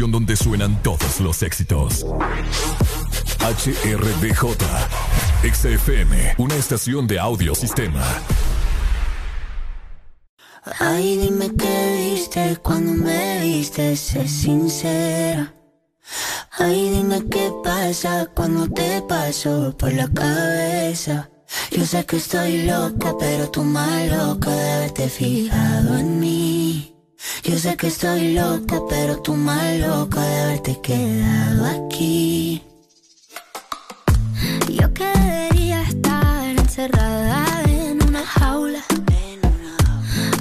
estación donde suenan todos los éxitos. HRDJ, XFM, una estación de audio sistema. Ay, dime qué viste cuando me viste, sé sincera. Ay, dime qué pasa cuando te paso por la cabeza. Yo sé que estoy loca, pero tú más loca de haberte fijado en mí. Yo sé que estoy loca, pero tú más loca de haberte quedado aquí. Yo quería estar encerrada en una jaula.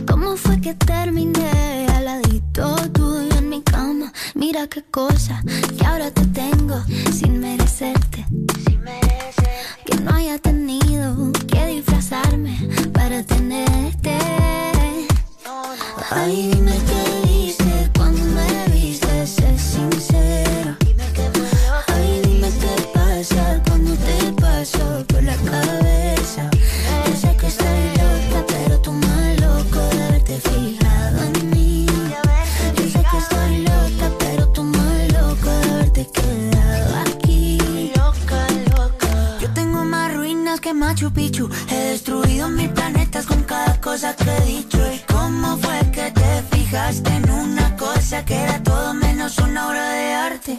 ¿Cómo fue que terminé al ladito tuyo en mi cama? Mira qué cosa que ahora te tengo sin merecerte. Que no haya tenido que disfrazarme para tenerte. Ay, dime qué viste cuando me viste, sé sincera. Ay, dime qué pasa cuando te paso por la cabeza. Yo sé que estoy loca, pero tú más loco de haberte fijado en mí. Yo sé que estoy loca, pero tú más loco de haberte quedado aquí. Loca, loca. Yo tengo más ruinas que Machu Picchu. He destruido mil planetas con cada cosa que he dicho. En una cosa que era todo menos una obra de arte?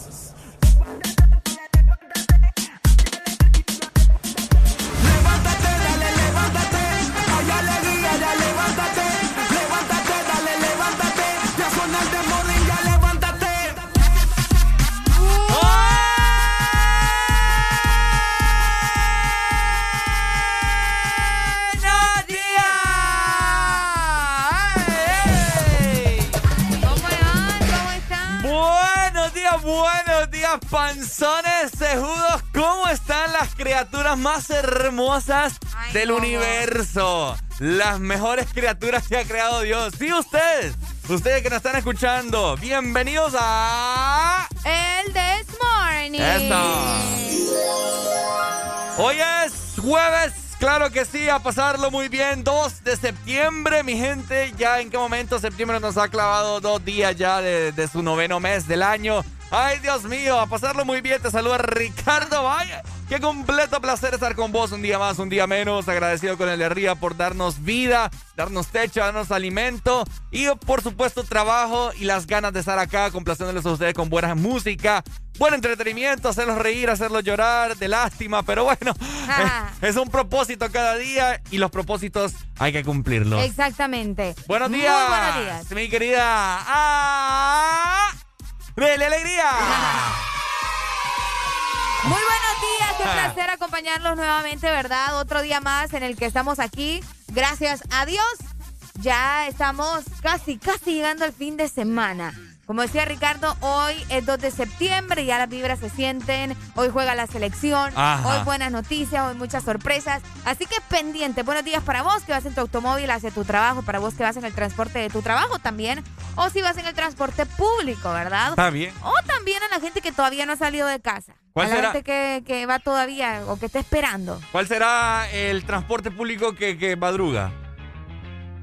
Panzones cejudos. ¿Cómo están las criaturas más hermosas Ay, del no. universo? Las mejores criaturas que ha creado Dios. Sí, ustedes. Ustedes que nos están escuchando. Bienvenidos a... El This Morning. Eso. Hoy es jueves, claro que sí, a pasarlo muy bien. 2 de septiembre, mi gente. Ya en qué momento septiembre nos ha clavado dos días ya de, de su noveno mes del año. Ay, Dios mío, a pasarlo muy bien. Te saluda Ricardo Valle. Qué completo placer estar con vos un día más, un día menos. Agradecido con el Herría por darnos vida, darnos techo, darnos alimento y por supuesto trabajo y las ganas de estar acá complaciéndoles a ustedes con buena música, buen entretenimiento, hacerlos reír, hacerlos llorar, de lástima, pero bueno, Ah. es un propósito cada día y los propósitos hay que cumplirlos. Exactamente. Buenos Muy días. buenos días. Mi querida. ¡Ah! ¡Dele alegría! Muy buenos días, qué Ah. placer acompañarlos nuevamente, ¿verdad? Otro día más en el que estamos aquí. Gracias a Dios, ya estamos casi, casi llegando al fin de semana. Como decía Ricardo, hoy es 2 de septiembre, ya las vibras se sienten, hoy juega la selección, Ajá. hoy buenas noticias, hoy muchas sorpresas. Así que pendiente, buenos días para vos que vas en tu automóvil hacia tu trabajo, para vos que vas en el transporte de tu trabajo también, o si vas en el transporte público, ¿verdad? Está bien. O también a la gente que todavía no ha salido de casa. ¿Cuál a la será? gente que, que va todavía o que está esperando. ¿Cuál será el transporte público que, que madruga?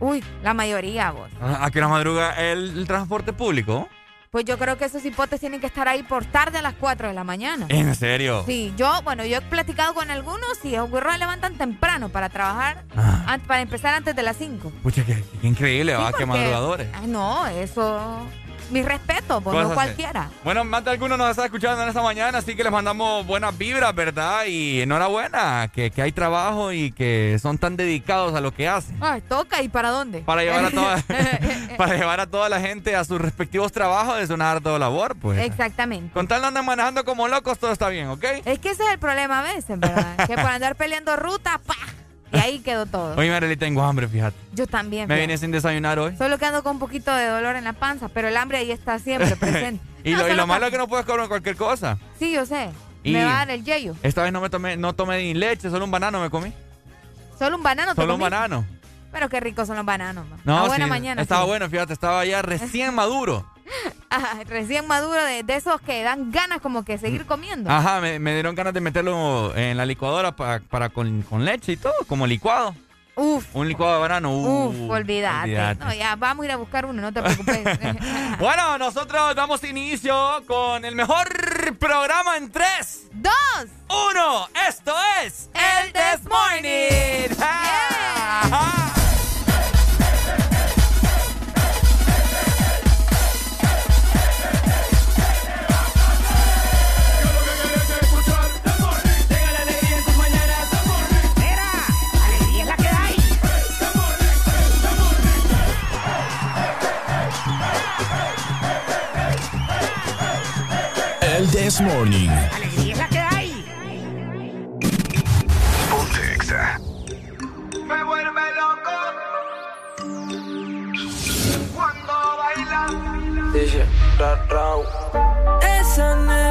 Uy, la mayoría vos. ¿A a qué hora madruga el, el transporte público? Pues yo creo que esos hipotes tienen que estar ahí por tarde a las 4 de la mañana. ¿En serio? Sí, yo, bueno, yo he platicado con algunos y los güirros se levantan temprano para trabajar, Ah, para empezar antes de las 5. pucha, qué, qué increíble, Sí, va, qué madrugadores. Ay, no, eso. Mi respeto, Cosas no cualquiera. Bueno, más de algunos nos está escuchando en esta mañana, así que les mandamos buenas vibras, ¿verdad? Y enhorabuena, que, que hay trabajo y que son tan dedicados a lo que hacen. Ay, toca, ¿y para dónde? Para llevar a toda, para llevar a toda la gente a sus respectivos trabajos es una ardua labor, pues. Exactamente. Con tal no andan manejando como locos, todo está bien, ¿ok? Es que ese es el problema a veces, ¿verdad? que por andar peleando ruta, ¡pa! Y ahí quedó todo. Oye, Marely, tengo hambre, fíjate. Yo también. Me fíjate. vine sin desayunar hoy. Solo que ando con un poquito de dolor en la panza, pero el hambre ahí está siempre presente. y No, lo, y lo malo es que no puedes comer cualquier cosa. Sí, yo sé. Y- Me va a dar el yeyo. Esta vez no me tomé, no tomé ni leche, solo un banano me comí. Solo un banano te Solo un banano. Pero qué ricos son los bananos. ma. No, A buena sí, mañana. Estaba sí. bueno, fíjate, estaba ya recién maduro. Ajá, recién maduro de, de esos que dan ganas como que seguir comiendo. Ajá, me, me dieron ganas de meterlo en la licuadora pa- para con, con leche y todo, como licuado. Uf, Un licuado de banano. uf, uh, olvídate. olvídate. No, ya, vamos a ir a buscar uno, no te preocupes. Bueno, nosotros damos inicio con el mejor programa en 3, Dos. 1. Esto es El This Morning. ¡Ah! El This Morning. Me vuelve loco cuando baila. Esa nena cuando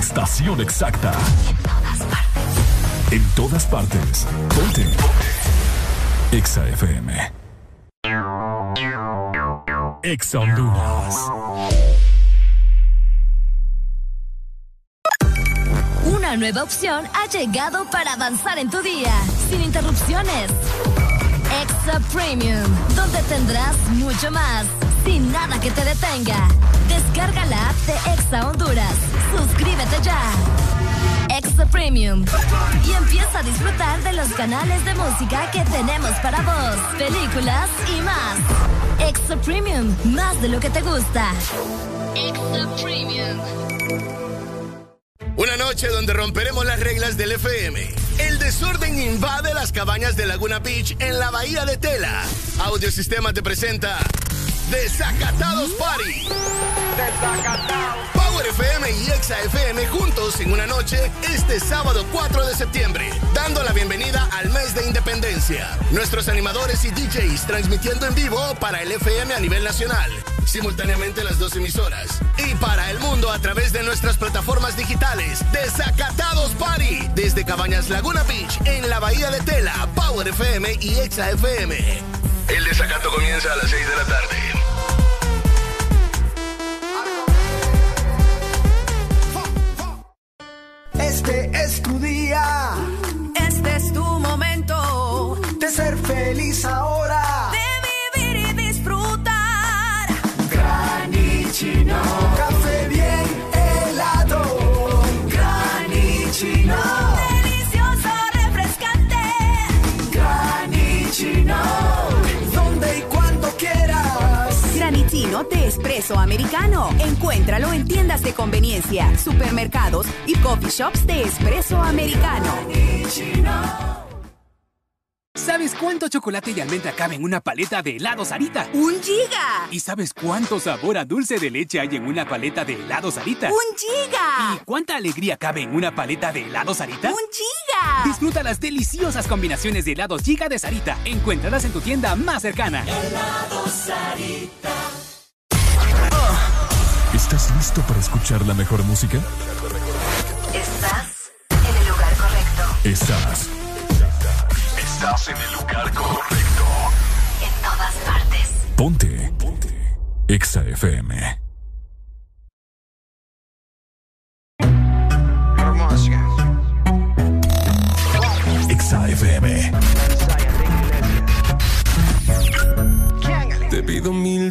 estación exacta. En todas partes. En todas partes. Ponte. Exa FM. Exa Honduras. Una nueva opción ha llegado para avanzar en tu día, sin interrupciones. Extra Premium, donde tendrás mucho más, sin nada que te detenga. Descarga la app de Exa Honduras. Suscríbete ya. Extra Premium. Y empieza a disfrutar de los canales de música que tenemos para vos, películas y más. Extra Premium, más de lo que te gusta. Extra Premium. Una noche donde romperemos las reglas del FM. El desorden invade las cabañas de Laguna Beach en la bahía de Tela. Audiosistema te presenta Desacatados Party. Power FM y Exa FM juntos en una noche este sábado 4 de septiembre, dando la bienvenida al mes de independencia. Nuestros animadores y DJs transmitiendo en vivo para el FM a nivel nacional, simultáneamente las dos emisoras. Y para el mundo a través de nuestras plataformas digitales. Desacatados Party. Desde Cabañas Laguna Beach en la Bahía de Tela, Power FM y Exa FM. El desacato comienza a las 6 de la tarde. Este es tu día. Espresso americano. Encuéntralo en tiendas de conveniencia, supermercados y coffee shops de espresso americano. ¿Sabes cuánto chocolate y almendra cabe en una paleta de helado Sarita? ¡Un giga! ¿Y sabes cuánto sabor a dulce de leche hay en una paleta de helado Sarita? ¡Un giga! ¿Y cuánta alegría cabe en una paleta de helado Sarita? ¡Un giga! Disfruta las deliciosas combinaciones de helados Giga de Sarita. Encuéntralas en tu tienda más cercana. ¿Estás listo para escuchar la mejor música? Estás en el lugar correcto. Estás. Estás en el lugar correcto. En todas partes. Ponte. Ponte. Exa FM. Exa FM. Te pido mil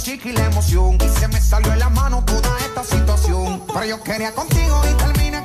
música y la emoción. Y se me salió de la mano toda esta situación. Pero yo quería contigo y terminé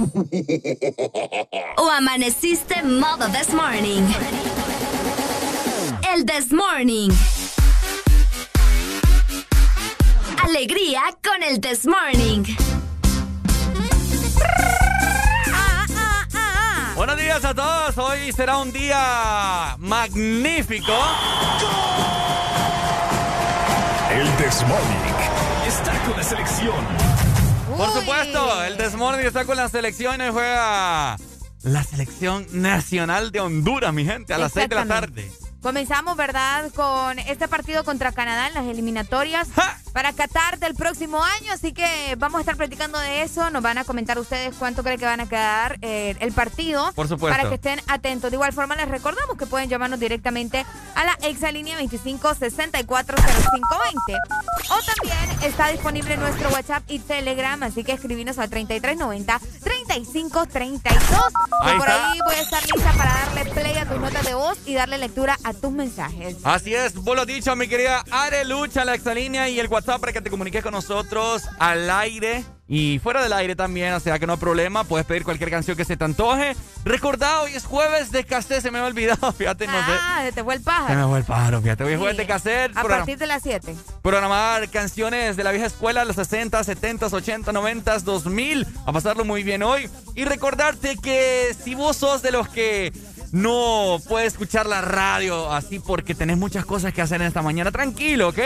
¿O amaneciste modo this morning? El this morning. Alegría con el this morning. Buenos días a todos. Hoy será un día magnífico. El Desmorning está con la selección. Por supuesto, el Desmorning está con la selección y hoy juega la selección nacional de Honduras, mi gente, a las 6 de la tarde. Comenzamos, ¿verdad?, con este partido contra Canadá en las eliminatorias para Qatar del próximo año. Así que vamos a estar platicando de eso. Nos van a comentar ustedes cuánto creen que van a quedar eh, el partido. Por supuesto. Para que estén atentos. De igual forma, les recordamos que pueden llamarnos directamente a la exalínea 25640520. O también está disponible nuestro WhatsApp y Telegram. Así que escribinos al 3390-3532. Ahí Y por está. ahí voy a estar lista para darle play a tus notas de voz y darle lectura a tus mensajes. Así es, vos lo dicho, mi querida Arelucha, la exalínea y el WhatsApp para que te comuniques con nosotros al aire y fuera del aire también, o sea que no hay problema, puedes pedir cualquier canción que se te antoje. Recordad, hoy es jueves de cassette, se me ha olvidado, fíjate, no sé. Ah, se te fue el Se pájaro. me fue el pájaro, fíjate, hoy es jueves de cassette. A partir de las 7. programar canciones de la vieja escuela, los 60, 70, 80, 90, 2000, a pasarlo muy bien hoy. Y recordarte que si vos sos de los que no puedes escuchar la radio así porque tenés muchas cosas que hacer en esta mañana, tranquilo, ¿ok?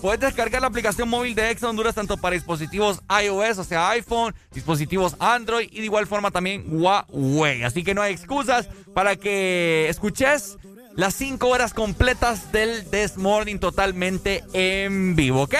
Puedes descargar la aplicación móvil de Exa Honduras tanto para dispositivos iOS, o sea, iPhone, dispositivos Android y de igual forma también Huawei. Así que no hay excusas para que escuches las 5 horas completas del This Morning totalmente en vivo, ¿ok?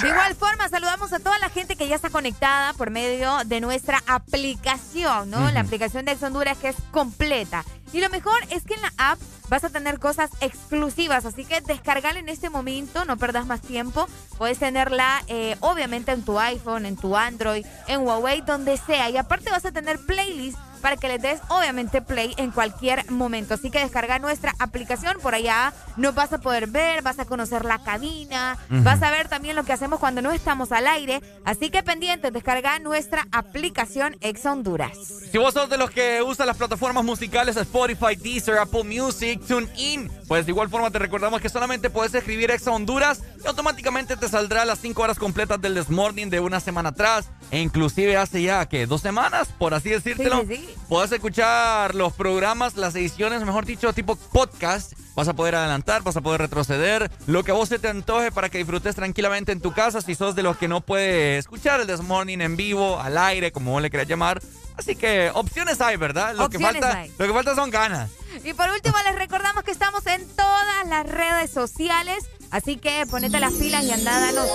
De igual forma, saludamos a toda la gente que ya está conectada por medio de nuestra aplicación, ¿no? La aplicación de Ex Honduras que es completa. Y lo mejor es que en la app vas a tener cosas exclusivas. Así que descargala en este momento, no perdas más tiempo. Puedes tenerla eh, obviamente en tu iPhone, en tu Android, en Huawei, donde sea. Y aparte vas a tener playlists para que les des obviamente play en cualquier momento. Así que descarga nuestra aplicación, por allá nos vas a poder ver, vas a conocer la cabina, vas a ver también lo que hacemos cuando no estamos al aire. Así que pendientes, descarga nuestra aplicación Ex Honduras. Si vos sos de los que usan las plataformas musicales Spotify, Deezer, Apple Music, TuneIn, pues de igual forma te recordamos que solamente puedes escribir Exa Honduras y automáticamente te saldrá las 5 horas completas del Desmorning de una semana atrás e inclusive hace ya que dos semanas, por así decírtelo. Sí, sí. Puedes escuchar los programas, las ediciones, mejor dicho, tipo podcast. Vas a poder adelantar, vas a poder retroceder, lo que a vos se te antoje para que disfrutes tranquilamente en tu casa si sos de los que no puede escuchar el Desmorning en vivo, al aire, como vos le quieras llamar. Así que opciones hay, ¿verdad? Lo que Opciones falta, hay. lo que falta son ganas. Y por último, les recordamos que estamos en todas las redes sociales. Así que ponete las pilas y anda, danos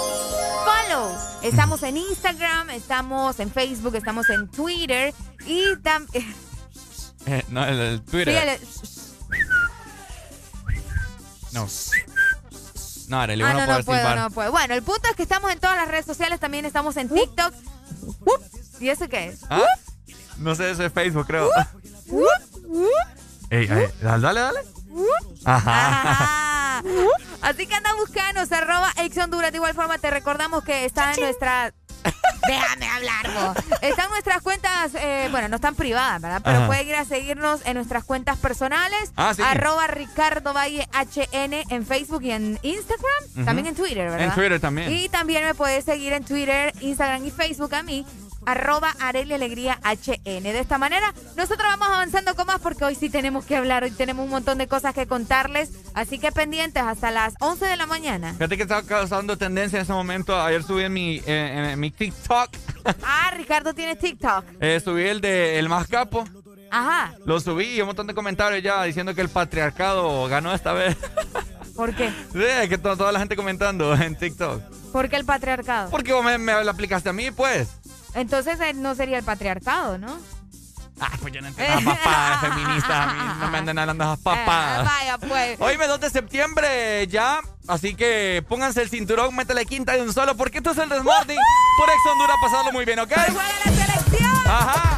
follow. Estamos en Instagram, estamos en Facebook, estamos en Twitter y también. Eh, no, el, el Twitter. No. No, Arely, Ah, no, puede no puedo, no puedo. Bueno, el punto es que estamos en todas las redes sociales, también estamos en TikTok. ¿Y eso qué es? ¿Ah? No sé, eso es Facebook, creo. Ey, ey, dale, dale, dale. Ajá. Ajá. Así que anda buscanos, arroba Ex Honduras. De igual forma, te recordamos que está en nuestra. Déjame hablar, vos. Están nuestras cuentas, eh, bueno, no están privadas, ¿verdad? Pero Ajá. pueden ir a seguirnos en nuestras cuentas personales. Ah, sí. Arroba Ricardo Valle HN en Facebook y en Instagram. También en Twitter, ¿verdad? En Twitter también. Y también me puedes seguir en Twitter, Instagram y Facebook a mí. Arroba Alegría HN. De esta manera, nosotros vamos avanzando con más porque hoy sí tenemos que hablar, hoy tenemos un montón de cosas que contarles. Así que pendientes hasta las 11 de la mañana. Fíjate que estaba causando tendencia en ese momento. Ayer subí en mi, eh, en mi TikTok. Ah, Ricardo tiene TikTok. eh, subí el de El Más Capo. Ajá. Lo subí y un montón de comentarios ya diciendo que el patriarcado ganó esta vez. ¿Por qué? Sí, que to- toda la gente comentando en TikTok. ¿Por qué el patriarcado? ¿Por qué vos me, me lo aplicaste a mí, pues? Entonces eh, no sería el patriarcado, ¿no? Ay, pues yo no entiendo esas papadas feministas. A mí no me andan hablando esas papadas. Eh, vaya, pues. Hoy 2 de septiembre ya, así que pónganse el cinturón, métele quinta de un solo, porque esto es el Desmorning por Ex Honduras, pasarlo muy bien, ¿ok? Ajá.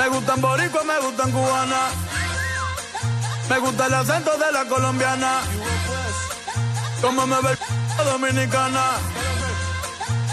Me gustan boricua, me gustan cubana. Me gusta el acento de la colombiana. Como me ve dominicana.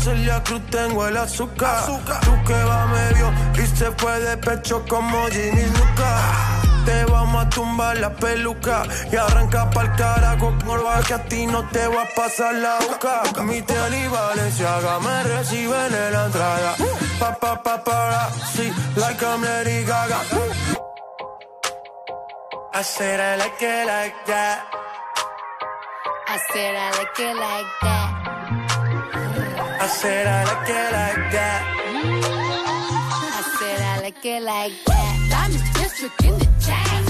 Celia Cruz tengo el azúcar. Tú que va medio y se fue de pecho como Ginny Luca. Te vamos a tumbar la peluca y arranca pa'l carajo morba que a ti no te va a pasar la boca. Mi tele y Valenciaga me reciben en la entrada. Pa pa pa para, sí, like I'm Lady Gaga. I said I like it like that. I said I like it like that. I said I like it like that. I said I like it like that. Diamond District in the chain.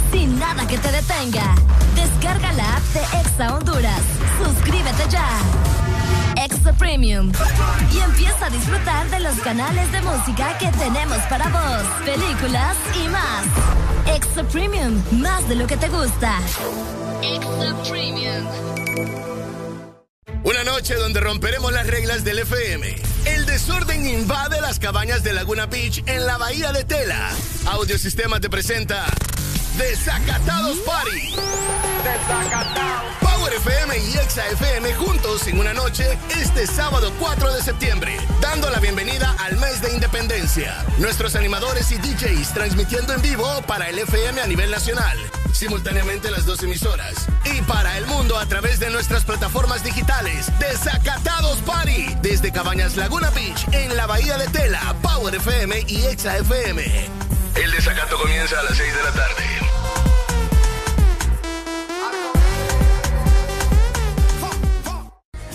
sin nada que te detenga. Descarga la app de Exa Honduras. Suscríbete ya. Extra Premium. Y empieza a disfrutar de los canales de música que tenemos para vos, películas y más. Extra Premium, más de lo que te gusta. Extra Premium. Una noche donde romperemos las reglas del FM. El desorden invade las cabañas de Laguna Beach en la bahía de Tela. Audiosistema te presenta Desacatados Party. Power FM y Exa FM juntos en una noche este sábado 4 de septiembre, dando la bienvenida al mes de independencia. Nuestros animadores y DJs transmitiendo en vivo para el FM a nivel nacional, simultáneamente las dos emisoras, y para el mundo a través de nuestras plataformas digitales. Desacatados Party, desde Cabañas Laguna Beach en la Bahía de Tela, Power FM y Exa FM. El desacato comienza a las 6 de la tarde.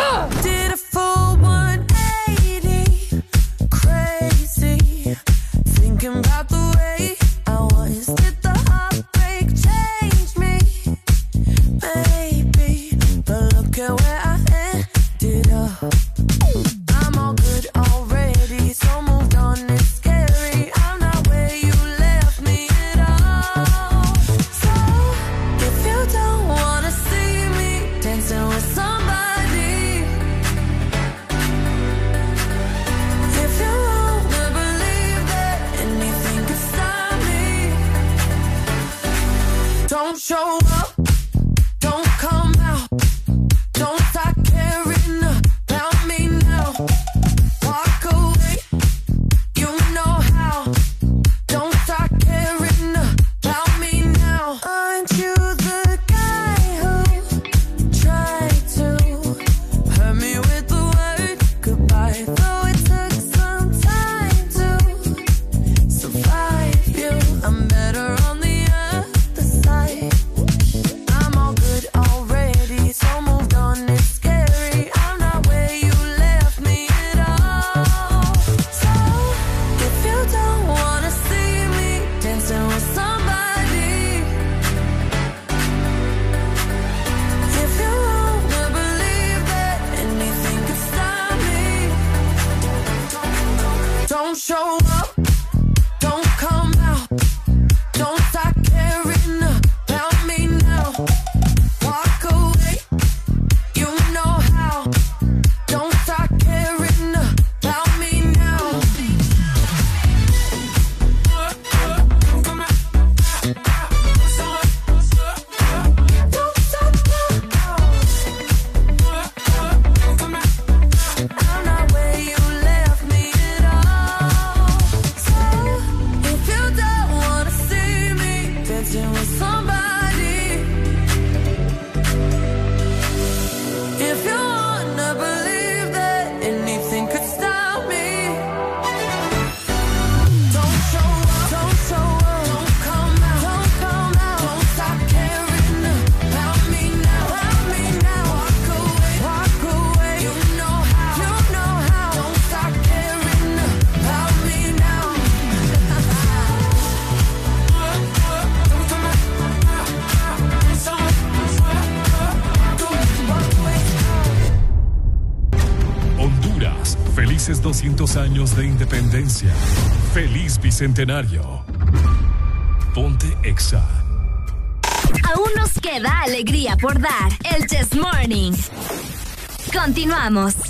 me, show up. Bicentenario. Ponte Exa. Aún nos queda alegría por dar. El Chess Morning. Continuamos.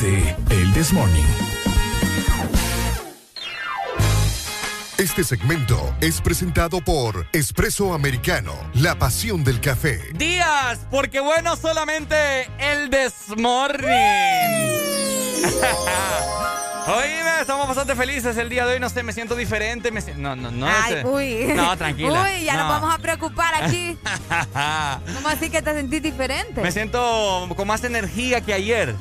De El This Morning. Este segmento es presentado por Espresso Americano, la pasión del café. Días, porque bueno, solamente el desmorning. Oíme, estamos bastante felices el día de hoy. No sé, me siento diferente. Me si- No, no, no. Ay, sé. uy. No, tranquila. Uy, ya no. nos vamos a preocupar aquí. ¿Cómo así que te sentís diferente? Me siento con más energía que ayer.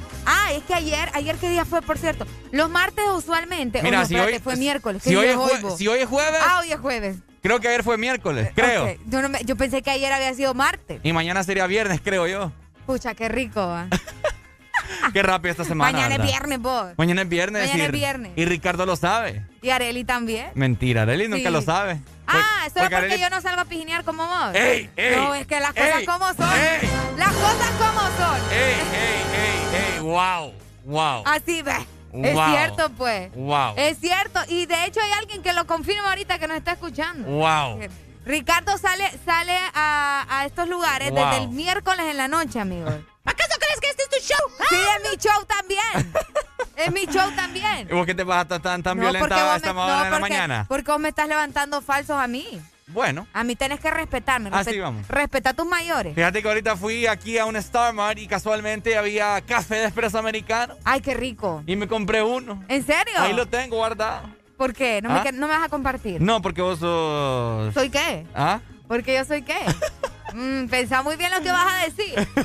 Ah, es que ayer, ayer qué día fue, por cierto. Los martes usualmente. Mira, oh, no, si espérate, hoy- fue miércoles. si ¿Qué hoy es hoy, si hoy es jueves- Ah, hoy es jueves. Creo que ayer fue miércoles, creo. Yo, no me- yo pensé que ayer había sido martes. Y mañana sería viernes, creo yo. Pucha, qué rico. ¿va? Qué rápido esta semana. Mañana es viernes, vos. Mañana es viernes. Mañana y- es viernes. Y Ricardo lo sabe. Y Areli también. Mentira, Arely nunca Sí. lo sabe. Ah, eso es porque Arely- yo no salgo a pijinear como vos. ¡Ey, ey! No, es que las cosas ey, como son. Las cosas como son. ¡Ey, ey, ey, ey! ¡Wow! ¡Wow! Así ve. Es Wow. cierto, pues. ¡Wow! Es cierto. Y de hecho hay alguien que lo confirma ahorita que nos está escuchando. ¡Wow! Ricardo sale, sale a, a estos lugares Wow. desde el miércoles en la noche, amigos. ¿Acaso crees que este es tu show? Sí, es mi show también. es mi show también. ¿Y vos qué te vas a estar tan, tan No, violenta a esta me- hora no, de la porque- mañana? Porque vos me estás levantando falsos a mí. Bueno, A mí tenés que respetarme. Así Respe- vamos. Respeta a tus mayores. fíjate que ahorita fui aquí a un Star Mart y casualmente había café de espresso americano Ay, qué rico. y me compré uno. ¿En serio? Ahí lo tengo guardado. ¿Por qué? ¿No, me, ¿Ah? no me vas a compartir? No, porque vos sos... ¿Soy qué? ¿Ah? Porque yo soy qué. Mm, pensá muy bien lo que vas a decir.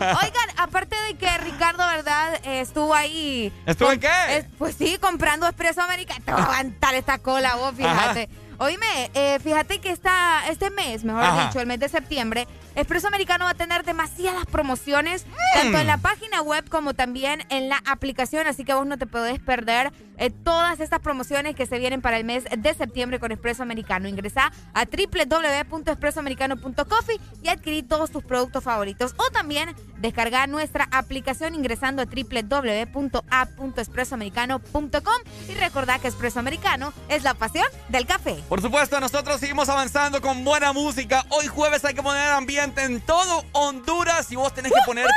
Oigan, aparte de que Ricardo, ¿verdad? Eh, estuvo ahí. ¿Estuvo en qué? es- pues sí, comprando Espresso Americano. Te voy a aguantar esta cola vos, fíjate. Oíme, eh, fíjate que esta, este mes, mejor Ajá. dicho, el mes de septiembre, Espresso Americano va a tener demasiadas promociones, tanto en la página web como también en la aplicación, así que vos no te podés perder eh, todas estas promociones que se vienen para el mes de septiembre con Espresso Americano. Ingresa a www.espressoamericano.coffee y adquirí todos tus productos favoritos. O también descarga nuestra aplicación ingresando a www.app.espressoamericano.com y recordá que Espresso Americano es la pasión del café. Por supuesto, nosotros seguimos avanzando con buena música. Hoy jueves hay que poner ambiente en todo Honduras y vos tenés que ponerte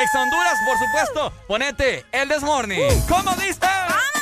ex Honduras, por supuesto. Ponete el Desmorning. ¿Cómo dice? ¡Vamos!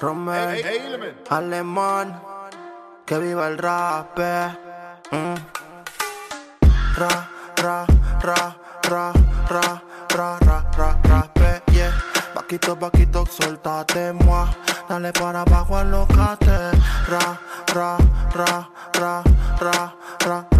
Romel, Alemán, que viva el rap. eh. Mm. Ra, ra, ra, ra, ra, ra, ra, ra, eh, yeah. Vaquito, vaquito, suéltate, moi. Dale para abajo, alocate. Ra, ra, ra, ra, ra, ra, ra,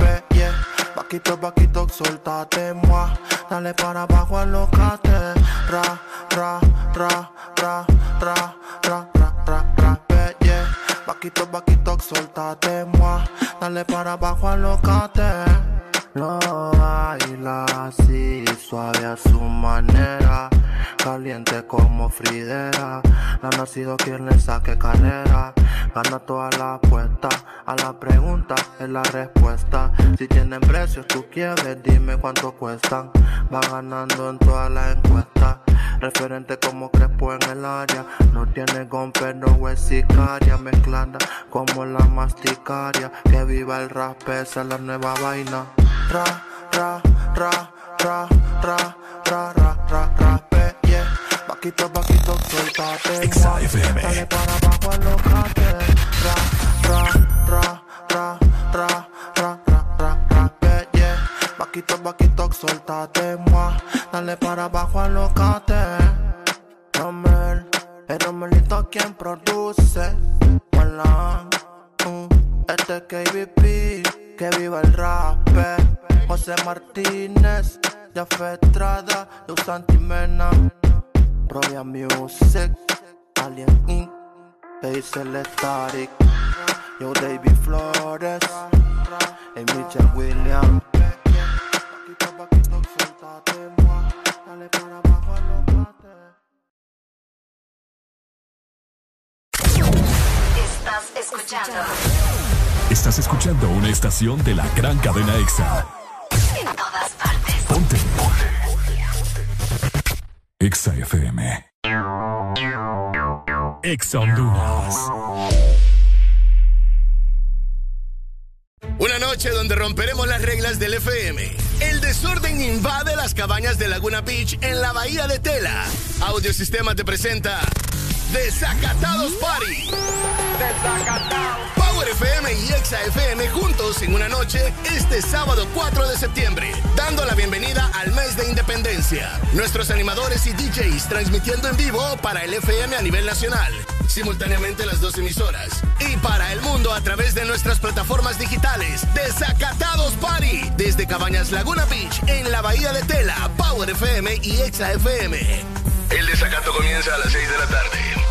Vaquito, vaquito, suéltate, moi. Dale para abajo, alocate. Ra, ra, ra, ra, ra, ra, ra, ra, ra, pe, yeah. Vaquito, vaquito, suéltate, moi. Dale para abajo, alocate. Lo baila así, suave a su manera. Caliente como Fridera. No ha nacido quien le saque carrera. Gana toda la apuesta. A la pregunta es la respuesta. Si tienen precios, tú quieres, dime cuánto cuestan. Va ganando en todas las encuestas. Referente como Crespo en el área. No tiene gon, pero es sicaria. Como la masticaria. Que viva el rap, esa es la nueva vaina. Ra, ra, ra, ra, ra, ra, ra, ra, ra, pe, yeah. Vaquito, vaquito, suéltate. XFM. Dale para abajo, alocate. Ra, ra, ra, ra, ra, ra, ra, ra, ra, pe, yeah. Vaquito, vaquito, suéltate, moi. Dale para abajo, alocate. Romel, el Romelito quien produce. Malan, mm, este es KBP, que viva el rap. José Martínez, Jafé Estrada, Luz Antimena, Provia Music, Alien Inc., Hazel Yo David Flores, y Mitchell Williams. Estás escuchando Estás escuchando una estación de la gran cadena EXA. en todas partes. Ponte. EXA FM. EXA Honduras. Una noche donde romperemos las reglas del FM. El desorden invade las cabañas de Laguna Beach en la bahía de Tela. Audiosistema te presenta Desacatados Party. Power FM y Exa FM juntos en una noche este sábado 4 de septiembre, dando la bienvenida al mes de independencia. Nuestros animadores y DJs transmitiendo en vivo para el FM a nivel nacional, simultáneamente las dos emisoras, y para el mundo a través de nuestras plataformas digitales. Desacatados Party desde Cabañas Laguna Beach en la Bahía de Tela, Power FM y Exa FM. El desacato comienza a las 6 de la tarde.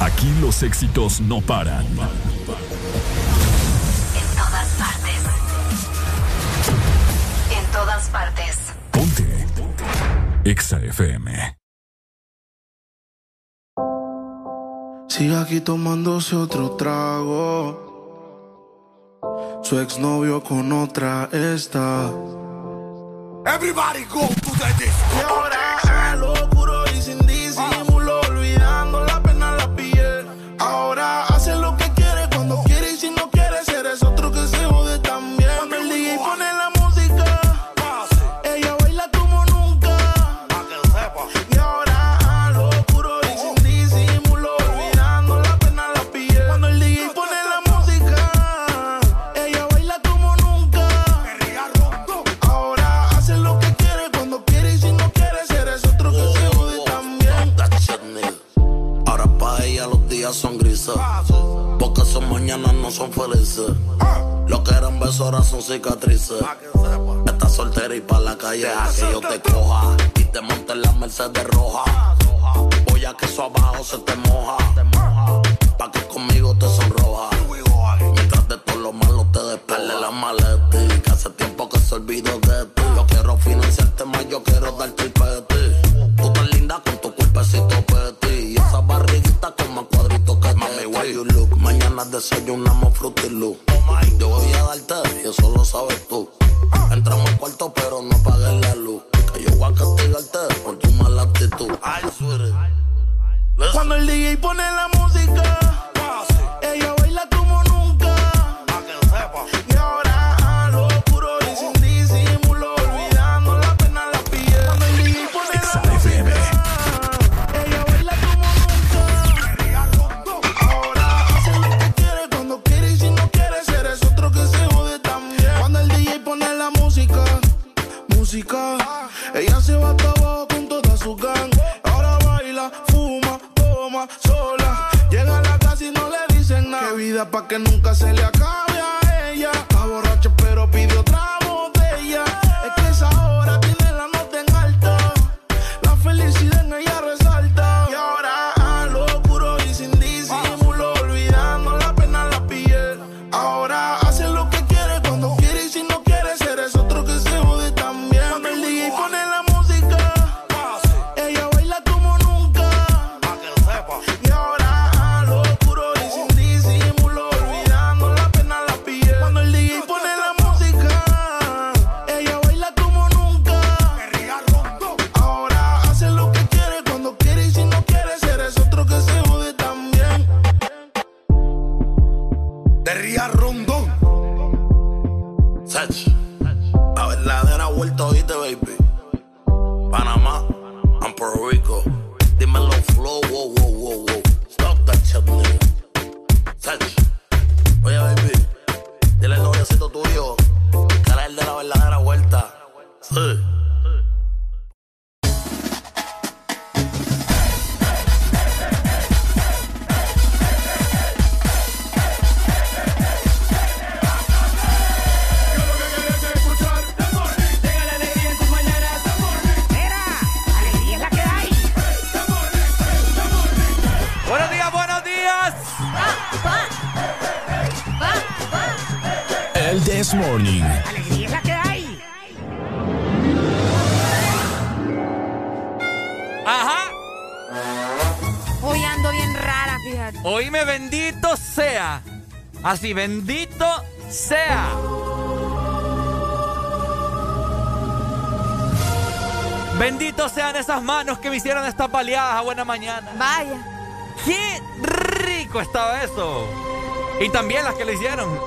Aquí los éxitos no paran. En todas partes. En todas partes. Ponte. Exa FM. Sigue aquí tomándose otro trago. Su exnovio con otra está. Everybody go to the disco. Y ahora a lo puro y sin no son felices. Lo que eran besos ahora son cicatrices. Estás soltera y pa' la calle a que yo te coja. Y te monte en la Mercedes roja. Voy a que eso abajo se te moja. Pa' que conmigo te sonroja. Mientras de todo lo malo te despele la maleta. Que hace tiempo que se olvidó de ti. Yo quiero financiarte más, yo quiero darte el peti. Tú tan linda con tu cuerpecito petit. Y esa barriguita con más cuadritos que Mami, why you look? Desayunamos fruity loop. Yo voy a darte y eso lo sabes tú. Entramos al cuarto pero no apagues la luz. Que yo voy a castigarte por tu mala actitud. Ay. Cuando el DJ pone la música, ella ella se va hasta abajo con toda su gang. Ahora baila, fuma, toma, sola. Llega a la casa y no le dicen nada. Qué vida pa' que nunca se le acabe まず。Así, bendito sea. Bendito sean esas manos que me hicieron estas baleadas a buena mañana. Vaya. ¡Qué rico estaba eso! Y también las que le hicieron.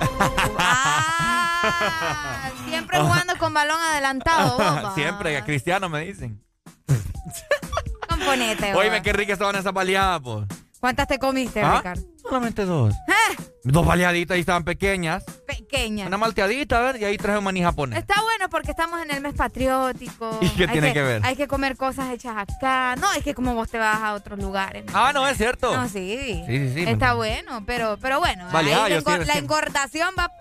Ah, siempre jugando con balón adelantado, Siempre, a Cristiano me dicen. Componete. Oíme, qué ricas estaban esas baleadas, pues. ¿Cuántas te comiste, ¿Ah? Ricardo? Solamente dos. ¿Eh? Dos baleaditas y estaban pequeñas. Pe- pequeña. Una malteadita, a ver, y ahí traje un maní japonés. Está bueno porque estamos en el mes patriótico. ¿Y qué Hay tiene que ver? Hay que comer cosas hechas acá. No, es que como vos te vas a otros lugares. Ah, no, es cierto. No, sí. Sí, sí, sí. Está bueno, pero, pero bueno. Vale, ah, la, engor- sí, la engordación va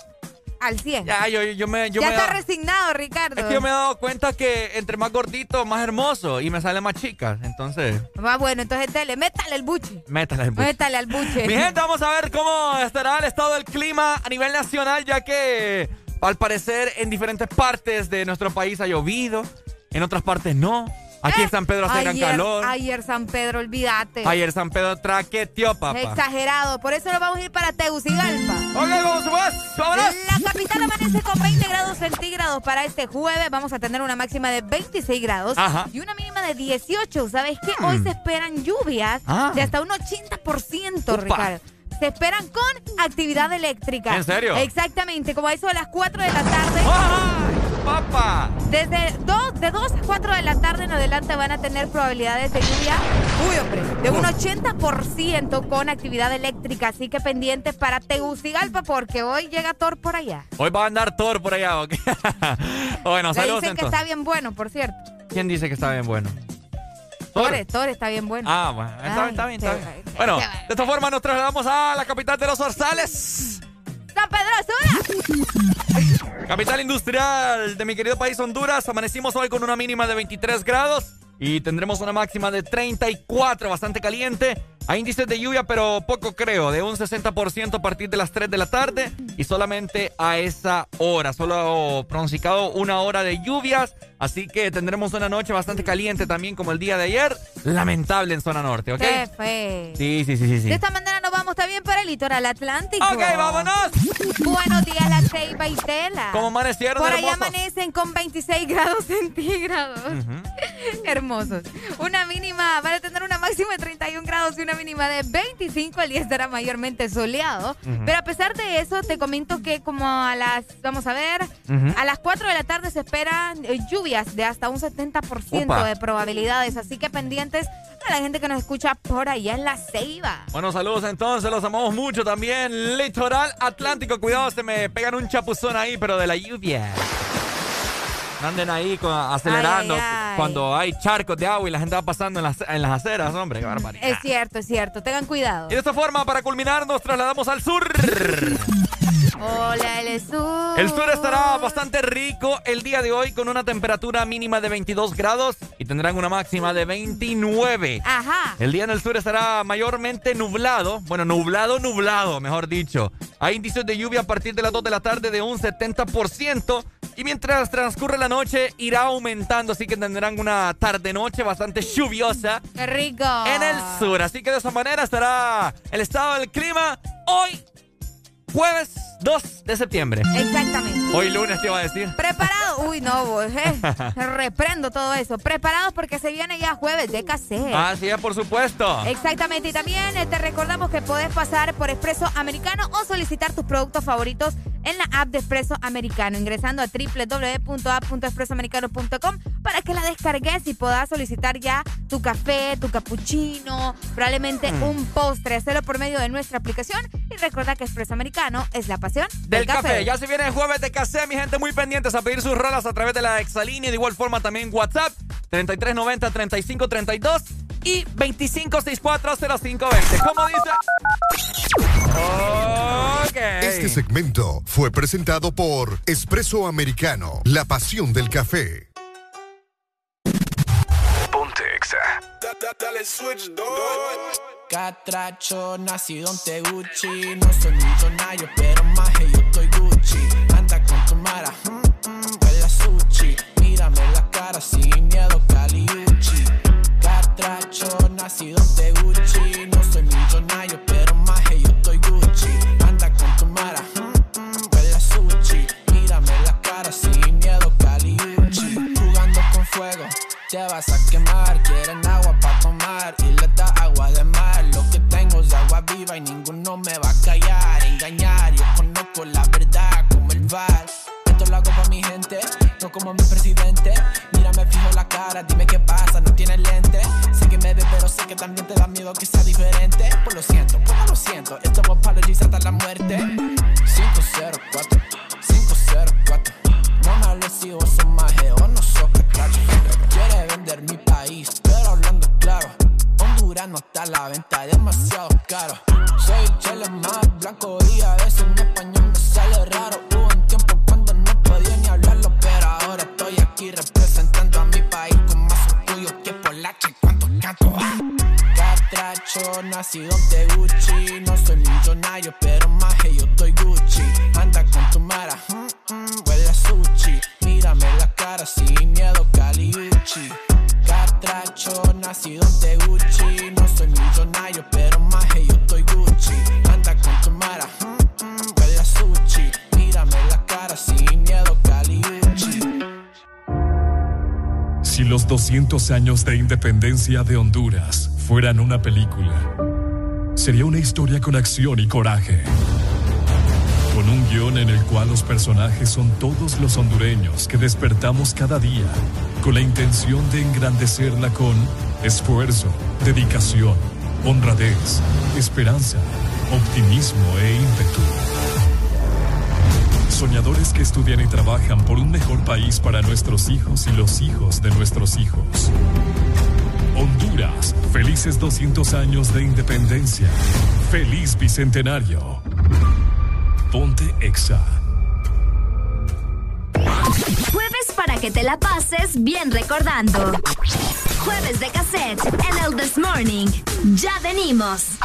al 100. Ya, yo, yo me, yo ya me está resignado, Ricardo. Es que yo me he dado cuenta que entre más gordito, más hermoso y me sale más chica. Entonces, Va bueno, entonces dele, métale el buche. métala en buche. Métale al buche. Mi gente, vamos a ver cómo estará el estado del clima a nivel nacional, ya que al parecer en diferentes partes de nuestro país ha llovido, en otras partes no. Aquí en San Pedro hace gran calor. Ayer San Pedro, olvídate. Ayer San Pedro traqueteó, papá. Exagerado. Por eso nos vamos a ir para Tegucigalpa. Ok, vamos pues. La capital amanece con 20 grados centígrados para este jueves. Vamos a tener una máxima de 26 grados Ajá. y una mínima de 18. ¿Sabes qué? Hoy se esperan lluvias Ah. de hasta un 80%, Upa. Ricardo. Se esperan con actividad eléctrica. ¿En serio? Exactamente, como a eso de las 4 de la tarde. ¡Papá! Desde 2, de 2 a 4 de la tarde en adelante van a tener probabilidades de lluvia, uy hombre, de un 80% con actividad eléctrica. Así que pendientes para Tegucigalpa porque hoy llega Thor por allá. Hoy va a andar Thor por allá, bueno, saludos dicen que entonces. está bien bueno, por cierto. ¿Quién dice que está bien bueno? Thor, Thor está bien bueno. Ah, bueno, está, Ay, está bien, está bien. bueno, de esta forma nos trasladamos a la capital de los Orzales. ¡San Pedro Sula! Capital industrial de mi querido país Honduras. Amanecimos hoy con una mínima de 23 grados y tendremos una máxima de 34, bastante caliente. Hay índices de lluvia, pero poco creo, de un 60% a partir de las 3 de la tarde y solamente a esa hora. Solo pronosticado una hora de lluvias, así que tendremos una noche bastante caliente también como el día de ayer. Lamentable en zona norte, ¿ok? ¡Qué fe! Sí, sí, sí, sí. sí. De esta manera nos vamos también para el litoral atlántico. Ok, vámonos. Buenos días, la Ceiba y Tela. ¿Cómo amanecieron, Por allá hermosos? amanecen con 26 grados centígrados. Hermosos. Una mínima, van a tener una máxima de 31 grados y una mínima de 25. El día estará mayormente soleado. Ujú. Pero a pesar de eso, te comento que como a las, vamos a ver, a las 4 de la tarde se esperan eh, lluvias de hasta un 70% Upa. de probabilidades. Así que pendientes a la gente que nos escucha por allá en la Ceiba. Bueno, saludos entonces, los amamos mucho también. Litoral Atlántico, cuidado, se me pegan un chapuzón ahí, pero de la lluvia. Anden ahí con- acelerando Ay, ay, ay. cuando hay charcos de agua y la gente va pasando en las, en las aceras, hombre, qué barbaridad. Es cierto, es cierto. Tengan cuidado. Y de esta forma, para culminar, nos trasladamos al sur. Hola, el sur. El sur estará bastante rico el día de hoy con una temperatura mínima de 22 grados y tendrán una máxima de 29. Ajá. El día en el sur estará mayormente nublado, bueno, nublado, nublado, mejor dicho. Hay índices de lluvia a partir de las 2 de la tarde de un 70% y mientras transcurre la noche irá aumentando, así que tendrán una tarde-noche bastante lluviosa ¡Qué rico! en el sur. Así que de esa manera estará el estado del clima hoy, jueves 2 de septiembre. Exactamente. Hoy lunes te iba a decir. ¿Preparado? Uy, no, vos, eh. Reprendo todo eso. Preparados porque se viene ya jueves de cassette. Así es, por supuesto. Exactamente, y también eh, te recordamos que podés pasar por Expreso Americano o solicitar tus productos favoritos en la app de Expreso Americano, ingresando a www.app.expresoamericano.com para que la descargues y puedas solicitar ya tu café, tu cappuccino, probablemente Mm. un postre. Hacerlo por medio de nuestra aplicación y recuerda que Expreso Americano es la pasión Del café. Ya se viene el jueves de café, mi gente, muy pendientes a pedir sus rolas a través de la exalínea. De igual forma también WhatsApp, 3390-3532 y 25640520. ¿Cómo dice? Este segmento fue presentado por Espresso Americano, la pasión del café. Exa. Dale switch, Catracho, nacido en Teguchi. No soy millonario, pero más yo estoy Gucci. Anda con tu mara, mm, mm, huele sushi. Mírame la cara sin miedo, Caliuchi. Catracho, nacido en Teguchi. No soy millonario, pero más yo estoy Gucci. Anda con tu mara, mm, mm, huele a sushi. Mírame la cara sin miedo, Caliuchi. Jugando con fuego, te vas a quemar. Quieren para tomar y le da agua de mar. Lo que tengo es agua viva y ninguno me va a callar. Engañar, yo conozco la verdad como el bar. Esto lo hago pa' mi gente, no como mi presidente. Mírame fijo la cara, dime qué pasa, no tienes lente. Sé que me ves, pero sé que también te da miedo que sea diferente. Pues lo siento, pues lo siento. Esto es apologies hasta la muerte. 504, 504. No me hables si vos sos maje o no sos catracho. Quiere vender mi país, pero hablando claro. No está a la venta, demasiado caro. Soy el chile más blanco y a veces mi español me sale raro. Hubo un tiempo cuando no podía ni hablarlo, pero ahora estoy aquí representando a mi país con más orgullo que Polache. ¿Cuánto canto? Catracho, nacido de Gucci. No soy millonario, pero maje, yo estoy Gucci. Anda con tu mara, mm, mm, huele a sushi. Mírame la cara sin miedo, Caliucci. Catracho, nacido de Gucci. No soy millonario, pero maje, yo estoy Gucci. Anda con tu mara, mm, mm, huele a sushi. Mírame la cara sin miedo, Caliucci. Si los 200 años de independencia de Honduras fueran una película, sería una historia con acción y coraje. Con un guion en el cual los personajes son todos los hondureños que despertamos cada día con la intención de engrandecerla con esfuerzo, dedicación, honradez, esperanza, optimismo e ímpetu. Soñadores que estudian y trabajan por un mejor país para nuestros hijos y los hijos de nuestros hijos. Honduras, felices 200 años de independencia. Feliz Bicentenario. Ponte Exa. Jueves para que te la pases bien recordando. Jueves de cassette en el This Morning. Ya venimos.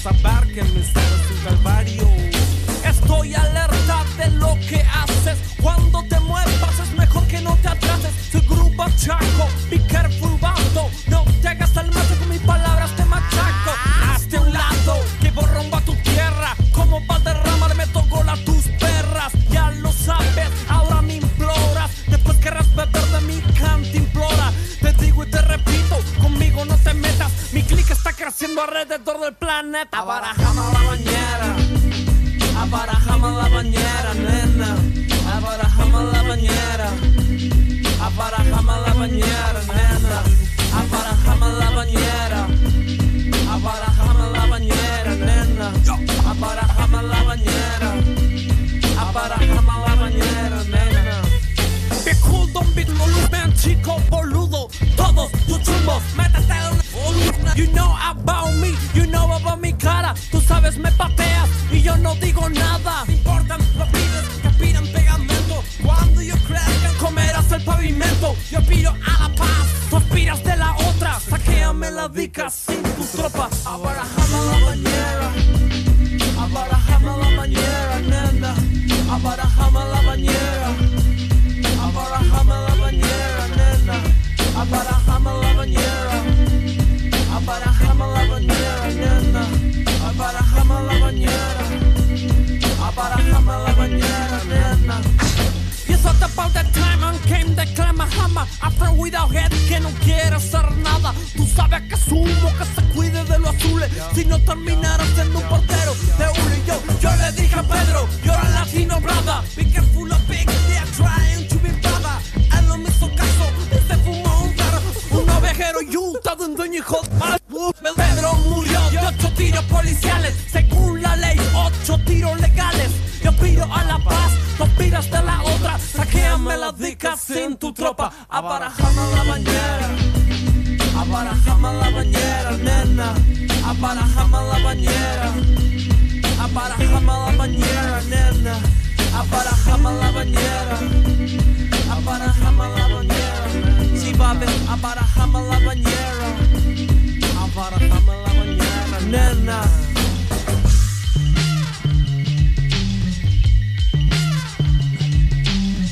Saber que mi ser es un calvario. Estoy alerta de lo que haces. Cuando te muevas es mejor que no te atrases. Soy grupo chaco, be careful creciendo alrededor del planeta. Abarajame la bañera. Abarajame la bañera, nena. Abarajame la bañera. Abarajame la bañera, nena. Abarajame la bañera. Dica sin tu tropa. Abarajame la bañera. Abarajame la bañera, nena. Abarajame la bañera. Abarajame la bañera, nena. Abarajame la bañera. Abarajame la bañera, nena. Abarajame la bañera. Abarajame la bañera, nena. Y it's not about that time and came the clamahama After without head que no sabes que sumo que se cuide de los azules. Si no terminara siendo un portero de uno y yo Yo le dije a Pedro, you're a latino brother Be careful of big, they are trying to be brother Él no me hizo caso, y se fumó un claro Un ovejero de un dueño hijo de Pedro murió de ocho tiros policiales. Según la ley, ocho tiros legales. Yo pido a la paz, tú aspiras de la otra. Saquéame la dica sin tu tropa. Abarajame la bañera Aparajame la bañera, nena. Aparajame la bañera. Aparajame la bañera, nena. Aparajame la bañera. Aparajame la bañera. Sí, babe, aparajame la bañera. Aparajame la bañera, nena.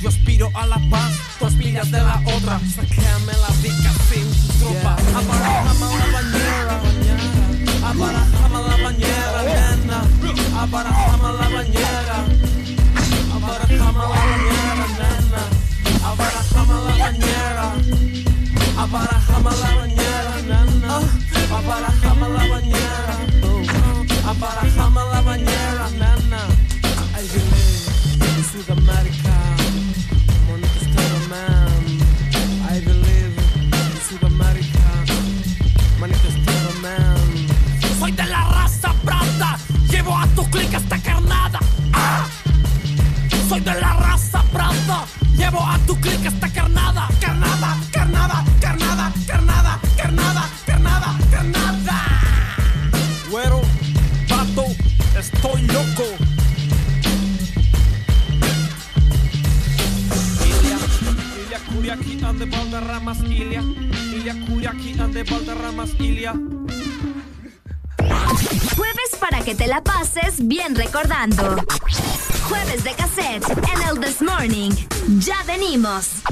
Yo aspiro a la paz, tú aspiras de la otra. Sácame la pica copa. Abarajame una bañera, la bañera, nena. Abarajame la bañera, abarajame la bañera, nena. Abarajame la bañera, abarajame la bañera, nena. Abarajame la bañera. ande Valderramas Ilia. Ilia Curiaqui ande Valderramas Ilia. Jueves para que te la pases bien recordando. Jueves de cassette en el This Morning. Ya venimos.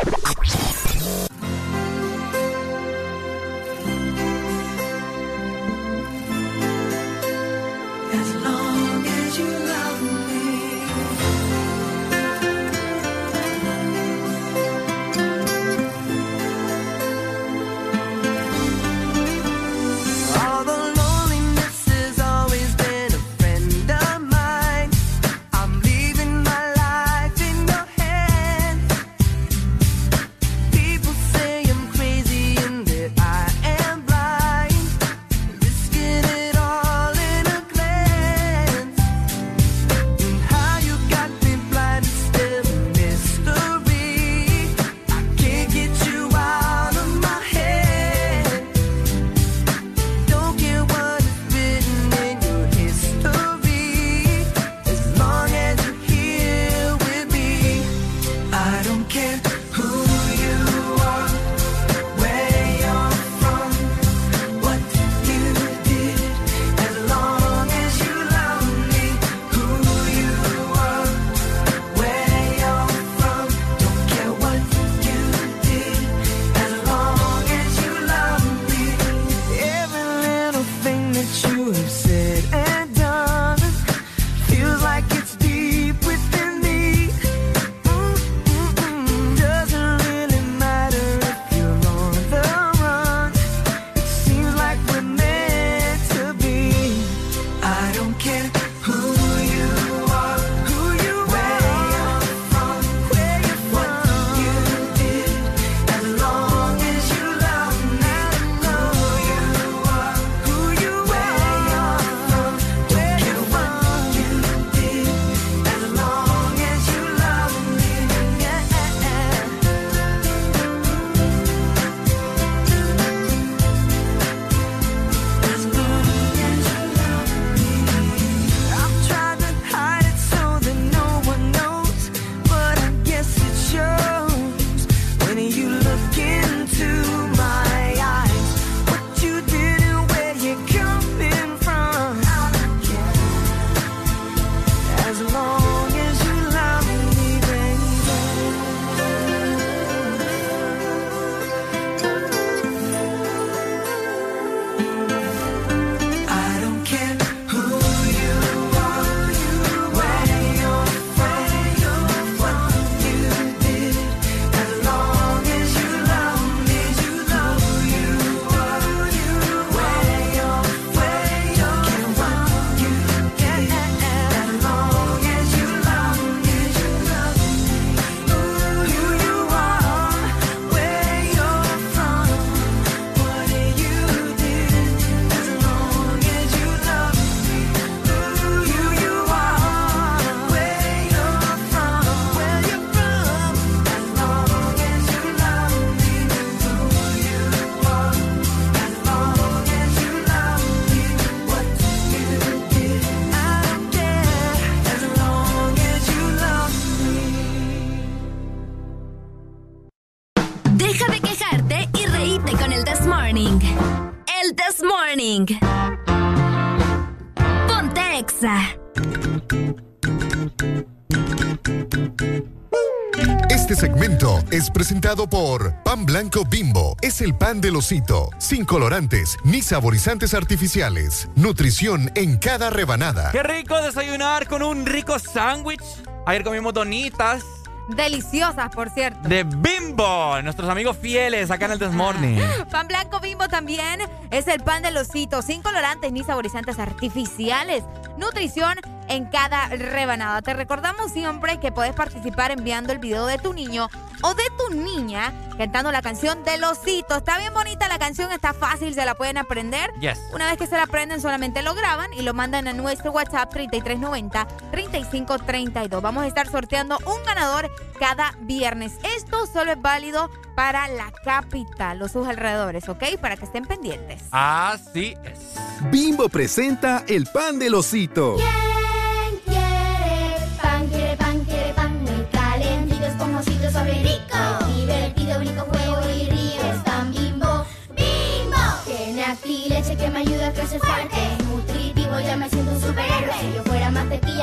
Presentado por Pan Blanco Bimbo. Es el pan del osito, sin colorantes ni saborizantes artificiales. Nutrición en cada rebanada. Qué rico desayunar con un rico sándwich. Ayer comimos donitas Deliciosas, por cierto. de Bimbo, nuestros amigos fieles acá en el Desmorning. Pan blanco bimbo también es el pan del osito, sin colorantes ni saborizantes artificiales. Nutrición en cada rebanada. Te recordamos siempre que puedes participar enviando el video de tu niño o de tu niña cantando la canción del osito. Está bien bonita la canción, está fácil, se la pueden aprender. Yes. Una vez que se la aprenden, solamente lo graban y lo mandan a nuestro WhatsApp 3390-3532. Vamos a estar sorteando un ganador cada viernes. Esto solo es válido para la capital, los sus alrededores, ¿ok? Para que estén pendientes. Así es. Bimbo presenta el pan del osito. quiere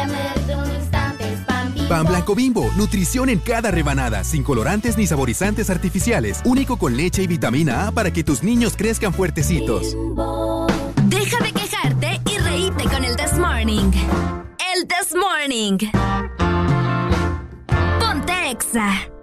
un instante. Es pan bimbo. Pan blanco bimbo, nutrición en cada rebanada, sin colorantes ni saborizantes artificiales, único con leche y vitamina A para que tus niños crezcan fuertecitos. Deja de quejarte y reíte con el This Morning. El This Morning. Ponte. Exa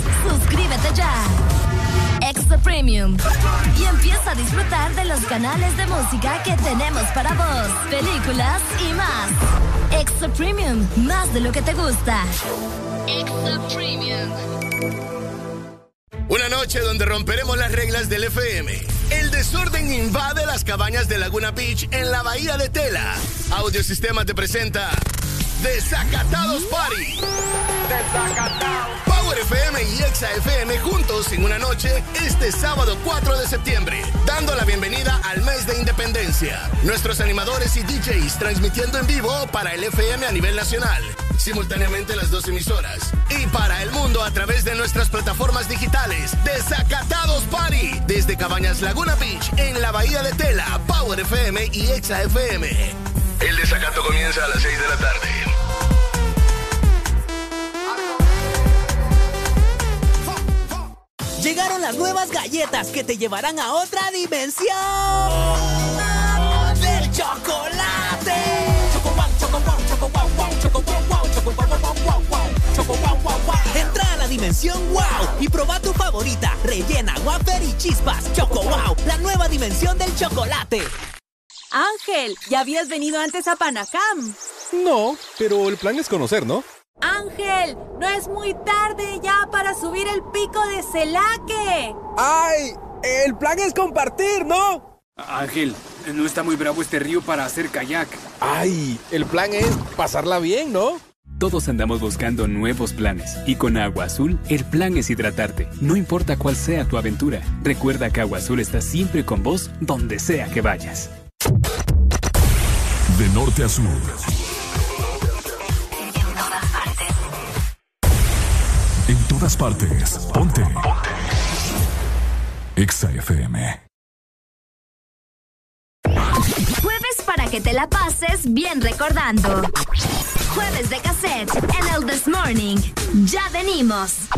Suscríbete ya. Extra Premium. Y empieza a disfrutar de los canales de música que tenemos para vos, películas y más. Extra Premium, más de lo que te gusta. Extra Premium. Una noche donde romperemos las reglas del FM. El desorden invade las cabañas de Laguna Beach en la bahía de Tela. Audiosistema te presenta Desacatados Party. Desacatados. Power FM y Exa FM juntos en una noche este sábado 4 de septiembre, dando la bienvenida al mes de independencia. Nuestros animadores y DJs transmitiendo en vivo para el FM a nivel nacional, simultáneamente las dos emisoras. Y para el mundo a través de nuestras plataformas digitales. Desacatados Party. Desde Cabañas Laguna Beach en la Bahía de Tela, Power FM y Exa FM. El desacato comienza a las 6 de la tarde. Las nuevas galletas que te llevarán a otra dimensión del chocolate. Choco wow, choco wow, choco wow, wow, choco wow, wow, choco wow, wow, wow, wow, choco wow, wow, wow. Entra a la dimensión wow y proba tu favorita, rellena, wafer y chispas. Choco wow, la nueva dimensión del chocolate. Ángel, ¿ya habías venido antes a Panacam? No, pero el plan es conocer, ¿no? Es muy tarde ya para subir el pico de Celaque. ¡Ay! El plan es compartir, ¿no? Ángel, no está muy bravo este río para hacer kayak. ¡Ay! El plan es pasarla bien, ¿no? Todos andamos buscando nuevos planes y con Agua Azul el plan es hidratarte, no importa cuál sea tu aventura. Recuerda que Agua Azul está siempre con vos donde sea que vayas. De norte a sur. Todas partes. Ponte. Exa FM. Jueves para que te la pases bien recordando. Jueves de cassette en el This Morning. Ya venimos.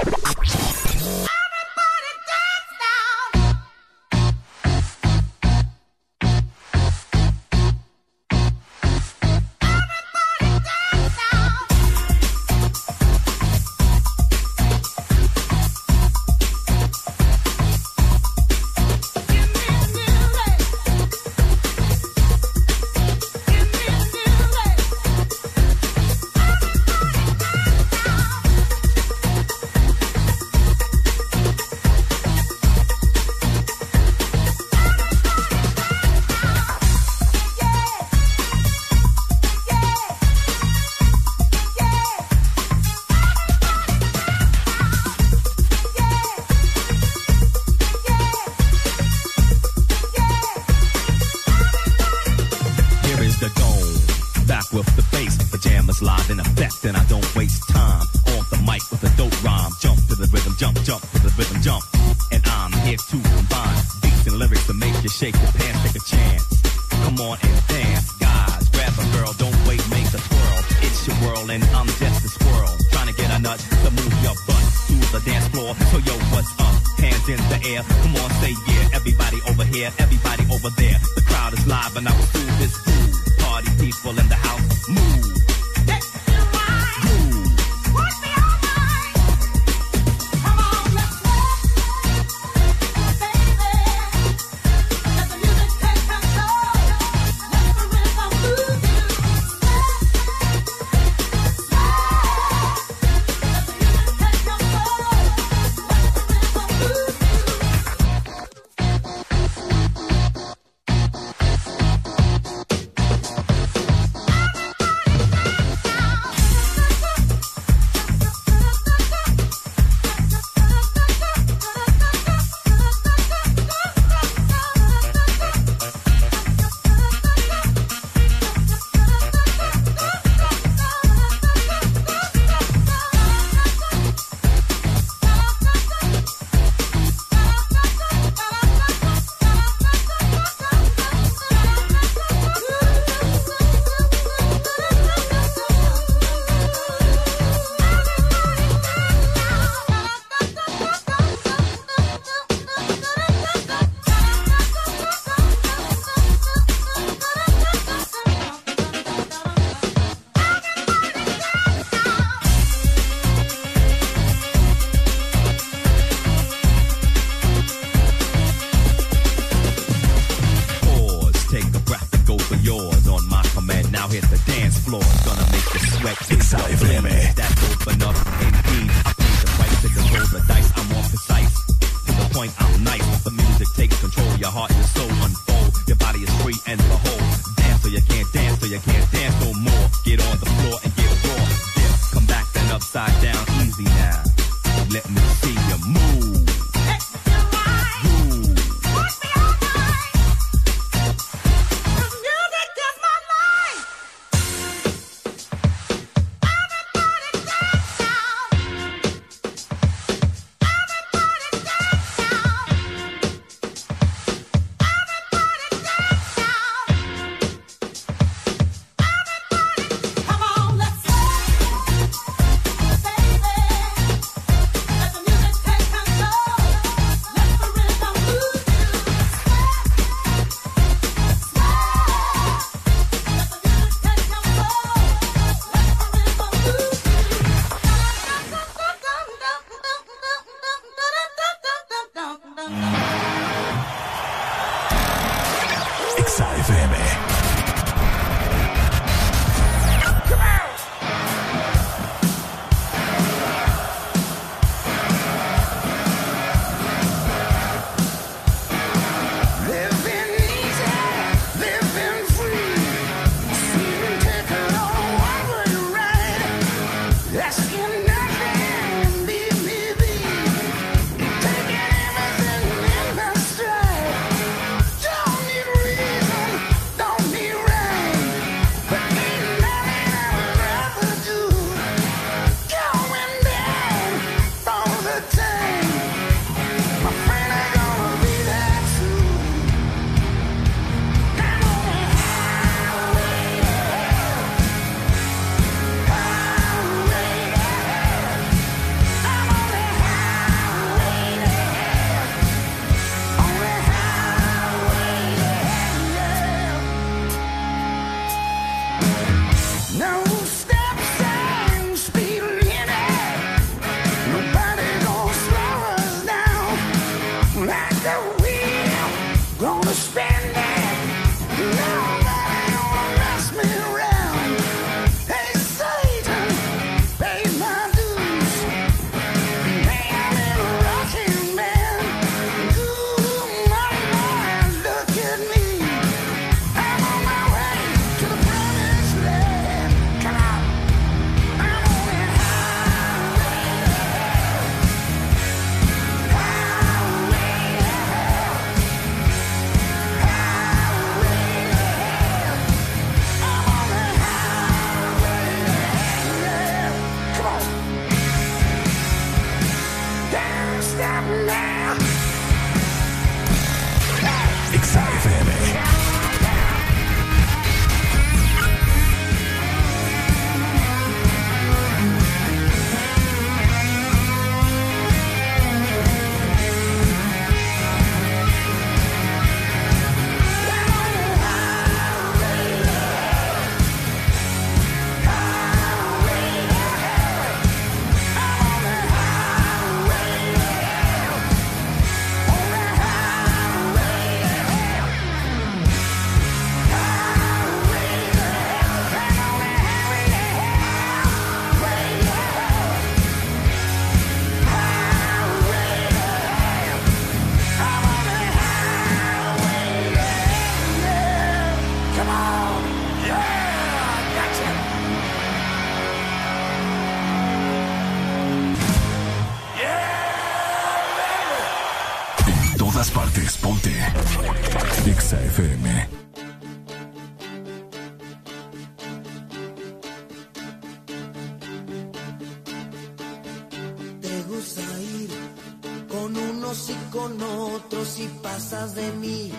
Pasas de mí,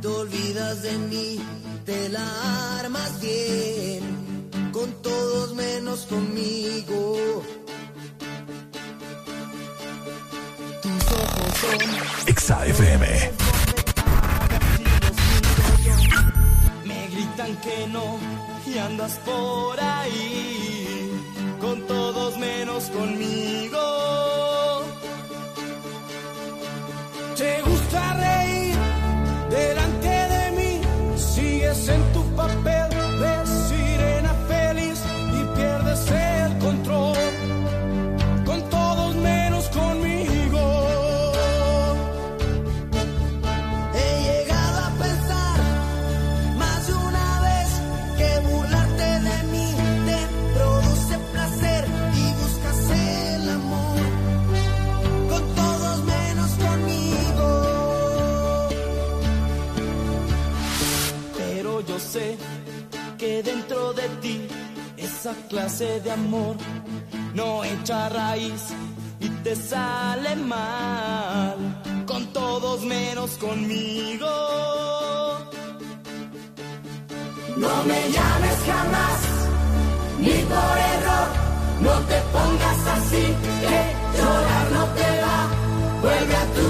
te olvidas de mí, te la no echa raíz y te sale mal. Con todos menos conmigo. No me llames jamás, ni por error, no te pongas así, que llorar no te va, vuelve a tu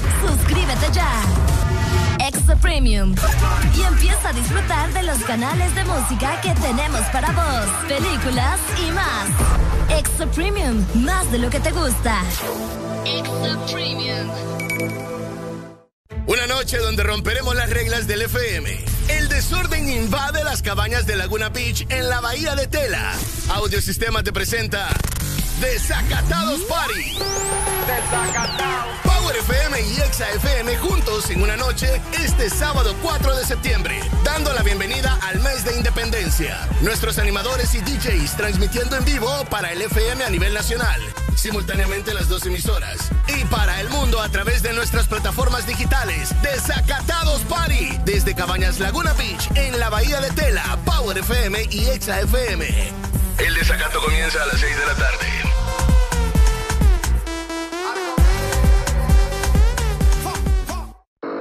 Suscríbete ya. Extra Premium. Y empieza a disfrutar de los canales de música que tenemos para vos, películas y más. Extra Premium, más de lo que te gusta. Extra Premium. Una noche donde romperemos las reglas del FM. El desorden invade las cabañas de Laguna Beach en la bahía de Tela. Audiosistema te presenta Desacatados Party. Power FM y Exa FM juntos en una noche este sábado 4 de septiembre, dando la bienvenida al mes de independencia. Nuestros animadores y DJs transmitiendo en vivo para el FM a nivel nacional, simultáneamente las dos emisoras, y para el mundo a través de nuestras plataformas digitales. Desacatados Party, desde Cabañas Laguna Beach en la bahía de Tela, Power FM y Exa FM. El desacato comienza a las 6 de la tarde.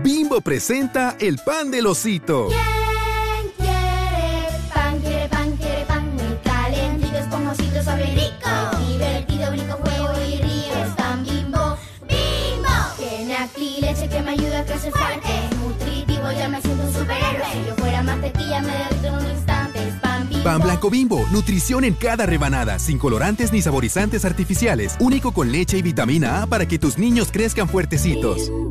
Bimbo presenta el pan del osito. ¿Quién quiere pan? Quiere pan, quiere pan muy calientito, esponjosito, suave y rico. Divertido, brinco, juego y río. Es pan bimbo, bimbo. Tiene aquí leche que me ayuda a crecer fuerte. Es nutritivo, ya me siento un superhéroe. Si yo fuera mantequilla, me derrito en un instante. Es pan bimbo. Pan blanco bimbo, nutrición en cada rebanada, sin colorantes ni saborizantes artificiales, único con leche y vitamina A para que tus niños crezcan fuertecitos. En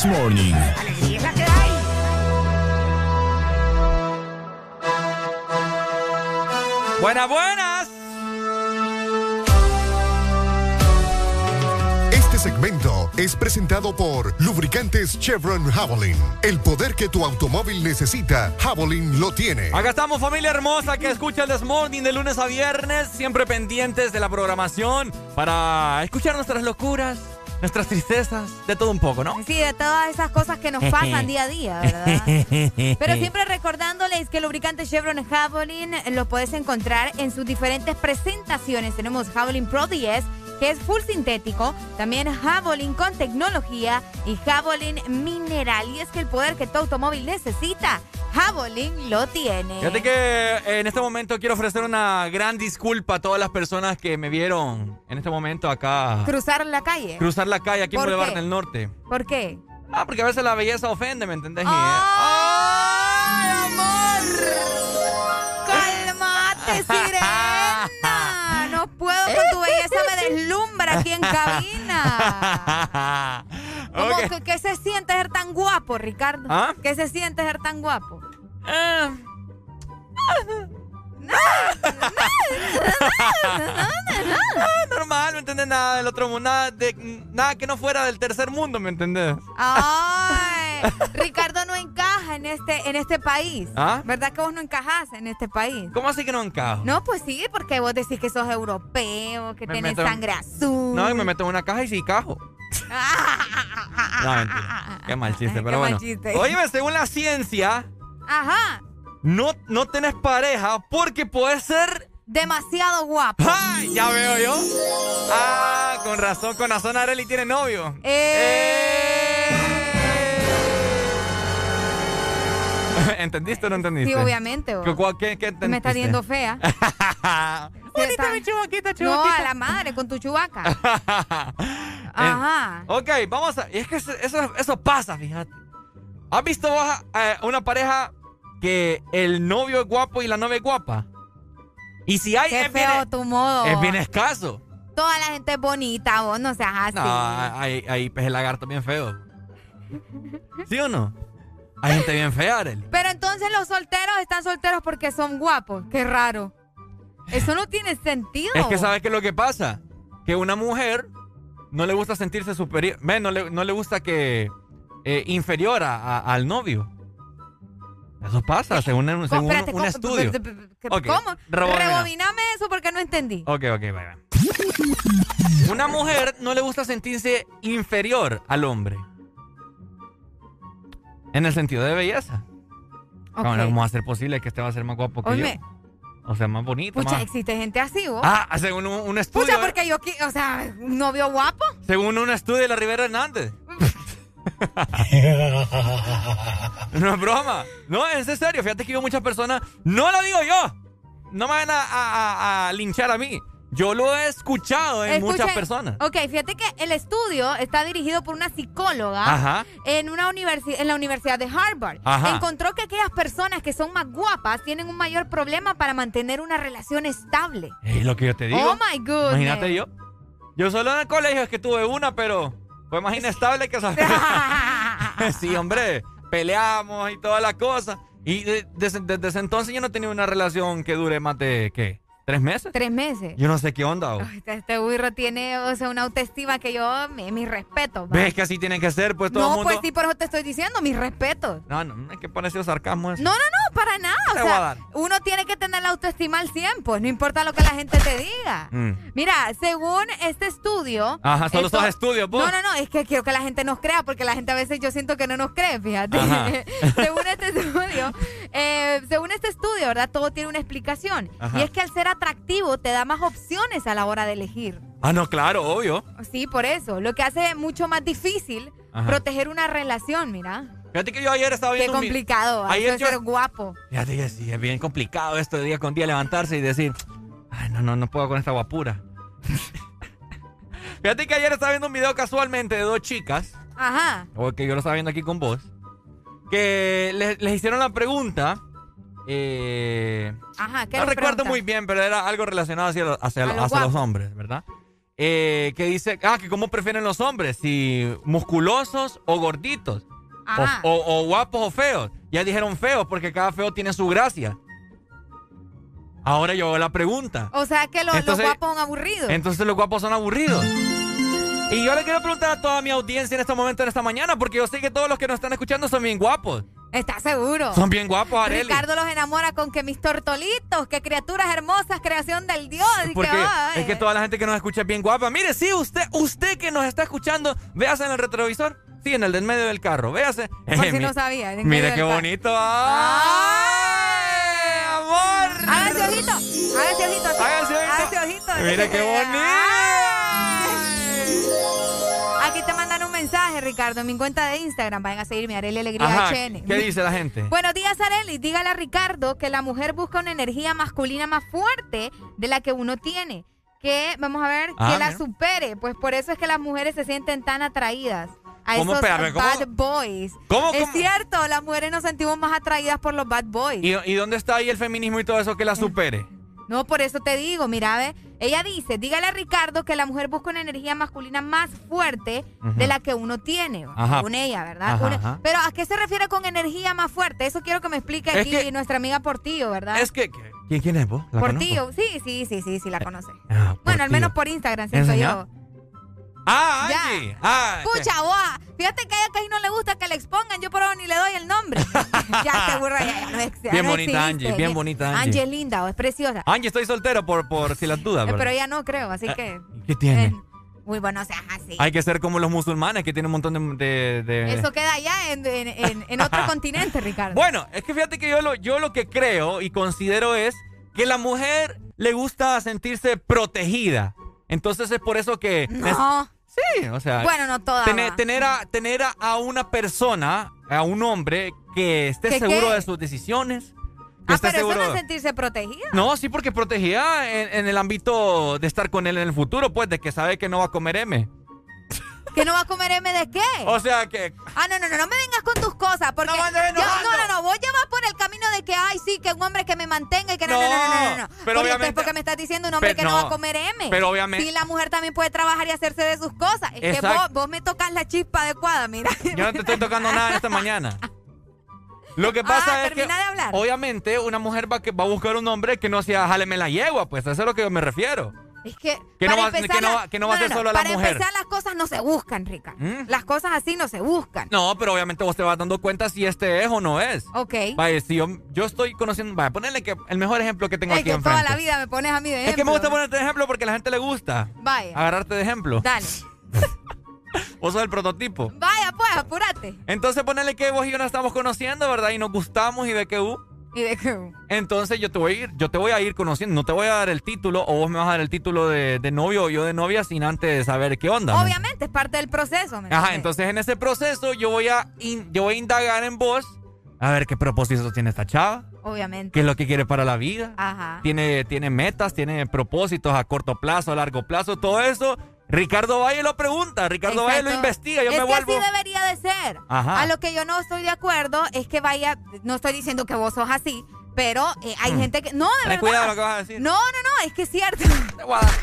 This Morning. Buenas, buenas. Este segmento es presentado por Lubricantes Chevron Javelin. El poder que tu automóvil necesita, Javelin lo tiene. Acá estamos, familia hermosa que escucha el Desmorning de lunes a viernes, siempre pendientes de la programación para escuchar nuestras locuras, nuestras tristezas, de todo un poco, ¿no? Sí, de todas esas cosas que nos pasan día a día, ¿verdad? Pero siempre recordándoles que el lubricante Chevron Javelin lo puedes encontrar en sus diferentes presentaciones. Tenemos Javelin Pro 10, que es full sintético, también Javelin con tecnología y Javelin mineral. Y es que el poder que tu automóvil necesita, Javelin lo tiene. Fíjate que eh, en este momento quiero ofrecer una gran disculpa a todas las personas que me vieron en este momento acá Cruzar la calle. cruzar la calle aquí en ¿Por Boulevard del Norte. ¿Por qué? Ah, porque a veces la belleza ofende, ¿me entendés? ¡Ay, amor! ¡Cálmate, sirena! No puedo con tu belleza, me deslumbra aquí en cabina. ¿Cómo, Ok. que- ¿Qué se siente ser tan guapo, Ricardo? ¿Ah? ¿Qué se siente ser tan guapo? Normal, ¿me entendés? Nada del otro mundo, nada, de, nada que no fuera del tercer mundo, ¿me entendés? Ay, Ricardo no encaja en este, en este país. ¿Ah? ¿Verdad que vos no encajás en este país? ¿Cómo así que no encajo? No, pues sí, porque vos decís que sos europeo, que Me tenés meto sangre azul. No, y me meto en una caja y sí cajo. No, mentira. Qué mal chiste, Qué pero mal bueno. chiste. Oye, según la ciencia, Ajá. no, no tenés pareja porque puedes ser... Demasiado guapo. ¡Ay! Ya veo yo. Ah, con razón, con razón Areli tiene novio. Eh. ¿Entendiste o no entendiste? Sí, obviamente. vos. ¿Qué, qué Me está entendiste? viendo fea. Bonita mi chubaquita, No, chubaquita. a la madre, con tu chubaca. Ajá. Ok, vamos a. y Es que eso, eso, eso pasa, fíjate. ¿Has visto vos, eh, una pareja que el novio es guapo y la novia es guapa? Y si hay. Qué es bien- feo tu modo. Es bien escaso. Toda la gente es bonita, vos no seas así. No, hay, hay peces lagartos bien feos. ¿Sí o no? Hay gente bien fea, Arely. Pero entonces los solteros están solteros porque son guapos. Qué raro. Eso no tiene sentido. Es que ¿sabes qué es lo que pasa? Que una mujer no le gusta sentirse superior. No le, no le gusta que. eh, inferior a- a- al novio. Eso pasa, según, un- según un- Espérate, un ¿cómo? estudio. ¿Qué- Ok, ¿Cómo? rebobina. Rebobiname eso porque no entendí. Ok, ok, bye. Una mujer no le gusta sentirse inferior al hombre. En el sentido de belleza. ¿Cómo va a ser posible que este va a ser más guapo que yo? O sea, más bonito. Pucha, más- existe gente así, vos. Ah, según un, un estudio. Pucha, porque yo, o sea, un novio guapo. Según un estudio de la Rivera Hernández. no es broma. No, es en serio. Fíjate que yo muchas personas. No lo digo yo. No me van a, a- a- a linchar a mí. Yo lo he escuchado en muchas personas. Ok, fíjate que el estudio está dirigido por una psicóloga Ajá. en, una universi- en la Universidad de Harvard. Ajá. Encontró que aquellas personas que son más guapas tienen un mayor problema para mantener una relación estable. Es lo que yo te digo. Oh my goodness. Imagínate yo. Yo solo en el colegio es que tuve una, pero fue más inestable que esa. sí, hombre. Peleamos y toda la cosa. Y de- desde, desde ese entonces yo no tenía una relación que dure más de, ¿qué? ¿Tres meses? Tres meses. Yo no sé qué onda. o. Este, este burro tiene, o sea, una autoestima que yo, mi, mis respetos. va. ¿Ves que así tiene que ser? Pues todo No, mundo. pues sí, por eso te estoy diciendo, mis respetos. No, no, no hay que ponerse sarcasmo eso. No, no, no, para nada. O Te voy a sea, dar. uno tiene que tener la autoestima al 100, pues no importa lo que la gente te diga. Mm. Mira, según este estudio. Ajá, solo esto- sos estudios, vos. No, no, no, es que quiero que la gente nos crea, porque la gente a veces yo siento que no nos cree, fíjate. Según este estudio, eh, según este estudio, ¿verdad? Todo tiene una explicación. Ajá. Y es que al ser atractivo te da más opciones a la hora de elegir. Ah, no, claro, obvio. Sí, por eso. Lo que hace mucho más difícil Ajá. proteger una relación, mira. Fíjate que yo ayer estaba Qué viendo un vi- complicado, ¿va? Ayer yo- ser guapo. Fíjate que sí, es bien complicado esto de día con día levantarse y decir, ay, no, no, no puedo con esta guapura. Fíjate que ayer estaba viendo un video casualmente de dos chicas, Ajá. o que yo lo estaba viendo aquí con vos, que les, les hicieron la pregunta. Eh, Ajá, ¿qué no recuerdo muy bien, pero era algo relacionado hacia, hacia, lo- hacia los hombres, ¿verdad? Eh, que dice, ah, que cómo prefieren los hombres, si musculosos o gorditos, o, Ajá. o- o guapos o feos. Ya dijeron feos porque cada feo tiene su gracia. Ahora yo hago la pregunta. O sea que los, guapos son aburridos. Entonces los guapos son aburridos. Y yo le quiero preguntar a toda mi audiencia en este momento, en esta mañana, porque yo sé que todos los que nos están escuchando son bien guapos. ¿Estás seguro? Son bien guapos, Areli. Ricardo los enamora con que mis tortolitos, que criaturas hermosas, creación del Dios. Porque que, es que toda la gente que nos escucha es bien guapa. Mire, sí, usted, usted que nos está escuchando, véase en el retrovisor. Sí, en el del medio del carro. Véase. Por Eh, no sabía. en Mire qué bonito. ¡Ay, amor! Hágase ojito. Hágase ojito. Hágase ojito. Hágase ojito. Mire qué bonito. Mandan un mensaje, Ricardo, en mi cuenta de Instagram. Vayan a seguirme, Arely Alegría Ajá, HN. ¿Qué dice la gente? Buenos días, Areli. Dígale a Ricardo que la mujer busca una energía masculina más fuerte de la que uno tiene. Que, vamos a ver, Ah, que la mira. supere. Pues por eso es que las mujeres se sienten tan atraídas a ¿Cómo? esos Espérame, ¿cómo? bad boys. ¿Cómo, Es cierto, las mujeres nos sentimos más atraídas por los bad boys. ¿Y, y dónde está ahí el feminismo y todo eso que la supere? No, por eso te digo, mira, ve. Ella dice, dígale a Ricardo que la mujer busca una energía masculina más fuerte de la que uno tiene, Ajá. según ella, ¿verdad? Ajá, Una- ajá. Pero ¿a qué se refiere con energía más fuerte? Eso quiero que me explique Es aquí que- nuestra amiga Portillo, ¿verdad? Es que... que- ¿Quién, quién es vos? ¿La conozco? Portillo, sí, sí, sí, sí, sí, la conoce. Ah, Bueno, al menos por Instagram siento yo. Ah, Ya. Angie. Ah, Escucha, vos, fíjate que a ella casi no le gusta que le expongan, yo por ahora ni le doy el nombre. ya te burra, ya, no ex- Bien no bonita. Angie, bien bonita Angie. Angie es linda o es preciosa. Angie, estoy soltero por, por si las dudas, Eh, pero ella no creo, así Ah, que... ¿Qué tiene? eh, Uy, bueno, o sea, así. Hay que ser como los musulmanes que tienen un montón de... de- de- Eso queda allá en, en- en- en otro continente, Ricardo. Bueno, es que fíjate que yo lo, yo lo que creo y considero es que la mujer le gusta sentirse protegida. Entonces es por eso que... No. Sí, o sea... Bueno, no toda, Tener, a, tener a, una persona, a un hombre que esté ¿Que seguro qué? de sus decisiones. Que ah, esté pero eso seguro... no es sentirse protegida. No, sí, porque protegida en, en el ámbito de estar con él en el futuro, pues, de que sabe que no va a comer M. ¿Que no va a comer M de qué? O sea que... Ah, no, no, no, no me vengas con tus cosas, porque... No yo- no, no, no, vos ya vas por el camino de que, ay, sí, que un hombre que me mantenga y que no, no, no, no, no, no. pero porque obviamente- entonces porque me estás diciendo un hombre Pero que no, va a comer M. pero obviamente- Sí, la mujer también puede trabajar y hacerse de sus cosas. Es que vos, vos me tocas la chispa adecuada, mira. Yo no te estoy tocando nada esta mañana. Lo que pasa Ah, es que, termina de hablar. obviamente, una mujer va, que, va a buscar un hombre que no sea jáleme la yegua, pues, eso es a lo que yo me refiero. Es que, Que para no va- que no la- va- que no va a ser solo la para mujer. empezar, las cosas no se buscan, Rica. ¿Mm? Las cosas así no se buscan. No, pero obviamente vos te vas dando cuenta si este es o no es. Ok. Vaya, si yo, yo estoy conociendo, vaya, ponerle que el mejor ejemplo que tengo es aquí que toda enfrente. la vida me pones a mí de Es que me ejemplo. gusta ponerte de ejemplo porque a la gente le gusta. Vaya. Agarrarte de ejemplo. Dale. Vos sos el prototipo. Vaya, pues, apúrate. Entonces ponele que vos y yo nos estamos conociendo, ¿verdad? Y nos gustamos y de que uh, ¿Y de? Entonces yo te voy a ir, yo te voy a ir conociendo, no te voy a dar el título o vos me vas a dar el título de, de novio o yo de novia sin antes saber qué onda. ¿me Obviamente, es parte del proceso. ¿me Ajá, entonces en ese proceso yo voy a in- yo voy a indagar en vos a ver qué propósitos tiene esta chava, Obviamente. qué es lo que quiere para la vida. Ajá. Tiene, tiene metas, tiene propósitos a corto plazo, a largo plazo, todo eso. Ricardo Valle lo pregunta, Ricardo Valle lo investiga, yo es me que vuelvo. así debería de ser. Ajá. A lo que yo no estoy de acuerdo es que vaya, no estoy diciendo que vos sos así, pero eh, hay Mm. gente que, no, de Ten verdad. cuidado lo que vas a decir. No, no, no, es que es cierto.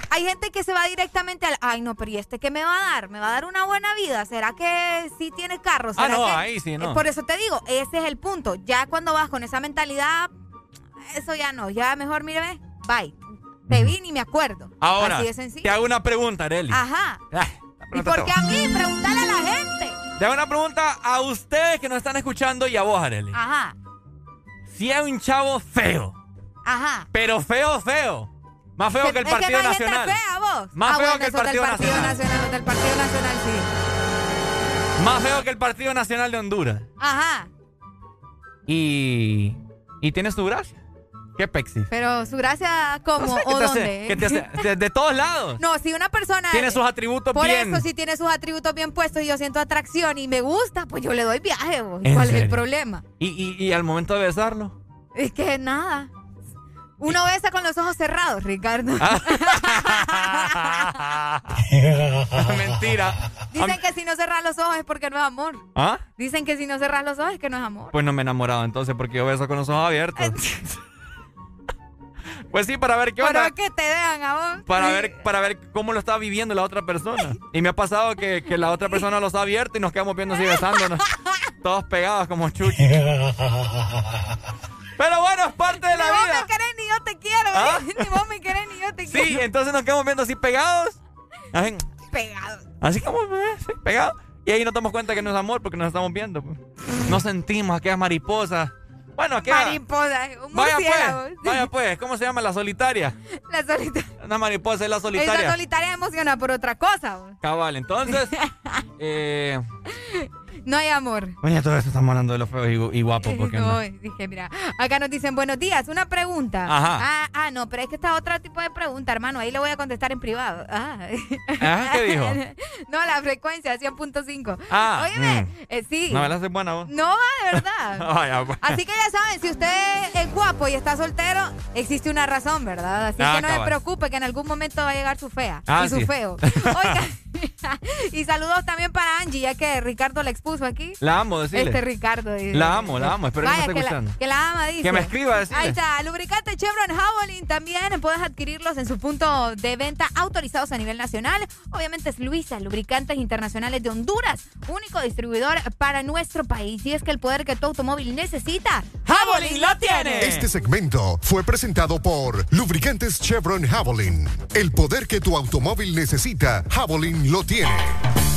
hay gente que se va directamente al, ay no, pero ¿y este qué me va a dar? ¿Me va a dar una buena vida? ¿Será que sí tiene carro? Ah, ¿Será no, que- ahí sí, no. Eh, Por eso te digo, ese es el punto. Ya cuando vas con esa mentalidad, eso ya no, ya mejor, mire, ve, bye. Te vi ni me acuerdo. Ahora, Así de sencillo. te hago una pregunta, Areli. Ajá. ¿Y por qué a mí? Preguntarle a la gente. Te hago una pregunta a ustedes que nos están escuchando y a vos, Areli. Ajá, Si es un chavo feo, ajá. pero feo, feo. Más feo que el es que Partido Nacional. gente fea, vos. Más ah, feo bueno, que el Partido del Partido Nacional. Nacional. del Partido Nacional, sí. Más feo que el Partido Nacional de Honduras. Ajá. Y. Y tiene su gracia. ¿Qué pexi? Pero su gracia, ¿cómo? No sé, ¿qué ¿O te hace? dónde? ¿Qué te hace? De, de todos lados. No, si una persona... Tiene sus atributos Por bien. eso, si tiene sus atributos bien puestos y yo siento atracción y me gusta, pues yo le doy viaje. vos. ¿En ¿Cuál es el problema? Y, y, y al momento de besarlo. Es que nada. Uno besa con los ojos cerrados, Ricardo. Ah. Mentira. Dicen que si no cerras los ojos es porque no es amor. ¿Ah? Dicen que si no cerras los ojos es que no es amor. Pues no me he enamorado entonces porque yo beso con los ojos abiertos. pues sí, para ver qué onda. es que te dejan a vos. Para ver, para ver cómo lo está viviendo la otra persona. Y me ha pasado que, que la otra persona los ha abierto y nos quedamos viendo así besándonos. Todos pegados como chuchi. Pero bueno, es parte de la Ni vos vida. me querés ni yo te quiero. ¿Ah? Ni vos me querés ni yo te quiero. Sí, entonces nos quedamos viendo así pegados. Así, Pegado. así como eh, sí, pegados. Y ahí nos damos cuenta que no es amor porque nos estamos viendo. pues. No sentimos aquellas mariposas. Bueno, aquella. Mariposa, un Vaya pues, vaya pues, ¿cómo se llama la solitaria? La solitaria. Una mariposa es la solitaria. solitaria emociona por otra cosa. Cabal, entonces. eh, No hay amor. Oye, todo esto estamos hablando de los feos y, y guapos, ¿por qué No, no? dije, mira, acá nos dicen buenos días, una pregunta. Ajá. Ah, ah, no, pero es que está otro tipo de pregunta, hermano. Ahí le voy a contestar en privado. Ah. Ajá, ¿qué dijo? no, la frecuencia, 100.5. Ah, Óyeme, mm. eh, sí. No, ¿verdad? Es buena vos. No, de verdad. Vaya, pues. Así que ya saben, si usted es guapo y está soltero, existe una razón, ¿verdad? Así Ah, que no se preocupe que en algún momento va a llegar su fea Ah, y su sí. feo. Oiga, y saludos también para Angie, ya que Ricardo la expuso aquí. La amo, decirle. Este Ricardo. dice. La amo, la amo. Espero que me esté que la, escuchando. que la ama, dice. Que me escriba, decirle. Ahí está, lubricante Chevron Javelin también puedes adquirirlos en su punto de venta autorizados a nivel nacional. Obviamente es Luisa, lubricantes internacionales de Honduras, único distribuidor para nuestro país. Y es que el poder que tu automóvil necesita, Javelin lo tiene. Este segmento fue presentado por Lubricantes Chevron Javelin. El poder que tu automóvil necesita, Javelin lo tiene.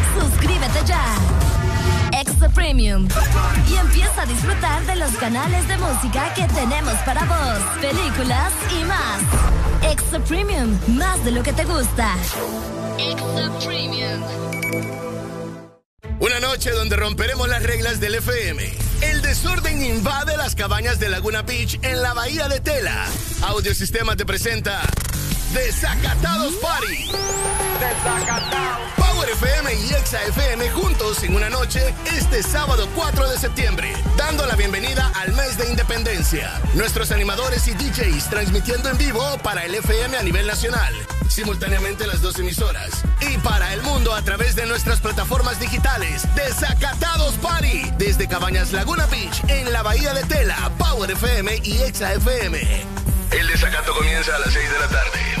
Suscríbete ya. Extra Premium. Y empieza a disfrutar de los canales de música que tenemos para vos, películas y más. Extra Premium, más de lo que te gusta. Extra Premium. Una noche donde romperemos las reglas del FM. El desorden invade las cabañas de Laguna Beach en la bahía de Tela. Audiosistema te presenta Desacatados Party. Power FM y Exa FM juntos en una noche este sábado 4 de septiembre, dando la bienvenida al mes de independencia. Nuestros animadores y DJs transmitiendo en vivo para el FM a nivel nacional, simultáneamente las dos emisoras, y para el mundo a través de nuestras plataformas digitales. Desacatados Party desde Cabañas Laguna Beach en la bahía de Tela, Power FM y Exa FM. El desacato comienza a las 6 de la tarde.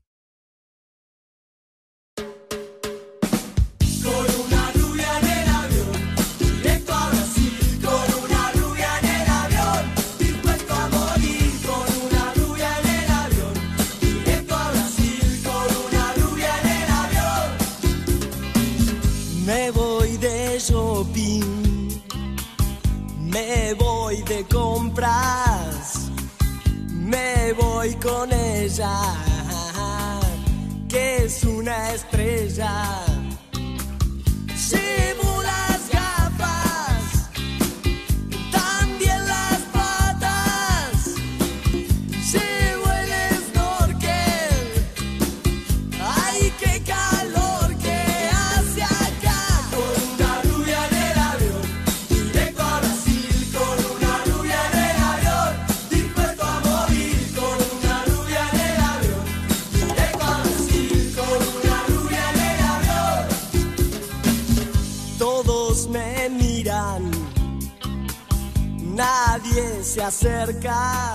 Es se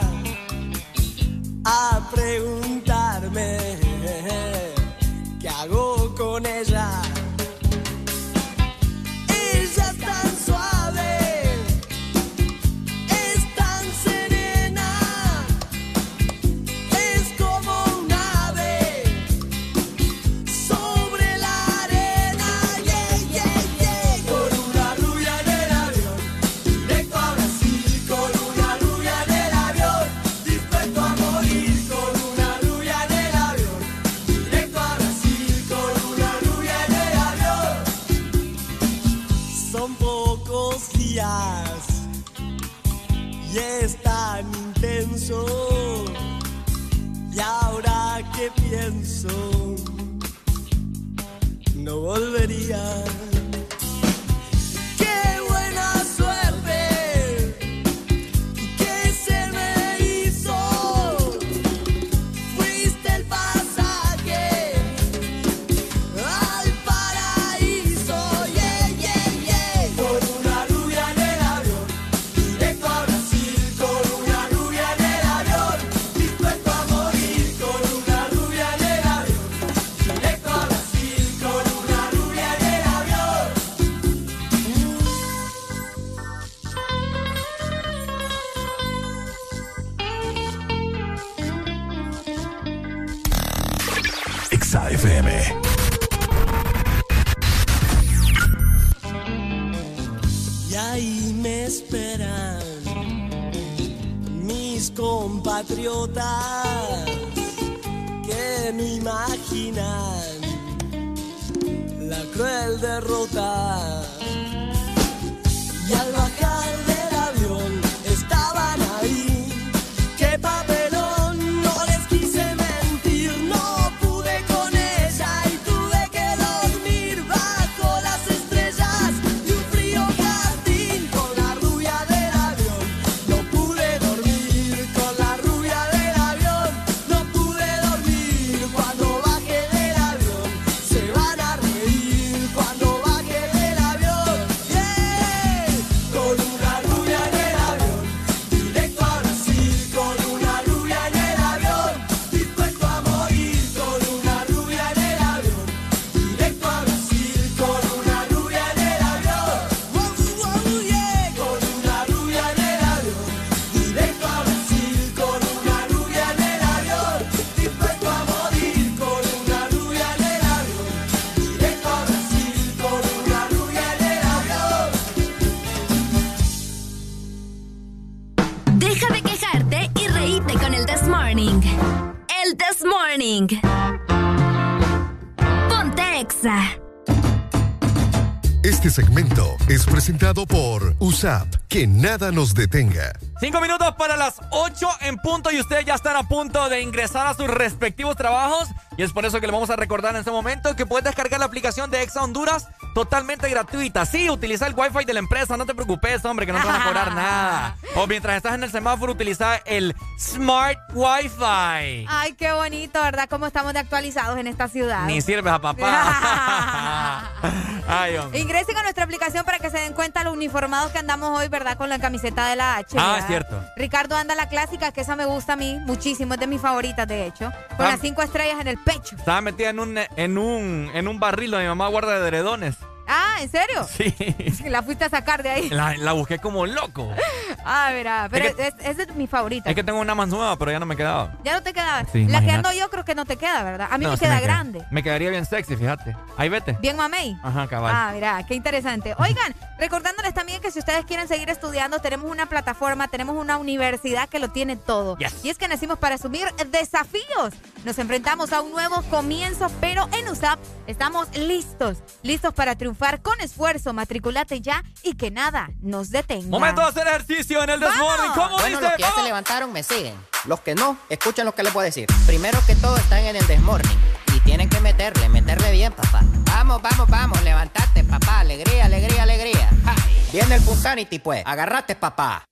compatriotas presentado por USAP. Que nada nos detenga. Cinco minutos para las ocho en punto y ustedes ya están a punto de ingresar a sus respectivos trabajos. Y es por eso que le vamos a recordar en este momento que puedes descargar la aplicación de Exa Honduras totalmente gratuita. Sí, utiliza el Wi-Fi de la empresa, no te preocupes, hombre, que no te van a cobrar nada. O mientras estás en el semáforo, utiliza el Smart Wi-Fi. Ay, qué bonito, ¿verdad? Cómo estamos de actualizados en esta ciudad. Ni sirves a papá. Ay, hombre. Ingresen a aplicación para que se den cuenta los uniformados que andamos hoy, ¿verdad? Con la camiseta de la H. Ah, ¿verdad? es cierto. Ricardo anda la clásica, que esa me gusta a mí muchísimo, es de mis favoritas, de hecho. Con Ah. las cinco estrellas en el pecho. Estaba metida en un, en un, en un barril donde mi mamá guarda edredones. Ah, ¿en serio? Sí. La fuiste a sacar de ahí. La, la busqué como loco. Ah, verá, pero Es es, es de mis favoritas. Es que tengo una más nueva, pero ya no me quedaba. Ya no te quedaba. Sí, la que ando yo creo que no te queda, ¿verdad? A mí No, me queda. grande. Me quedaría bien sexy, fíjate. Ahí vete. Bien mamey. Ajá, cabal. Ah, mira, qué interesante. Oigan, recordándoles también que si ustedes quieren seguir estudiando, tenemos una plataforma, tenemos una universidad que lo tiene todo. Yes. Y es que nacimos para asumir desafíos. Nos enfrentamos a un nuevo comienzo, pero en USAP estamos listos, listos para triunfar con esfuerzo. Matriculate ya y que nada nos detenga. Momento de hacer ejercicio en el. Desmorning. ¿Cómo Bueno, dice? los que ya se levantaron me siguen. Los que no, escuchen lo que les voy a decir. Primero que todo están en el desmorning. Y tienen que meterle, meterle bien, papá. Vamos, vamos, vamos, levantate, papá. Alegría, alegría, alegría. Ja. Viene el Punsanity, pues. Agarrate, papá.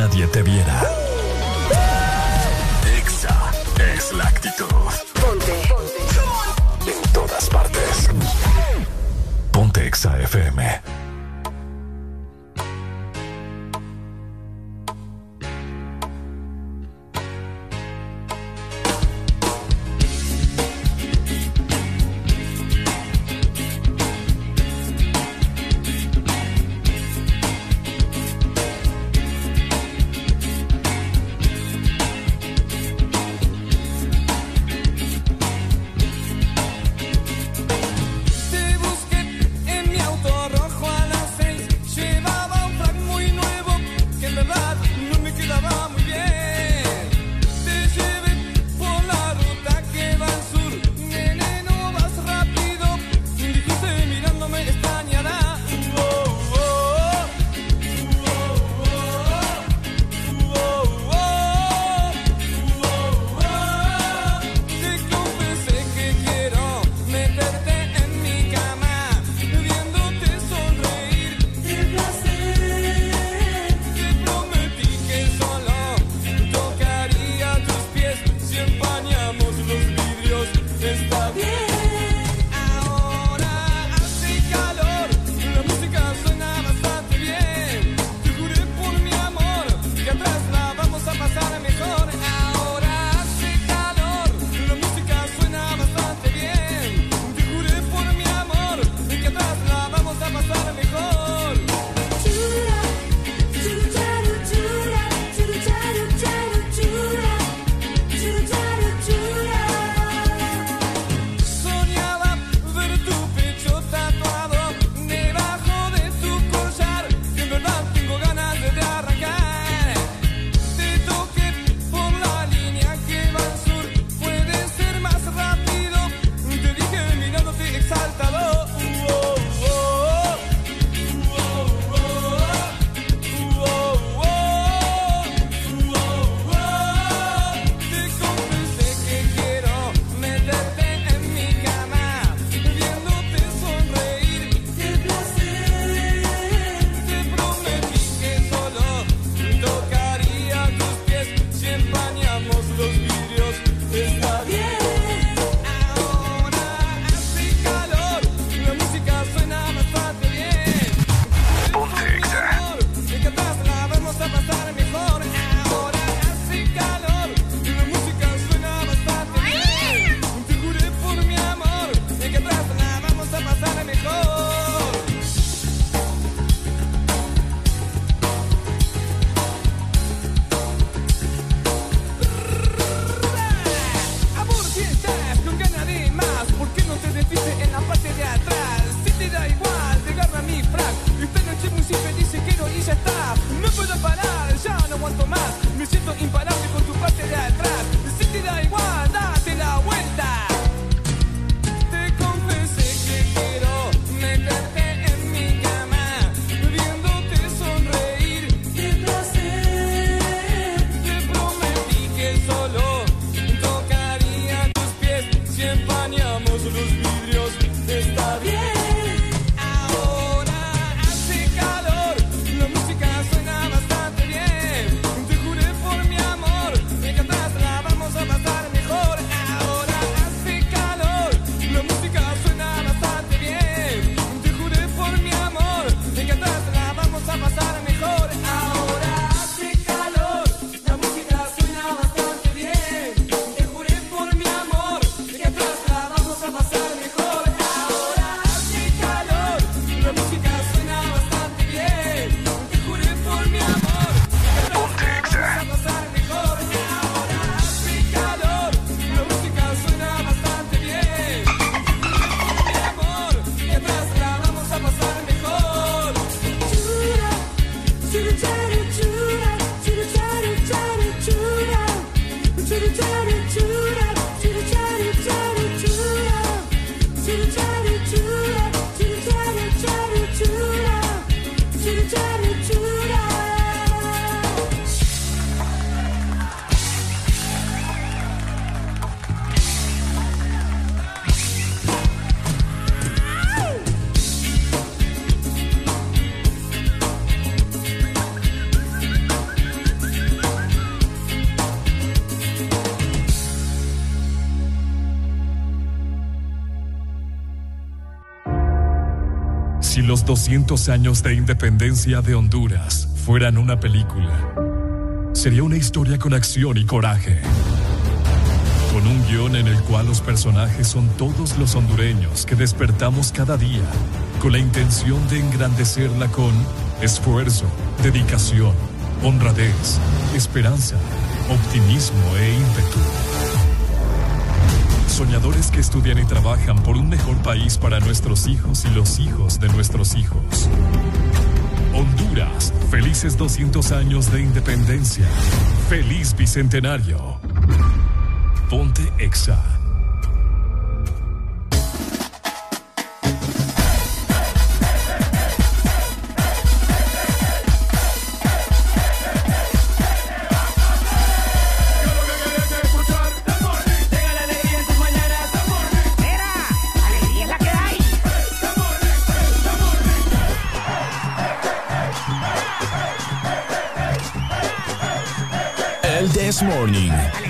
Nadie te viera. Los 200 años de independencia de Honduras fueran una película, sería una historia con acción y coraje. Con un guion en el cual los personajes son todos los hondureños que despertamos cada día con la intención de engrandecerla con esfuerzo, dedicación, honradez, esperanza, optimismo e ímpetu. Soñadores que estudian y trabajan por un mejor país para nuestros hijos y los hijos de nuestros hijos. Honduras, felices 200 años de independencia. Feliz Bicentenario. Ponte Exa. Morning.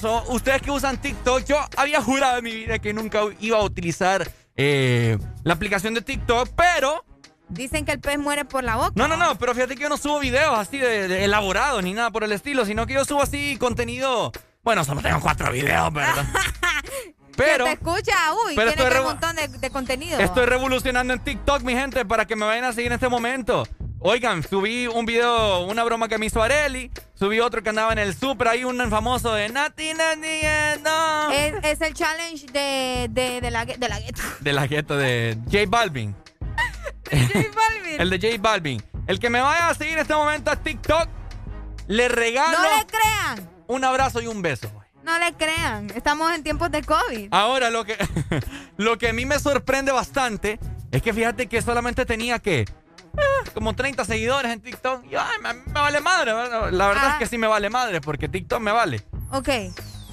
Curioso. Ustedes que usan TikTok, yo había jurado en mi vida que nunca iba a utilizar eh, la aplicación de TikTok, pero. Dicen que el pez muere por la boca. No, no, no, pero fíjate que yo no subo videos así de, de elaborados ni nada por el estilo, sino que yo subo así contenido. Bueno, solo tengo cuatro videos, ¿verdad? Pero. Que te escucha, uy, pero tiene un montón de, de contenido. Estoy revolucionando en TikTok, mi gente, para que me vayan a seguir en este momento. Oigan, subí un video, una broma que me hizo Areli. Subí otro que andaba en el super, ahí un famoso de Nati Nati no. Es, es el challenge de, de, de la, de la gueto. De la gueto de J Balvin. el de J Balvin. El que me vaya a seguir en este momento a TikTok, le regalo No le crean, un abrazo y un beso. no le crean. Estamos en tiempos de COVID. Ahora, lo que, lo que a mí me sorprende bastante es que fíjate que solamente tenía que como 30 seguidores en TikTok. Y ay, me, me vale madre. La verdad Ah. es que sí me vale madre porque TikTok me vale. Ok,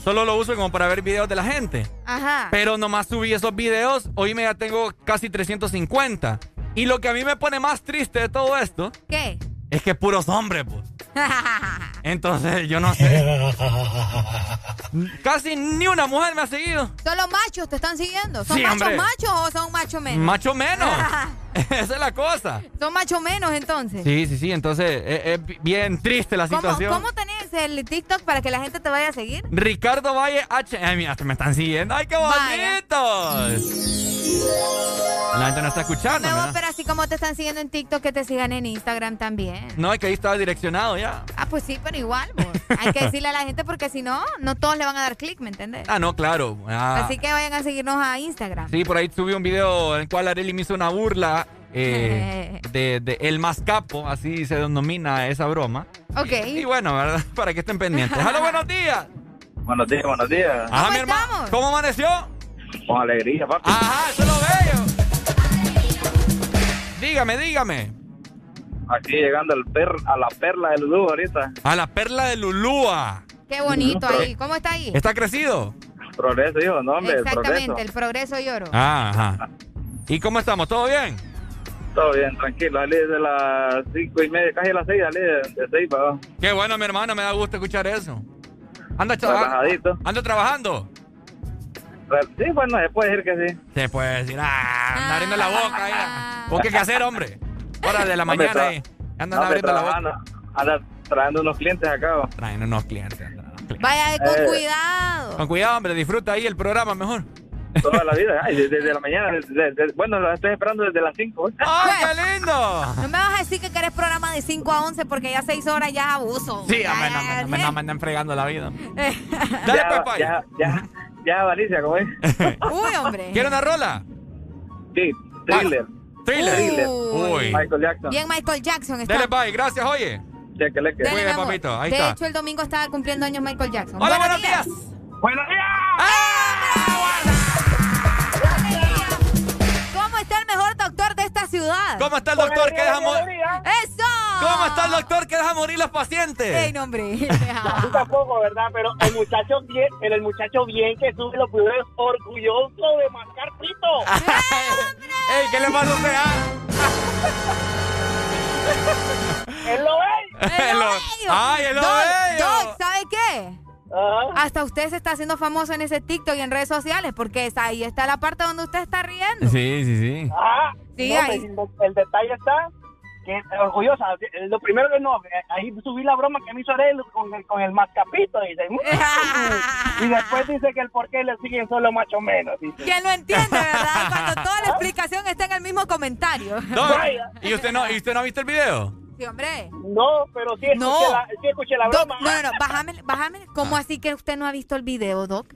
Solo lo uso como para ver videos de la gente. ajá. Pero nomás subí esos videos. Hoy me ya tengo casi 350. Y lo que a mí me pone más triste de todo esto ¿Qué? es que puros hombres, pues. Entonces, yo no sé. Casi ni una mujer me ha seguido. ¿Solo machos te están siguiendo? ¿Son Sí, machos hombre. machos o son machos menos? Macho menos. Esa es la cosa. son machos menos entonces. Sí, sí, sí. Entonces, es, es bien triste la ¿Cómo, situación. ¿Cómo tenés el TikTok para que la gente te vaya a seguir? Ricardo Valle H. Ay, mira, me están siguiendo. ¡Ay, qué bonitos! La gente no está escuchando, ¿verdad? pero así como te están siguiendo en TikTok, que te sigan en Instagram también. No, es que ahí estaba direccionado ya. Ah, pues sí, pero igual. vos. Hay que decirle a la gente porque si no, no todos le van a dar clic, ¿me entiendes? Ah, no, claro. Ah. Así que vayan a seguirnos a Instagram. Sí, por ahí subí un video en el cual Areli me hizo una burla eh, de, de El Más Capo, así se denomina esa broma. Ok. Y bueno, ¿verdad? Para que estén pendientes. ¡Halo, buenos días! Buenos días, buenos días. Ajá, mi hermano. ¿Cómo amaneció? Con alegría, papi. Ajá, eso es lo bello. Dígame, dígame. Aquí llegando al per, a la perla del Lulú ahorita. A la perla de Lulúa. Qué bonito ahí. ¿Cómo está ahí? ¿Está crecido? Progreso, hijo, no, hombre, Exactamente, progreso. el progreso y oro. Ah, ajá. ¿Y cómo estamos? ¿Todo bien? Todo bien, tranquilo. Salí de las cinco y media, casi a las seis, salí de, de seis para abajo. Qué bueno, mi hermano, me da gusto escuchar eso. ¿Anda, Relajadito. ¿Anda trabajando? Sí, bueno, se puede decir que sí. Se puede decir, ah, anda abriendo la boca. ¿Vos qué que hacer, hombre? Hora de la mañana ahí. Andan abriendo la boca. trabajando. Anda trayendo unos clientes acá. Traen unos clientes. traen unos clientes. Vaya con Eh. cuidado. Con cuidado, hombre, disfruta ahí el programa mejor. Toda la vida. Ay, desde, desde la mañana. desde- desde- bueno, lo estoy esperando desde las 5. ¡Ay, qué lindo! No me vas a decir que querés programa de 5 a hombre porque ya 6 horas ya es abuso. Sí, Ya, hombre, ya, no, me- ya, no andan fregando la vida. Dale, pues, Pai. Ya, ya, ya, Valicia, ¿cómo es? Uy, hombre. ¿Quiere una rola? Sí, thriller. Thriller. Thriller. Uy. Michael Jackson. Bien, Michael Jackson. Está. Dele, bye. Gracias, oye. Chequele que. Dele, papito. Ahí de está. hecho, el domingo estaba cumpliendo años Michael Jackson. Hola, buenos días. Buenos días. ¿Cómo está el mejor doctor de esta ciudad? ¿Cómo está el doctor que deja morir? ¡Eso! ¿Cómo está el doctor que deja morir los pacientes? ¡Ey, no, hombre! Tú tampoco, ¿verdad? Pero el muchacho bien, pero el muchacho bien que sube los videos orgulloso de mascar pito. ¡Ey, qué le pasa a usted? ¿Él lo ve? Él lo- ¡Ay, él lo Doc, bello! Doc, ¿sabe qué? Hasta usted se está haciendo famoso en ese TikTok y en redes sociales porque es- ahí está la parte donde usted está riendo. Sí, sí, sí. Ah, Sí, no, ahí. pues, el, el detalle está que orgullosa. Lo primero que no, eh, ahí subí la broma que me hizo él con el, con el mascapito. Dice, y después dice que el por qué le siguen solo macho menos. Dice. ¿Quién lo entiende, verdad? Cuando toda la explicación está en el mismo comentario. ¿y usted no, ¿y usted no ha visto el video? Sí, hombre. No, pero sí escuché, No. la, sí escuché la Doc, broma. no, no, no, bájame, bájame. ¿Cómo así que usted no ha visto el video, Doc?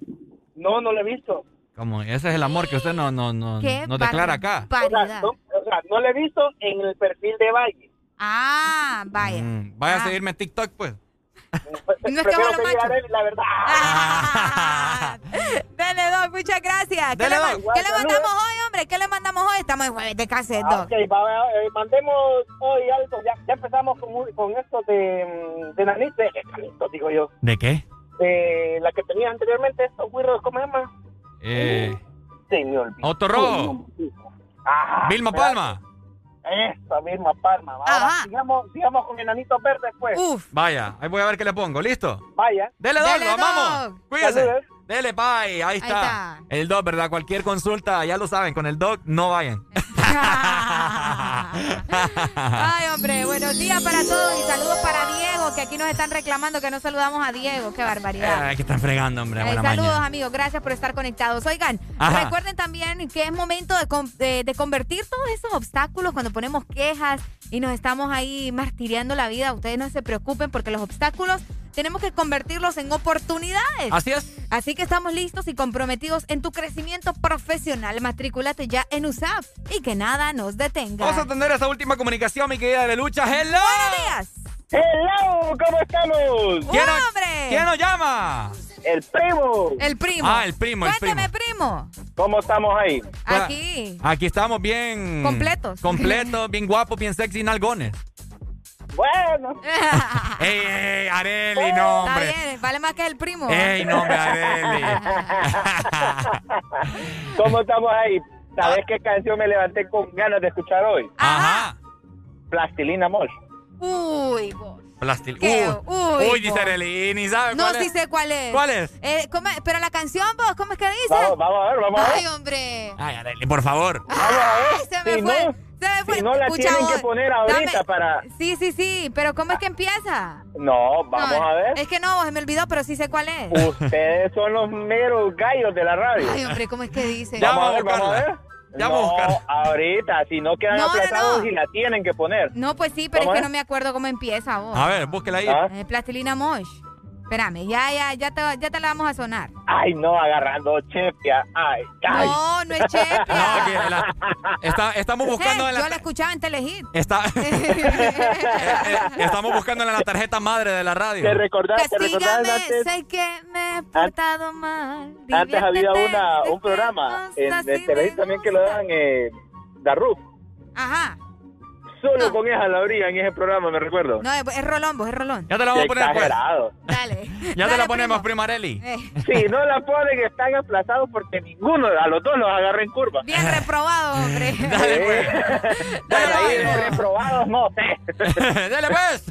No, no lo he visto. Como ese es el amor que usted no, no, no, Qué no declara acá. O sea, no, o sea, no lo he visto en el perfil de Valle. Ah, vaya. Mm, vaya a seguirme en TikTok, pues. No es que él, la verdad. Dele, Doc, muchas gracias. ¿Qué, le, Doc. qué le mandamos hoy, hombre? ¿Qué le mandamos hoy? Estamos en jueves de cassette, Ah, Doc. ok, va, eh, mandemos hoy algo. Ya, ya empezamos con, un- con esto de, mm, de nanito, de digo yo. ¿De qué? De la que tenías anteriormente, estos güiros, ¿cómo se llama? Eh, Sí, me olvidé. Auto Rojo. Ajá. Vilma Palma. Esa misma palma. Ahora, sigamos, sigamos con enanitos verdes, pues. Vaya, ahí voy a ver qué le pongo. ¿Listo? Vaya. Dele, Dele, lo amamos. Cuídese. Saludos. Dele, bye. Ahí está. está. El Doc, ¿verdad? Cualquier consulta, ya lo saben, con el Doc no vayan. Ay, hombre, buenos días para todos y saludos para Diego, que aquí nos están reclamando que no saludamos a Diego. Qué barbaridad. Ay, que están fregando, hombre. Saludos mañana. amigos, gracias por estar conectados. Oigan, Ajá. recuerden también que es momento de, con- de- de convertir todos esos obstáculos cuando ponemos quejas y nos estamos ahí martiriando la vida. Ustedes no se preocupen porque los obstáculos tenemos que convertirlos en oportunidades. Así es. Así que estamos listos y comprometidos en tu crecimiento profesional. Matricúlate ya en USAF y que nada nos detenga. Vamos a atender esta última comunicación, mi querida de lucha. ¡Hello! Buenos días. Hello, ¿cómo estamos? ¿Quién, nos- ¡Hombre! ¿Quién nos llama? El primo. El primo. Ah, el primo, el Cuénteme, primo. ¿Cómo estamos ahí? Aquí. Aquí estamos bien. Completos. Completos, bien guapos, bien sexy, nalgones. Bueno. ¡Ey, ey, Areli, no, Está hombre! bien, vale más que el primo. ¡Ey, no, hombre, Areli! ¿Cómo estamos ahí? ¿Sabes qué canción me levanté con ganas de escuchar hoy? Ajá. Plastilina Mosh. Uy, vos. Plastil. ¿Qué? Uh, Uy, uy, dice. Areli, ni sabe No, cuál sí es. sé cuál es. ¿Cuál es? Eh, ¿cómo es? pero la canción, vos, ¿cómo es que dice? Vamos, vamos a ver, vamos a ver. Ay, hombre. Ay, Areli, por favor. Vamos a ver. Ay, se me si fue. No, si no la Escucha, tienen que poner ahorita dame- para... Sí, sí, sí, pero ¿cómo es que empieza? No, vamos No, a ver. Es que no, se me olvidó, pero sí sé cuál es. Ustedes son los meros gallos de la radio. Ay, hombre, ¿cómo es que dice? Vamos a ver, vamos a ver. Ya no, vamos a buscarla. ahorita, si no quedan No, no, aplazados no. y la tienen que poner. No, pues sí, pero es ¿Cómo que no me acuerdo cómo empieza vos. A ver, búsquela ahí. Ah. Eh, Plastilina Mosh. Espérame, ya, ya, ya te, ya te la vamos a sonar. Ay, no, agarrando chepia. Ay, ay. No, no es Chepia. No, que la- está- estamos buscando Eh, en la, Yo la escuchaba en Telehit. está, eh, estamos buscando en la tarjeta madre de la radio. ¿Te recordás, te recordás antes? sé que me he portado mal. Antes había una, un programa en, en televisión también que lo daban eh, Darruf. Ajá. Solo con esa la abrían en ese programa, me recuerdo. No, es, Rolón, vos, es Rolón. Ya te la vamos a poner, pues. Exagerado. Dale. Ya te la ponemos, prima Areli. Eh, Si no la ponen, están aplazados porque ninguno, a los dos los agarra en curva. bien reprobado, hombre. Dale, pues. Bueno, ahí de reprobados, no sé. Dale, pues.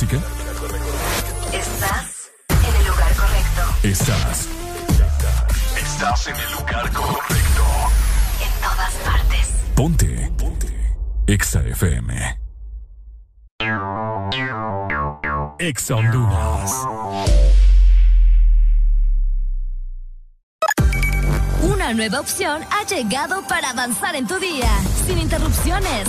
Música? Estás en el lugar correcto. Estás. Estás en el lugar correcto. En todas partes. Ponte. Ponte. Exa FM. Exa Honduras. Una nueva opción ha llegado para avanzar en tu día, sin interrupciones.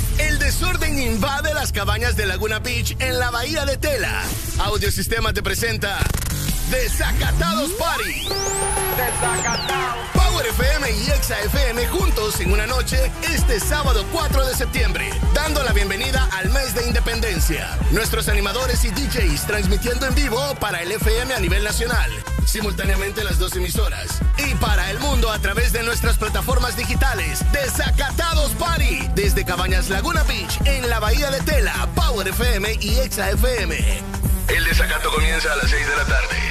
El desorden invade las cabañas de Laguna Beach en la bahía de Tela. Audiosistema te presenta Desacatados Party. Desacatados. FM y Exa FM juntos en una noche este sábado 4 de septiembre, dando la bienvenida al mes de independencia. Nuestros animadores y DJs transmitiendo en vivo para el FM a nivel nacional, simultáneamente las dos emisoras, y para el mundo a través de nuestras plataformas digitales. Desacatados Party, desde Cabañas Laguna Beach en la bahía de Tela, Power FM y Exa FM. El desacato comienza a las 6 de la tarde.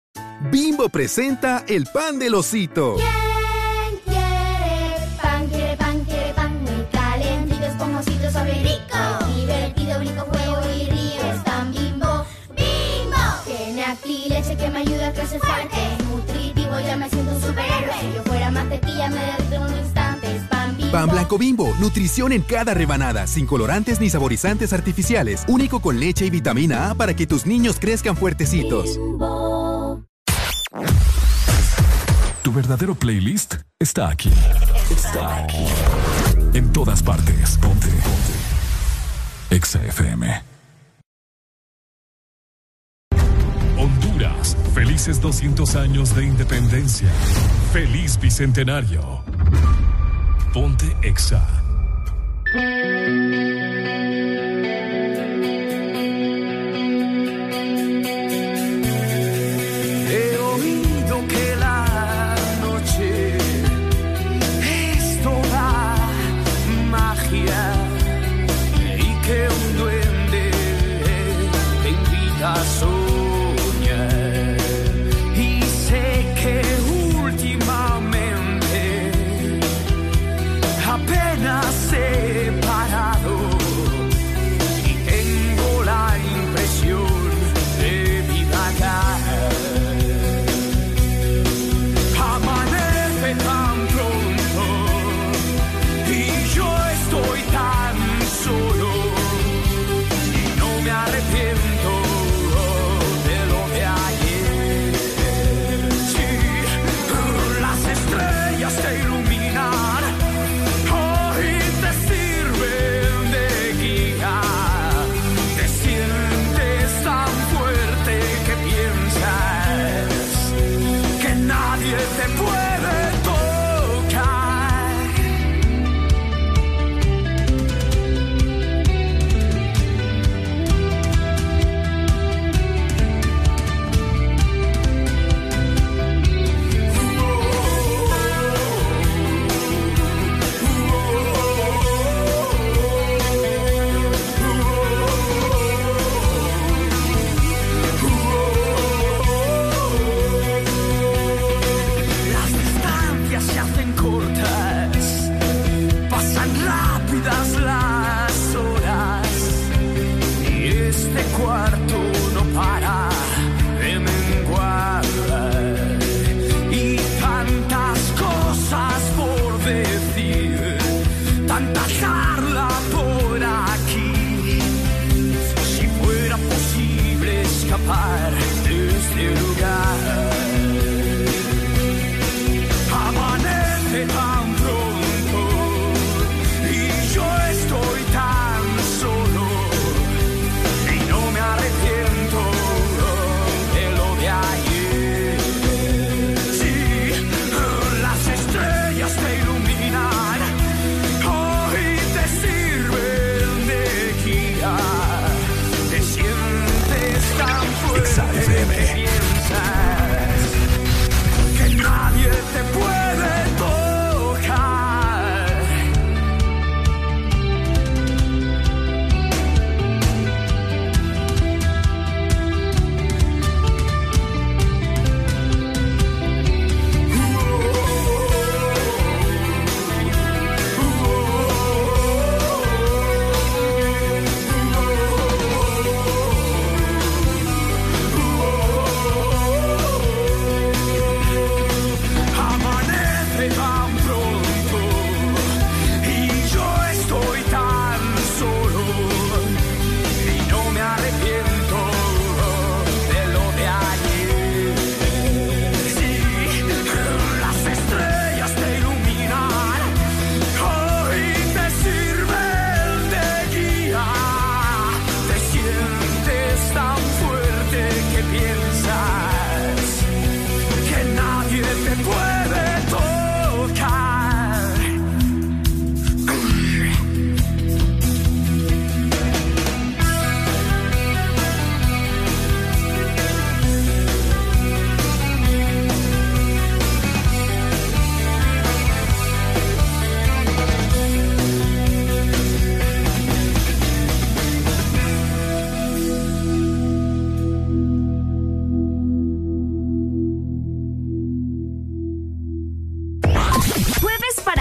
Bimbo presenta el pan del osito. ¿Quién quiere pan? Quiere pan, quiere pan muy calentito, esponjosito, suave y rico. Divertido, brinco, juego y río. Es pan bimbo, bimbo. Tiene aquí leche que me ayuda a crecer fuerte. Nutritivo, ya me siento un superhéroe. Si yo fuera mantequilla, me derrito en un instante. Es pan bimbo. Pan blanco bimbo, nutrición en cada rebanada, sin colorantes ni saborizantes artificiales, único con leche y vitamina A para que tus niños crezcan fuertecitos. Tu verdadero playlist está aquí. Está aquí. En todas partes. Ponte. Ponte. Exa FM. Honduras. Felices 200 años de independencia. Feliz bicentenario. Ponte Exa.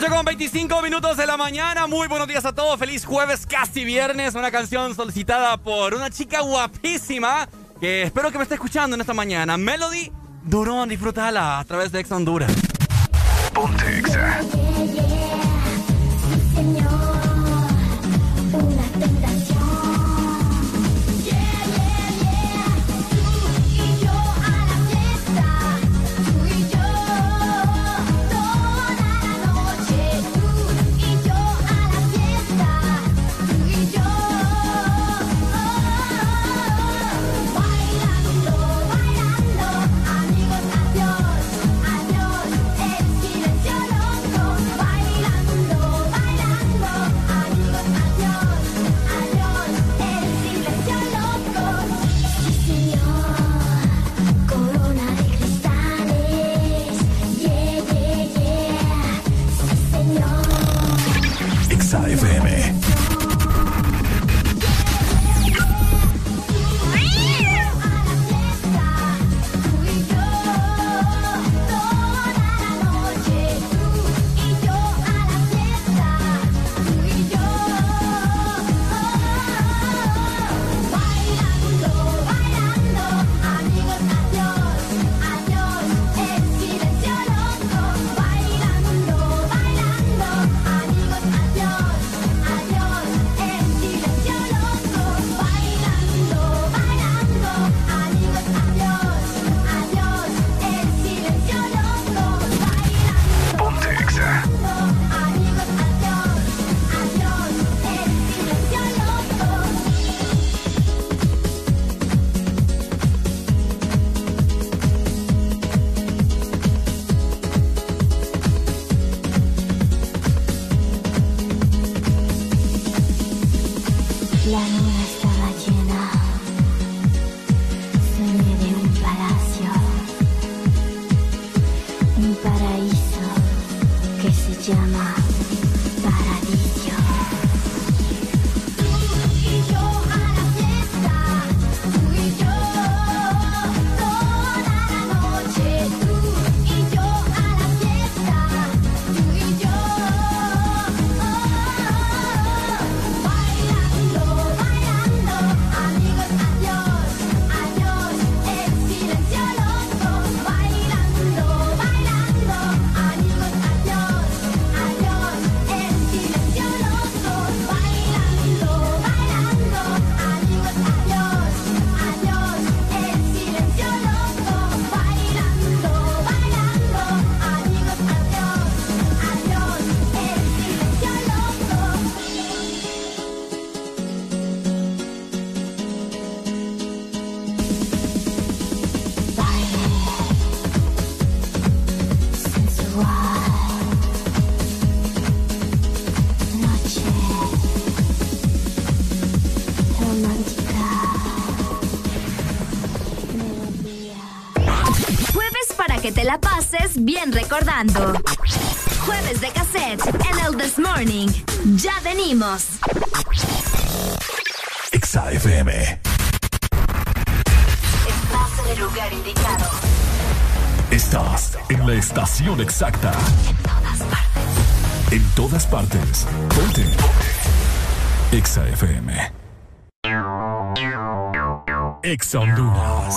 8 con 25 minutos de la mañana. Muy buenos días a todos. Feliz jueves, casi viernes. Una canción solicitada por una chica guapísima que espero que me esté escuchando en esta mañana. Melody Durón, disfrútala a través de Ex Honduras. Ponte bien recordando. Jueves de cassette en el This Morning. Ya venimos. Exa FM. Estás en el lugar indicado. Estás en la estación exacta. En todas partes. Ponte. Exa FM. Exa Honduras.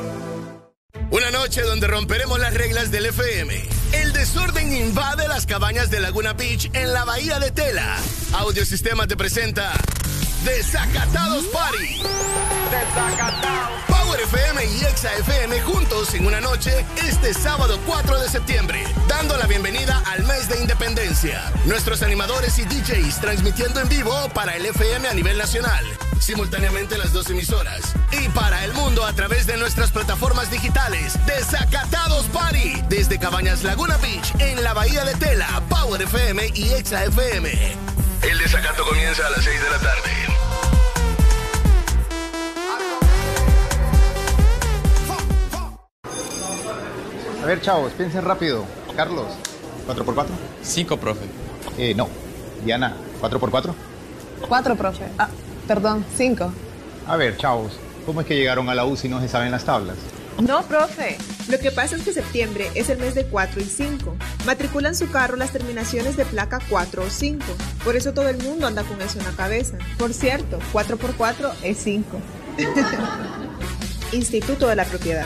Una noche donde romperemos las reglas del FM. El desorden invade las cabañas de Laguna Beach en la bahía de Tela. Audiosistema te presenta Desacatados Party. Desacatados. Power FM y Exa FM juntos en una noche este sábado 4 de septiembre, dando la bienvenida al mes de independencia. Nuestros animadores y DJs transmitiendo en vivo para el FM a nivel nacional, simultáneamente las dos emisoras. Y para el mundo a través de nuestras plataformas digitales. Desacatados Party. Desde Cabañas Laguna Beach en la Bahía de Tela, Power FM y Exa FM. El desacato comienza a las 6 de la tarde. A ver, chavos, piensen rápido. Carlos, ¿4x4? 5, profe. Eh, no. Diana, ¿4x4? Cuatro, profe. Ah, perdón, cinco. A ver, chavos, ¿cómo es que llegaron a la U si no se saben las tablas? No, profe. Lo que pasa es que septiembre es el mes de 4 y 5. Matriculan su carro las terminaciones de placa 4 o 5. Por eso todo el mundo anda con eso en la cabeza. Por cierto, 4 por 4 es 5. Instituto de la Propiedad.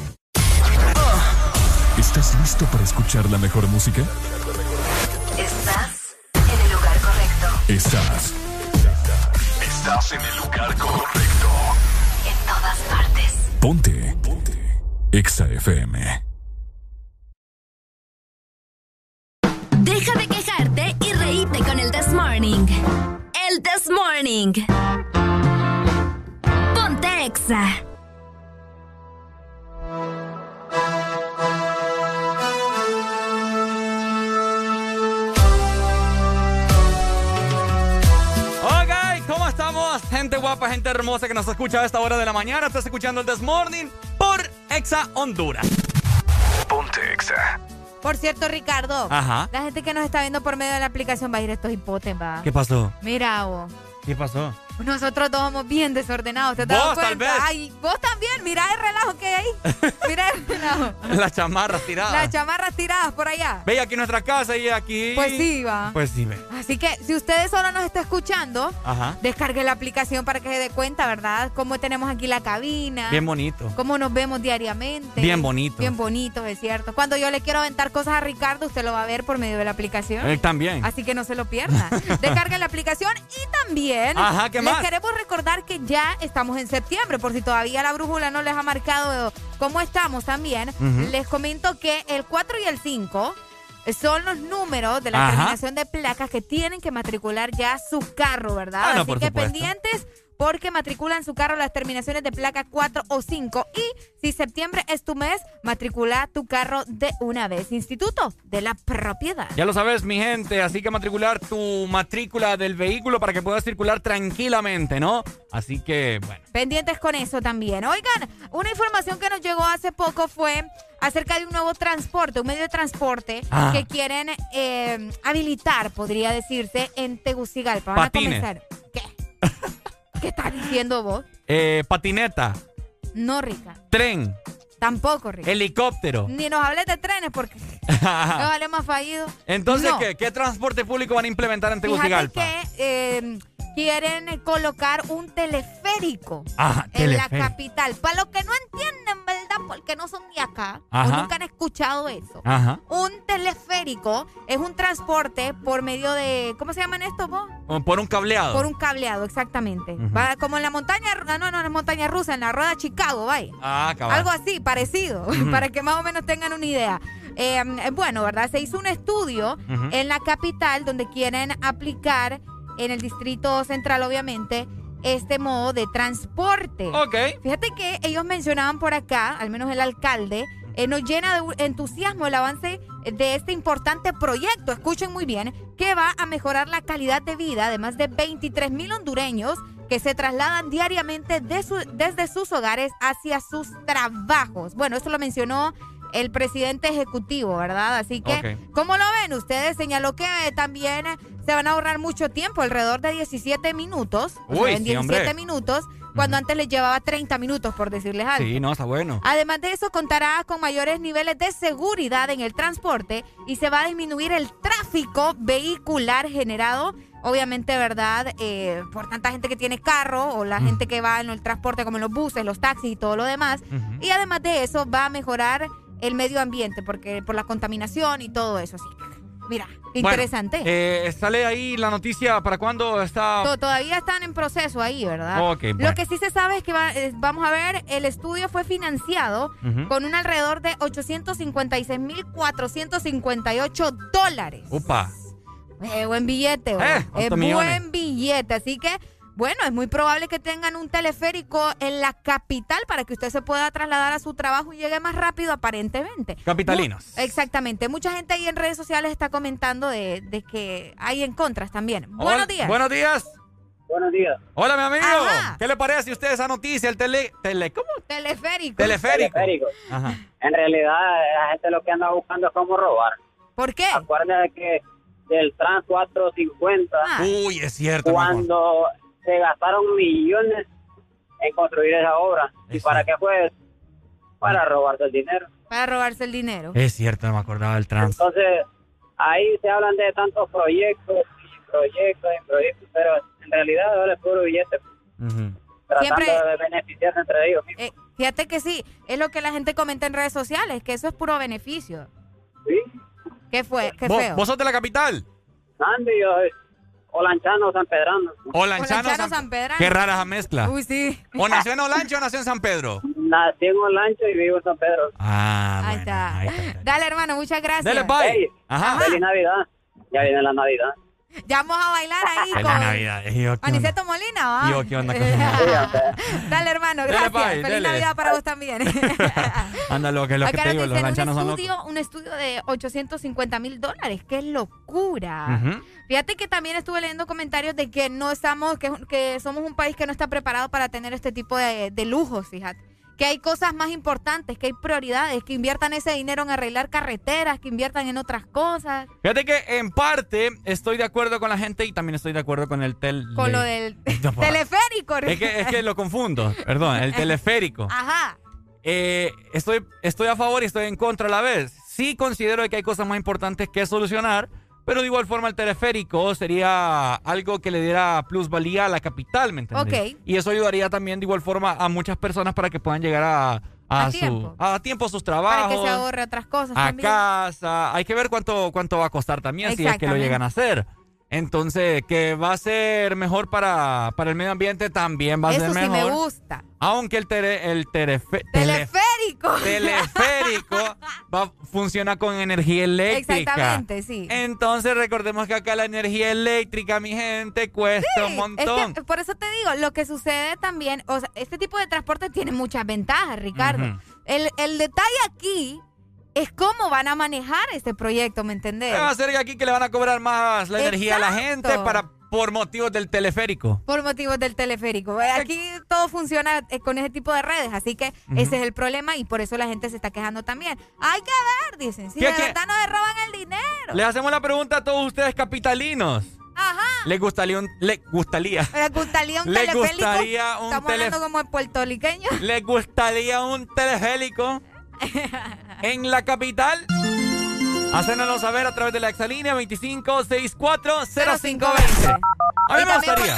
¿Estás listo para escuchar la mejor música? Estás en el lugar correcto. Estás. Estás en el lugar correcto. En todas partes. Ponte. Ponte. Exa FM. Deja de quejarte y reíte con el This Morning. El This Morning. Ponte Exa. Guapa, gente hermosa que nos escucha a esta hora de la mañana. Estás escuchando el This Morning por Exa Honduras. Ponte Exa. Por cierto, Ricardo, Ajá. la gente que nos está viendo por medio de la aplicación va a ir a estos hipotes, va. ¿Qué pasó? Mira, vos. ¿Qué pasó? Nosotros dos somos bien desordenados, ¿te Vos, tal vez. Ay, vos también, mira el relajo que hay ahí. Mira el relajo. Las chamarras tiradas. Las chamarras tiradas por allá. Ve aquí nuestra casa y aquí. Pues sí, va. Pues sí, ve. Así que si ustedes solo nos está escuchando, Ajá. descargue la aplicación para que se dé cuenta, ¿verdad? Cómo tenemos aquí la cabina. Bien bonito. Cómo nos vemos diariamente. Bien bonito. Bien bonito, es cierto. Cuando yo le quiero aventar cosas a Ricardo, usted lo va a ver por medio de la aplicación. Él también. Así que no se lo pierda. Descargue la aplicación y también Ajá, ¿qué les queremos recordar que ya estamos en septiembre, por si todavía la brújula no les ha marcado cómo estamos también. Les comento que el 4 y el 5 son los números de la Ajá. terminación de placas que tienen que matricular ya su carro, ¿verdad? Ah, no, Así que supuesto. pendientes porque matriculan su carro las terminaciones de placa 4 o 5 y si septiembre es tu mes, matricula tu carro de una vez. Instituto de la Propiedad. Ya lo sabes, mi gente, así que matricular tu matrícula del vehículo para que puedas circular tranquilamente, ¿no? Así que, bueno. Pendientes con eso también. Oigan, una información que nos llegó hace poco fue acerca de un nuevo transporte, un medio de transporte Ah. que quieren eh, habilitar, podría decirse, en Tegucigalpa. Van Patines. a comenzar. ¿Qué? ¿Qué estás diciendo vos? Eh, patineta, No, Rica. tren, Tampoco, Rica. helicóptero. Ni nos hables de trenes porque nos vale más fallido. Entonces, No. ¿qué, ¿qué transporte público van a implementar en Fíjate Tegucigalpa? que eh, quieren colocar un teleférico Ajá, en la capital. Para los que no entienden, ¿verdad? Porque no son de acá o nunca han escuchado eso. Ajá. Un teleférico es un transporte por medio de. ¿Cómo se llaman estos vos? Por un cableado. Por un cableado, exactamente. Va como en la montaña. ah, No, no, en la montaña rusa, en la rueda Chicago, vaya. Ah, cabal. Algo así, parecido, para que más o menos tengan una idea. Eh, bueno, ¿verdad? Se hizo un estudio en la capital donde quieren aplicar en el distrito central, obviamente, este modo de transporte. Ok. Fíjate que ellos mencionaban por acá, al menos el alcalde, eh, nos llena de entusiasmo el avance de este importante proyecto. Escuchen muy bien, que va a mejorar la calidad de vida de más de 23 mil hondureños que se trasladan diariamente de su- desde sus hogares hacia sus trabajos. Bueno, esto lo mencionó el presidente ejecutivo, ¿verdad? Así que. ¿cómo lo ven ustedes? Señaló que eh, también se van a ahorrar mucho tiempo, alrededor de 17 minutos. o sea, Uy, en sí, 17 hombre. minutos, cuando antes les llevaba 30 minutos, por decirles algo. Sí, no, está bueno. Además de eso, contará con mayores niveles de seguridad en el transporte y se va a disminuir el tráfico vehicular generado, obviamente, ¿verdad? Eh, por tanta gente que tiene carro o la gente que va en el transporte como en los buses, los taxis y todo lo demás. Y además de eso, va a mejorar el medio ambiente porque por la contaminación y todo eso. Así mira, Bueno, interesante. eh, sale ahí la noticia para cuándo está. To- Todavía están en proceso ahí, ¿verdad? Ok, bueno. Lo que sí se sabe es que va- eh, vamos a ver, el estudio fue financiado con un alrededor de 856.458 dólares. Upa. Eh, buen billete, güey. Eh, es ¿cuántos buen millones? billete. Así que, bueno, es muy probable que tengan un teleférico en la capital para que usted se pueda trasladar a su trabajo y llegue más rápido, aparentemente. Capitalinos. Mu- Exactamente. Mucha gente ahí en redes sociales está comentando de, de que hay en contras también. Buenos días. Buenos días. Buenos días. Hola, mi amigo. Ajá. ¿Qué le parece a usted esa noticia? El tele. tele ¿Cómo? Teleférico. Teleférico. Teleférico. Ajá. En realidad, la gente lo que anda buscando es cómo robar. ¿Por qué? Acuérdense que del Trans 450, Ah. Uy, es cierto. cuando se gastaron millones en construir esa obra. ¿Y para qué fue? Para robarse el dinero. Para robarse el dinero. Es cierto, no me acordaba del trans. Entonces, ahí se hablan de tantos proyectos y proyectos y proyectos, pero en realidad ahora es puro billete, tratando Siempre- de beneficiarse entre ellos mismos. Eh, fíjate que sí, es lo que la gente comenta en redes sociales, que eso es puro beneficio. Sí. ¿Qué fue? ¿Qué ¿Vos, feo? vos sos de la capital? Andy, yo, Olanchano, San Pedrano. Olanchano, Olanchano, San... San Pedrano. Qué rara esa mezcla. Uy, sí. ¿O nació en Olancho o nació en San Pedro? Nací en Olancho y vivo en San Pedro. Ah, Ahí bueno. está. ahí está. Dale, hermano, muchas gracias. Dele, bye. Hey, Ajá. Feliz Navidad. Ya viene la Navidad. Ya vamos a bailar ahí Feliz con Navidad. Yo. Aniceto Molina, ¿va? Yo, ¿qué onda con esa Dale, hermano, gracias. Feliz dele. Navidad para vos también. Anda, lo que, lo que te digo, los lanchanos un son locos. estudio, un estudio de 850 mil dólares. ¡Qué locura! Fíjate que también estuve leyendo comentarios de que no estamos, que, que somos un país que no está preparado para tener este tipo de, de lujos, fíjate. Que hay cosas más importantes, que hay prioridades, que inviertan ese dinero en arreglar carreteras, que inviertan en otras cosas. Fíjate que en parte estoy de acuerdo con la gente y también estoy de acuerdo con el tel. Con lo del No, teleférico. Es que, es que lo confundo, perdón, el teleférico. Ajá. Eh, estoy, estoy a favor y estoy en contra a la vez. Sí considero que hay cosas más importantes que solucionar, pero de igual forma el teleférico sería algo que le diera plusvalía a la capital, ¿me entiendes? Ok. Y eso ayudaría también de igual forma a muchas personas para que puedan llegar a, a, A su, tiempo. a tiempo sus Para trabajos. que se ahorre otras cosas a también. casa. Hay que ver cuánto, cuánto va a costar también si es que lo llegan a hacer. Entonces, que va a ser mejor para, para el medio ambiente, también va a Eso ser sí mejor. me gusta. Aunque el, tere- el terefe- tele- Teleférico. teleférico va, funciona con energía eléctrica. Exactamente, sí. Entonces, recordemos que acá la energía eléctrica, mi gente, cuesta un Es montón. que, por eso te digo, lo que sucede también, o sea, este tipo de transporte tiene muchas ventajas, Ricardo. El, el detalle aquí es cómo van a manejar este proyecto, ¿me entendés? Va a ser aquí que le van a cobrar más la energía a la gente para por motivos del teleférico. Por motivos del teleférico. Eh, Aquí todo funciona eh, con ese tipo de redes, así que ese es el problema y por eso la gente se está quejando también. Hay que ver, dicen, si ¿Qué, de verdad no le roban el dinero. Les hacemos la pregunta a todos ustedes capitalinos. Ajá. ¿Les gustaría un les gustaría? ¿Le gustaría un ¿Le teleférico? gustaría un Estamos hablando como puertorriqueño. ¿Les gustaría un teleférico en la capital? Hacéndonos saber a través de la exalínea 25640520. A mí me gustaría.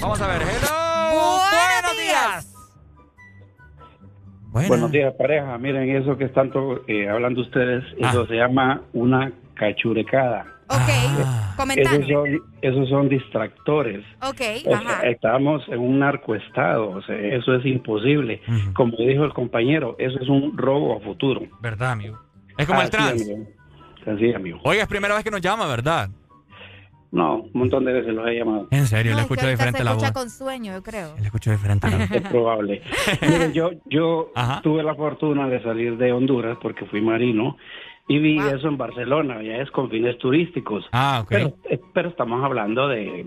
Vamos a ver. Hello. Buenos días. Buenas. Buenos días, pareja. Miren, eso que están eh, hablando ustedes, Ah. eso se llama una cachurecada. Ok, Esos comentanos. son, esos son distractores. Ok, O sea, ajá. estamos en un narcoestado, o sea, eso es imposible. Como dijo el compañero, eso es un robo a futuro. ¿Verdad, amigo? Es como el trans. amigo. Así, amigo. Oiga, es primera vez que nos llama, ¿verdad? No, un montón de veces los he llamado. En serio, No, le es que escucho diferente se la escucha voz. con sueño, yo creo. Le escucho diferente la voz. Es probable. Miren, yo yo tuve la fortuna de salir de Honduras porque fui marino y vi eso en Barcelona, ya es con fines turísticos. Ah, ok. Pero, eh, pero estamos hablando de,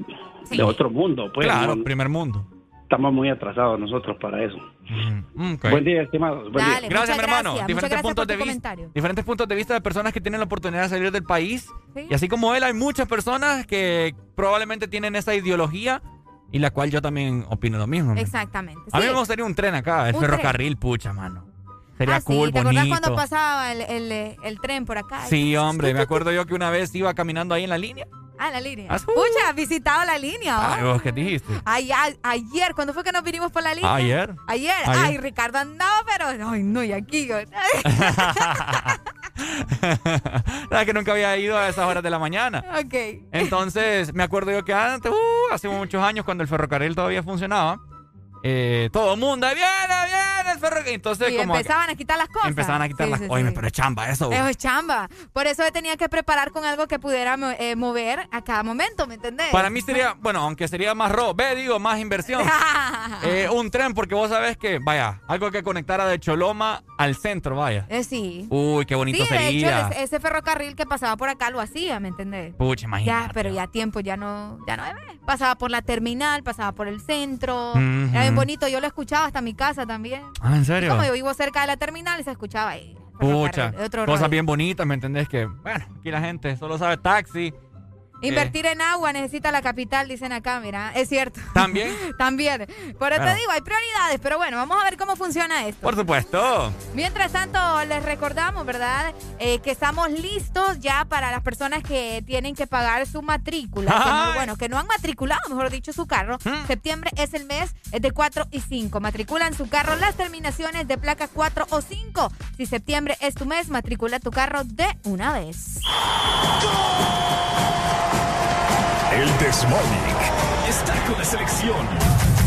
de otro mundo, pues. claro, ¿no? primer mundo. estamos muy atrasados nosotros para eso. Mm, ok. Buen día, estimados. Buen Dale, día. Gracias, mi hermano. gracias, Diferentes gracias puntos de vista. Diferentes puntos de vista de personas que tienen la oportunidad de salir del país. Sí. Y así como él, hay muchas personas que probablemente tienen esa ideología y la cual yo también opino lo mismo. Exactamente. A mí sí. me gustaría un tren acá, el Un ferrocarril, pucha, mano. Sería Ah, sí, cool, ¿Te acordás bonito. cuando pasaba el, el- el tren por acá? Sí, hombre, me acuerdo yo que una vez iba caminando ahí en la línea. Ah, la línea. Ah, sí. Pucha, has visitado la línea, ¿oh? Ay, vos qué dijiste. Ay, a- ayer, ¿cuándo fue que nos vinimos por la línea? Ayer. Ayer. Ayer. Ay, Ricardo andaba, pero. Ay, no, y aquí. yo- La que nunca había ido a esas horas de la mañana. ok. Entonces, me acuerdo yo que antes, uh, hace muchos años, cuando el ferrocarril todavía funcionaba, eh, todo el mundo, ahí viene, viene el ferrocarril. Entonces, Y como empezaban a quitar las cosas. empezaban a quitar Sí, las sí, Oye, sí. pero es chamba eso. Eso es chamba. Por eso tenía que preparar con algo que pudiera eh, mover a cada momento, ¿me entendés? Para mí sería, bueno, aunque sería más robo, ve, digo, más inversión. Eh, un tren, porque vos sabés que, vaya, algo que conectara de Choloma al centro, vaya. Eh, sí. Uy, qué bonito Sí, de sería. hecho, ese, ese ferrocarril que pasaba por acá lo hacía, ¿me entendés? Pucha, imagínate. Ya, pero ya tiempo ya no, ya no vez. Pasaba por la terminal, pasaba por el centro. Era bien bonito, yo lo escuchaba hasta mi casa también. Ah, ¿en Y serio? como yo vivo cerca de la terminal, se escuchaba ahí. Pucha, cosas bien bonitas, ¿me entendés? Que, bueno, aquí la gente solo sabe taxi. Invertir en agua necesita la capital, dicen acá, mira, es cierto. ¿También? También. Por eso Bueno. te digo, hay prioridades, pero bueno, vamos a ver cómo funciona esto. Por supuesto. Mientras tanto, les recordamos, ¿verdad? Eh, que estamos listos ya para las personas que tienen que pagar su matrícula. Que no- bueno, que no han matriculado, mejor dicho, su carro. Septiembre es el mes de 4 y 5. Matriculan su carro las terminaciones de placa 4 o 5. Si septiembre es tu mes, matricula tu carro de una vez. El Desmonic está con la selección.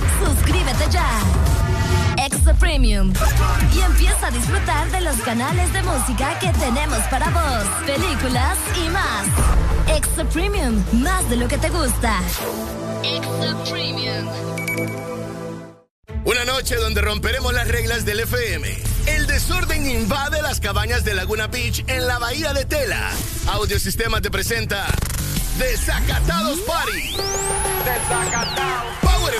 Suscríbete ya. Extra Premium. Y empieza a disfrutar de los canales de música que tenemos para vos, películas y más. Extra Premium, más de lo que te gusta. Extra Premium. Una noche donde romperemos las reglas del FM. El desorden invade las cabañas de Laguna Beach en la bahía de Tela. Audiosistema te presenta Desacatados Party. Desacatados.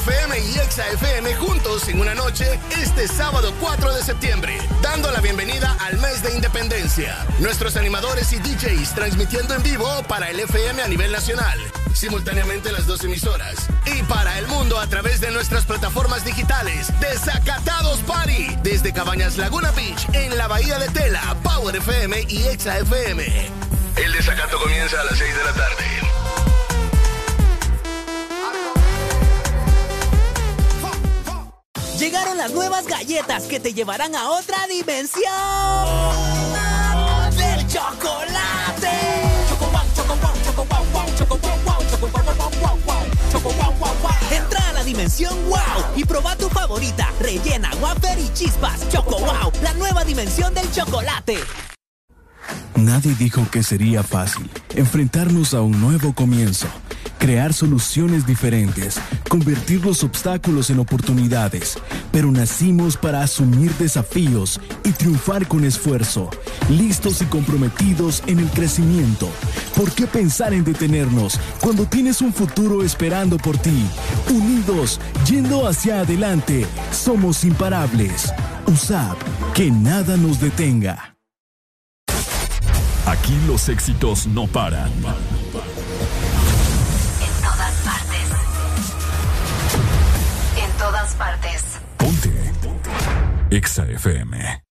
FM y Exa FM juntos en una noche este sábado 4 de septiembre, dando la bienvenida al mes de independencia. Nuestros animadores y DJs transmitiendo en vivo para el FM a nivel nacional, simultáneamente las dos emisoras, y para el mundo a través de nuestras plataformas digitales. Desacatados Party, desde Cabañas Laguna Beach en la bahía de Tela, Power FM y Exa FM. El desacato comienza a las 6 de la tarde. Llegaron las nuevas galletas que te llevarán a otra dimensión del chocolate. Entra a la dimensión wow y proba tu favorita, rellena, wafer y chispas. Choco wow, la nueva dimensión del chocolate. Nadie dijo que sería fácil enfrentarnos a un nuevo comienzo, crear soluciones diferentes, convertir los obstáculos en oportunidades, pero nacimos para asumir desafíos y triunfar con esfuerzo, listos y comprometidos en el crecimiento. ¿Por qué pensar en detenernos cuando tienes un futuro esperando por ti? Unidos, yendo hacia adelante, somos imparables. USAP, que nada nos detenga. Aquí los éxitos no paran. Partes. Ponte. EXA FM.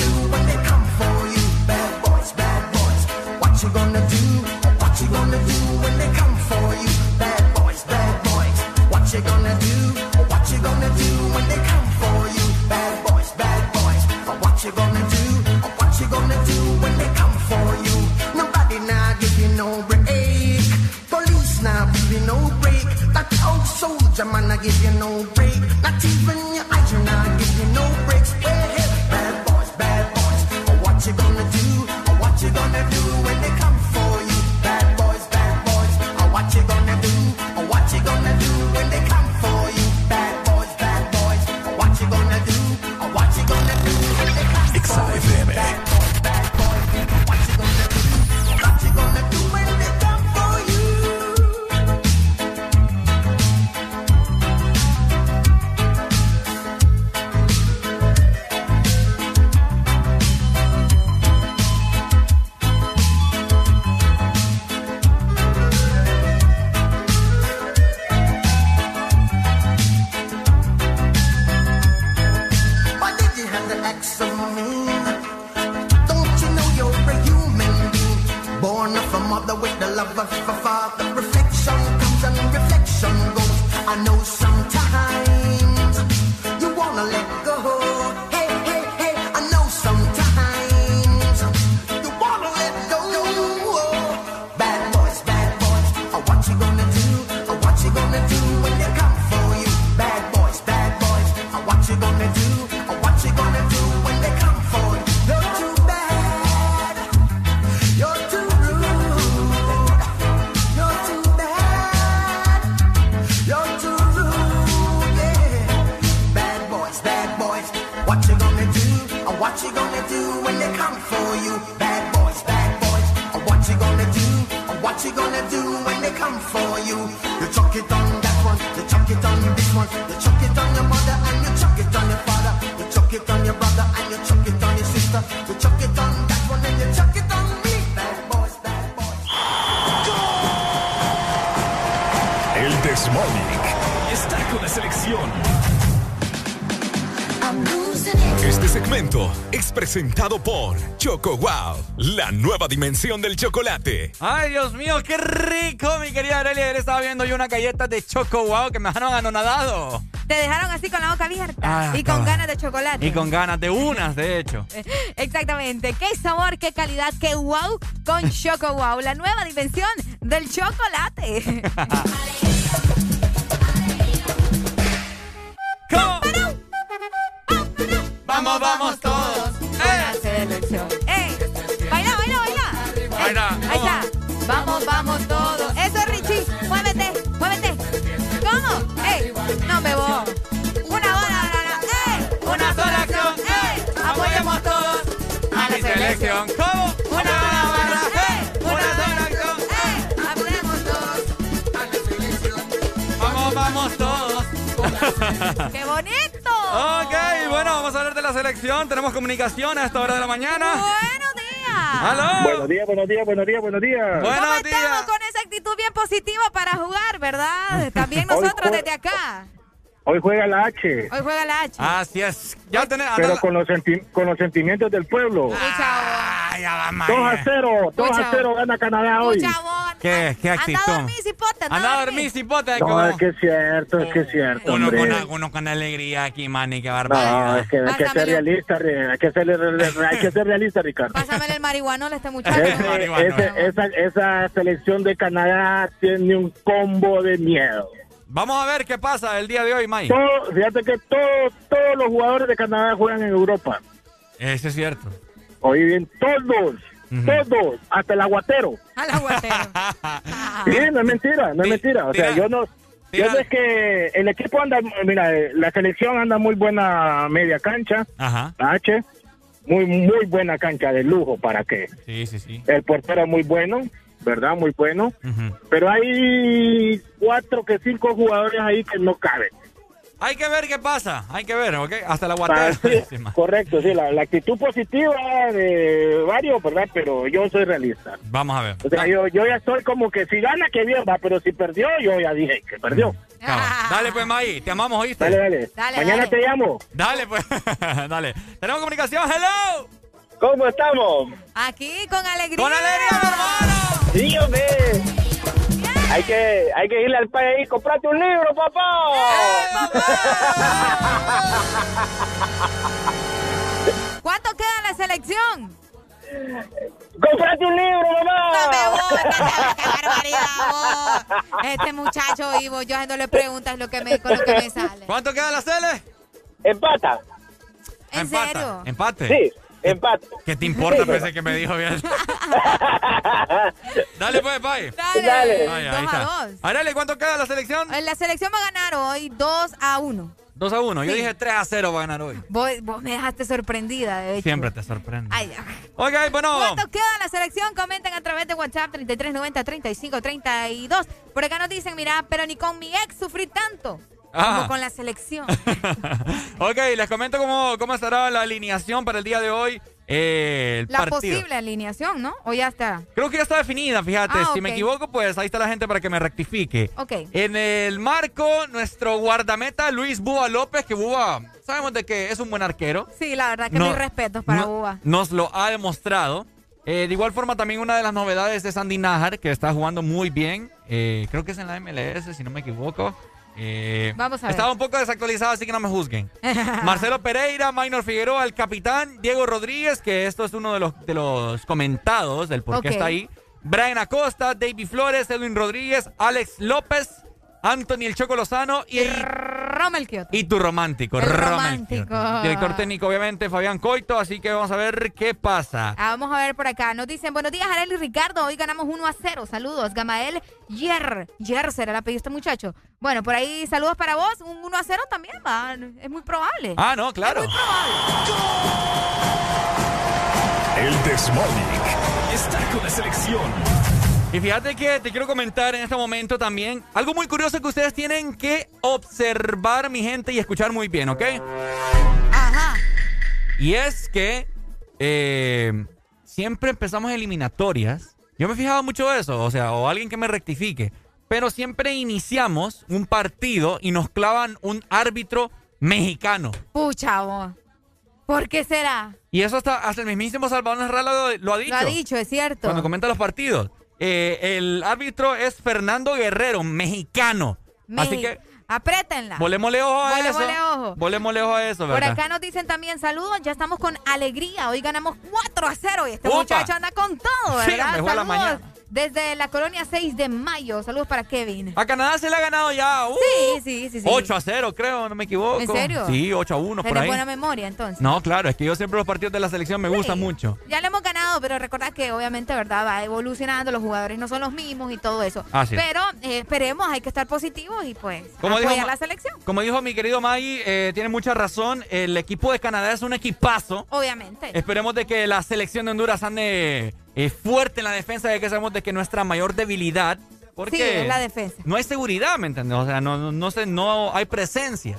give you presentado por Choco Wow, la nueva dimensión del chocolate. Ay, Dios mío, qué rico, mi querida Aurelia. Ayer estaba viendo yo una galleta de Choco Wow que me dejaron anonadado. Te dejaron así con la boca abierta Ah, y con ganas de chocolate. Y con ganas de unas, de hecho. Exactamente. Qué sabor, qué calidad, qué wow con Choco Wow, la nueva dimensión del chocolate. la selección. Tenemos comunicación a esta hora de la mañana. Buenos días. ¡Aló! Buenos días, buenos días, buenos días, buenos días. ¿Cómo estamos con esa actitud bien positiva para jugar, verdad? También nosotros desde acá. Hoy juega la H, Hoy juega la H. Así es. Ya tenés. pero con los, senti- con los sentimientos del pueblo. Ah, ya va, 2 a 0, 2 Pucha. a 0 gana Canadá hoy. Mucha. ¿Qué, qué actitud? Anda a dormir, cipote. Anda, a dormir, cipote. No, como- es que es cierto, es que es cierto, uno, con, uno con alegría aquí, manny, qué barbaridad. No, es que hay que ser realista, re- hay que ser, hay que ser realista, Ricardo. Pásamele el marihuanol a este muchacho. Ese- ese- esa, esa selección de Canadá tiene un combo de miedo. Vamos a ver qué pasa el día de hoy, Mike. Todo- fíjate que todos, todos los jugadores de Canadá juegan en Europa. Eso es cierto. Oye bien, todos, todos, hasta el aguatero. Al aguatero. Sí, no es mentira, no es mentira. O sea, yo no... Yo sé que el equipo anda, mira, eh, la selección anda muy buena media cancha, Ajá. la H, muy, muy buena cancha de lujo, ¿para qué? Sí, sí, sí. El portero muy bueno, ¿verdad? Muy bueno. Pero hay cuatro que cinco jugadores ahí que no caben. Hay que ver qué pasa. Hay que ver, ¿ok? Hasta la guatera. sí, correcto, sí, la, la actitud positiva de varios, ¿verdad? Pero yo soy realista. Vamos a ver. O sea, yo, yo ya estoy como que si gana, que bien, va, pero si perdió, yo ya dije que perdió. Dale, pues, May. Te amamos, ¿oíste? Dale, dale. Dale, Mañana dale. te llamo. Dale, pues. dale. Tenemos comunicación. ¡Hello! ¿Cómo estamos? Aquí con alegría. ¡Con alegría, hermano! Sí, hombre. Hay que, hay que irle al país y comprarte un libro, papá. ¿Cuánto queda la selección? ¡Comprate un libro, mamá! No me qué, barbaridad, vos. Este muchacho vivo, yo haciéndole preguntas lo que me, con lo que me sale. ¿Cuánto queda la Cele? Empata. ¿En serio? ¿Empate? Sí, empate. ¿Qué te importa? Pensé que me dijo bien. Dale, pues, Pai. Dale. Dale. Ay, Dos ahí a está. dos. Arele, ¿cuánto queda la selección? Eh, La selección va a ganar hoy 2 a 1. 2 a 1. Yo Sí. dije 3 a 0 va a ganar hoy. Vos, vos me dejaste sorprendida, de hecho. Siempre te sorprende. Ay. Ok, bueno. ¿Cuánto queda la selección? Comenten a través de WhatsApp 3390-3532. Por acá nos dicen, mira, pero ni con mi ex sufrí tanto Ah. como con la selección. ok, les comento cómo, cómo estará la alineación para el día de hoy. Eh, el La partido. posible alineación, ¿no? ¿O ya está? Creo que ya está definida, fíjate. Ah, Si me equivoco, pues ahí está la gente para que me rectifique. Ok. En el marco, nuestro guardameta Luis Búa López, que Búa, sabemos de que es un buen arquero. Sí, la verdad que No, mis respetos para no-. Nos lo ha demostrado. Eh, de igual forma, también una de las novedades de Sandy Najar, que está jugando muy bien. Eh, creo que es en la MLS, si no me equivoco. Eh, Vamos a ver. Estaba un poco desactualizado, así que no me juzguen. Marcelo Pereira, Minor Figueroa, el capitán, Diego Rodríguez, que esto es uno de los, de los comentados del por qué está ahí. Brian Acosta, David Flores, Edwin Rodríguez, Alex López, Anthony El Choco Lozano y, Rommel Kioto. y tu romántico, El Rommel romántico. Director técnico, obviamente, Fabián Coito, así que vamos a ver qué pasa. Ah, vamos a ver por acá. Nos dicen, buenos días, Arely y Ricardo. Hoy ganamos 1 a 0. Saludos. Gamael Yer. Yer será el apellido de este muchacho. Bueno, por ahí saludos para vos. Un 1 a 0 también va. Es muy probable. Ah, no, claro. El Desmonic está con la selección. Y fíjate que te quiero comentar en este momento también algo muy curioso que ustedes tienen que observar, mi gente, y escuchar muy bien, ¿ok? Ajá. Y es que eh, siempre empezamos eliminatorias. Yo me he fijado mucho eso, o sea, o alguien que me rectifique. Pero siempre iniciamos un partido y nos clavan un árbitro mexicano. Pucha, vos. ¿Por qué será? Y eso hasta, hasta el mismísimo Salvador Narrala lo, lo ha dicho. Lo ha dicho, es cierto. Cuando comenta los partidos. Eh, el árbitro es Fernando Guerrero, mexicano. Así Meji- que volémosle ojo a Volémosle eso. ojo. Volémosle ojo a eso, Por ¿verdad? acá nos dicen también saludos, ya estamos con alegría. Hoy ganamos 4 a 0 y este Upa. muchacho anda con todo, Sí, ¿verdad? me fue a la saludos mañana. Desde la colonia 6 de mayo. Saludos para Kevin. A Canadá se le ha ganado ya. uh, Sí, sí, sí, sí. 8 a 0, creo, no me equivoco. ¿En serio? Sí, 8 a 1 por ahí. buena memoria entonces. No, claro, es que yo siempre los partidos de la selección me gustan mucho. Ya le hemos ganado, pero recordad que obviamente, ¿verdad? Va evolucionando, los jugadores no son los mismos y todo eso. Así es. Pero eh, esperemos, hay que estar positivos y pues Como dijo apoyar Ma- la selección. Como dijo mi querido Maggie, eh, tiene mucha razón. El equipo de Canadá es un equipazo. Obviamente. Esperemos de que la selección de Honduras ande eh, fuerte en la defensa, ya que sabemos de que nuestra mayor debilidad. Porque Sí, es la defensa. No hay seguridad, ¿me entiendes? O sea, no, no, no, hay presencia.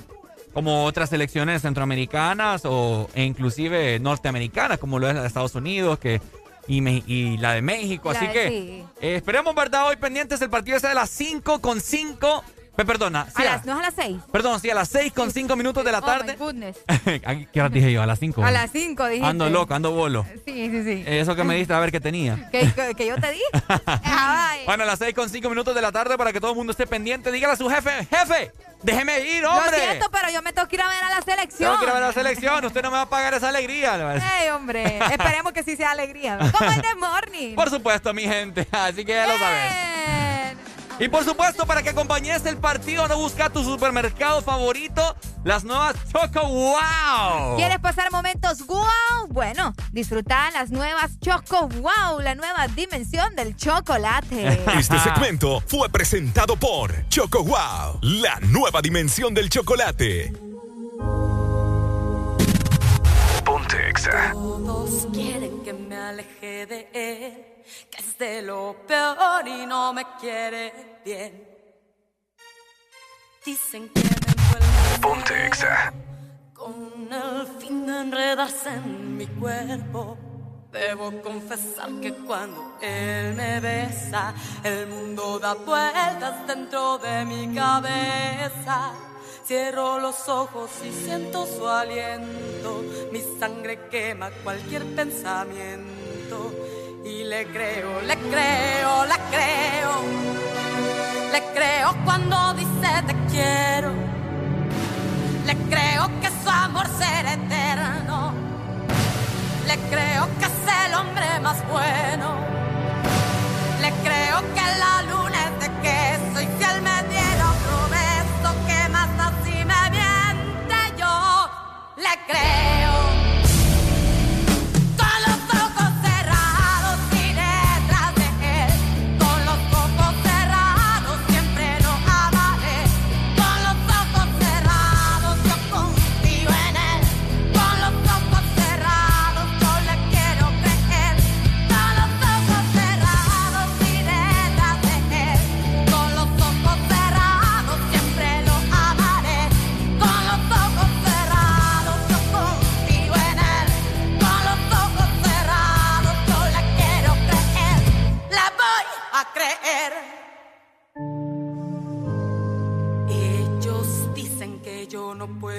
Como otras selecciones centroamericanas o, e inclusive norteamericanas, como lo es la de Estados Unidos que, y, Me- y la de México. La Así de- que sí. eh, esperemos, ¿verdad? Hoy pendientes el partido ese de las 5 con 5. Perdona, sí, A a- las, no es a las 6. perdón, sí, a las 6 con 5 minutos de la Oh, tarde. my goodness. ¿Qué hora dije yo? A las 5. A las 5 dijiste. Ando loco, ando bolo. Sí, sí, sí. Eso que me diste a ver qué tenía. ¿Que, que- yo te di? Bueno, a las 6 con 5 minutos de la tarde para que todo el mundo esté pendiente. Dígale a su jefe, jefe, déjeme ir, hombre. Lo siento, pero yo me tengo que ir a ver a la selección. Tengo que ir a ver la selección. Usted no me va a pagar esa alegría. a. Ey, hombre. Esperemos que sí sea alegría. Como el de Morning. Por supuesto, mi gente. Así que ya lo sabes. Y por supuesto, para que acompañes el partido, no busca tu supermercado favorito, las nuevas Choco Wow. ¿Quieres pasar momentos wow? Bueno, disfruta las nuevas Choco Wow, la nueva dimensión del chocolate. Este segmento fue presentado por Choco Wow, la nueva dimensión del chocolate. Ponte. Todos quieren que me aleje de él, que es de lo peor y no me quiere bien. Dicen que me Ponte Exa. con el fin de enredarse en mi cuerpo. Debo confesar que cuando él me besa, el mundo da vueltas dentro de mi cabeza. Cierro los ojos y siento su aliento. Mi sangre quema cualquier pensamiento. Y le creo, le creo, le creo. Le creo cuando dice te quiero. Le creo que su amor será eterno. Le creo que es el hombre más bueno. Le creo que la luna es de queso y si él me diera otro beso, que más así me miente yo. Le creo.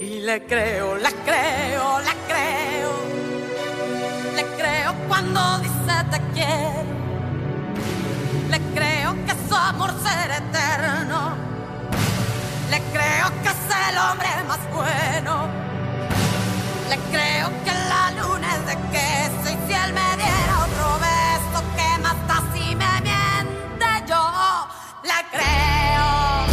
Y le creo, la creo, la creo. Le creo cuando dice te quiero. Le creo que su amor será eterno. Le creo que es el hombre más bueno. Le creo que la luna es de queso y si él me diera otro beso que mata si me miente yo. Le creo.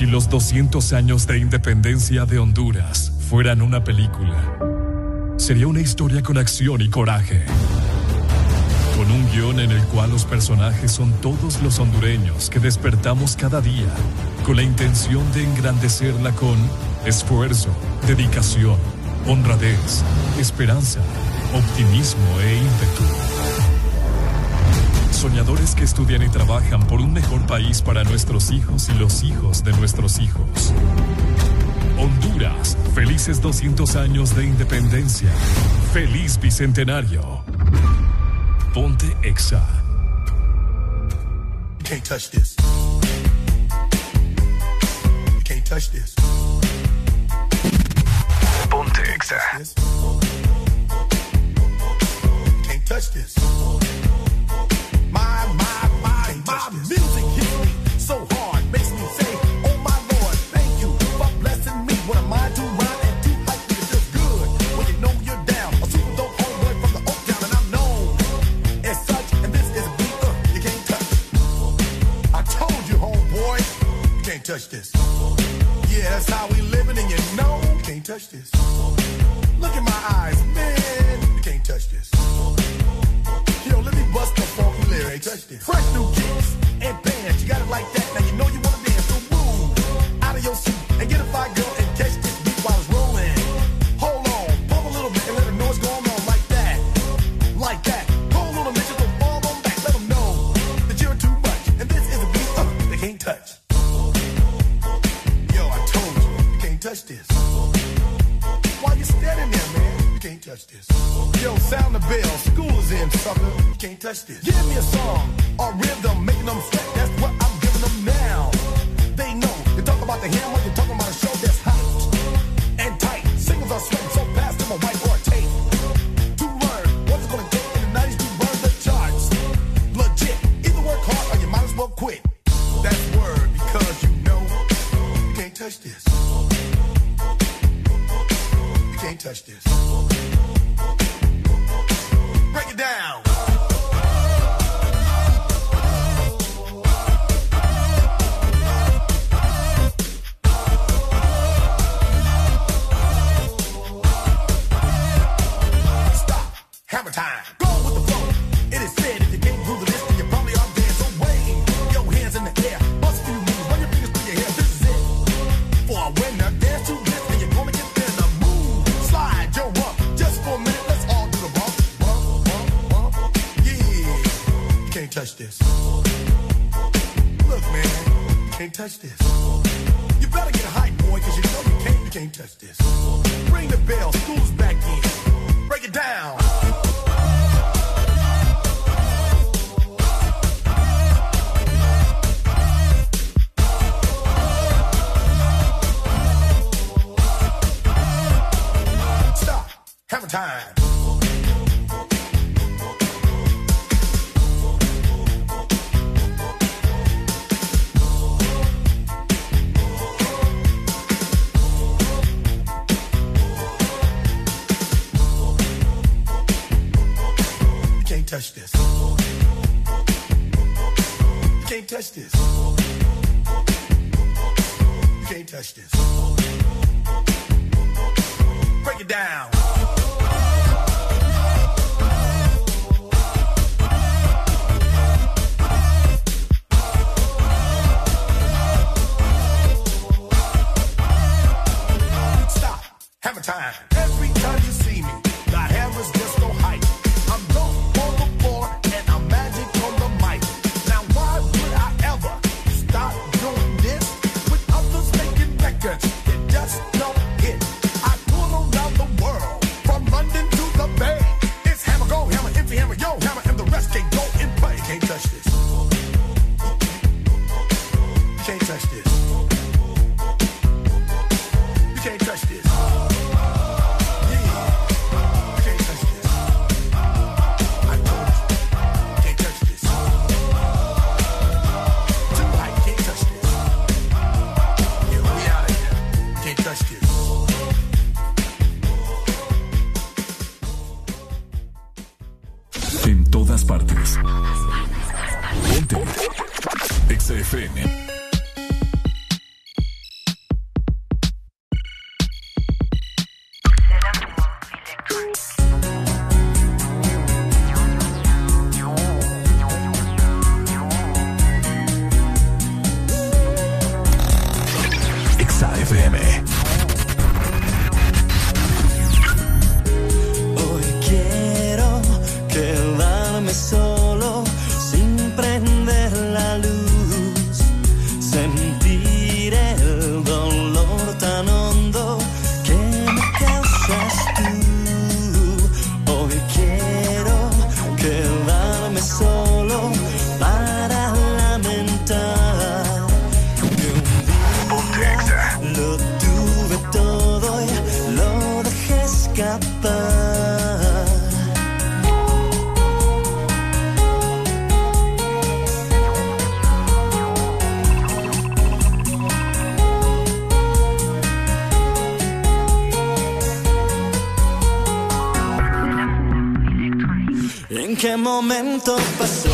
Si los 200 años de independencia de Honduras fueran una película, sería una historia con acción y coraje. Con un guion en el cual los personajes son todos los hondureños que despertamos cada día con la intención de engrandecerla con esfuerzo, dedicación, honradez, esperanza, optimismo e ímpetu. Soñadores que estudian y trabajan por un mejor país para nuestros hijos y los hijos de nuestros hijos. Honduras, felices 200 años de independencia. Feliz bicentenario. Ponte Exa. You can't touch this. You can't touch this. Ponte Exa. You can't touch this. Music hits me so hard, makes me say, Oh my Lord, thank you for blessing me. What am I to and to me? Good when you know you're down. A super dope homeboy from the and I'm known as such. And this is a beat you can't touch. I told you, homeboy, you can't touch this. Yeah, that's how we living, and you know you can't touch this. Look in my eyes, man, lyrics. Fresh new kicks and bands, you got it like that. Now you know you wanna dance, so move out of your seat and get a fire girl and catch this beat while it's rolling. Hold on, pump a little bit and let know what's going on like that, like that. Pull a little bit, just fall on back. Let them know that you're too much, and this is a beat uh, they can't touch. Yo, I told you, you can't touch this. Why you standing there, man? You can't touch this. Yo, sound the bell. School is in, sucker. Can't touch this. Give me a song or rhythm, making them sweat. That's what I'm giving them now. They know. You talk about the hammer, that just don't momento pasó?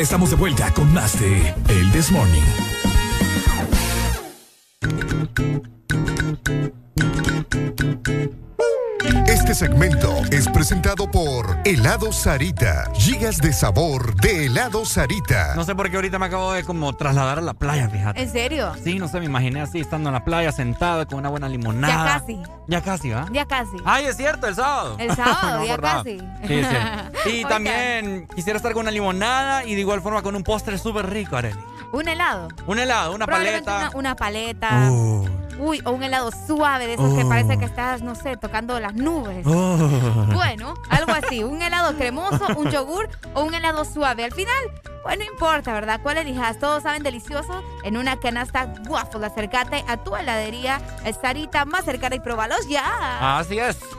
Ya estamos de vuelta con más de El This Morning. Este segmento es presentado por Helado Sarita. Gigas de sabor de helado Sarita. No sé por qué ahorita me acabo de como trasladar a la playa, fíjate. ¿En serio? Sí, no sé, me imaginé así, estando en la playa, sentado con una buena limonada. Ya casi. Ya casi, ¿va? Ya casi. Ay, es cierto, el sábado. El sábado, No ya acordaba. casi. Sí, sí. Y también quisiera estar con una limonada y de igual forma con un postre súper rico, Arely. Un helado. Un helado, una paleta. Una, una paleta. Uh. Uy, o un helado suave de esos que Oh. parece que estás, no sé, tocando las nubes. Oh. Bueno, algo así. Un helado cremoso, un yogur o un helado suave. Al final, bueno, no importa, ¿verdad? ¿Cuál elijas? Todos saben delicioso. En una canasta waffle, acércate a tu heladería el Sarita más cercana y próbalos ya. Así es.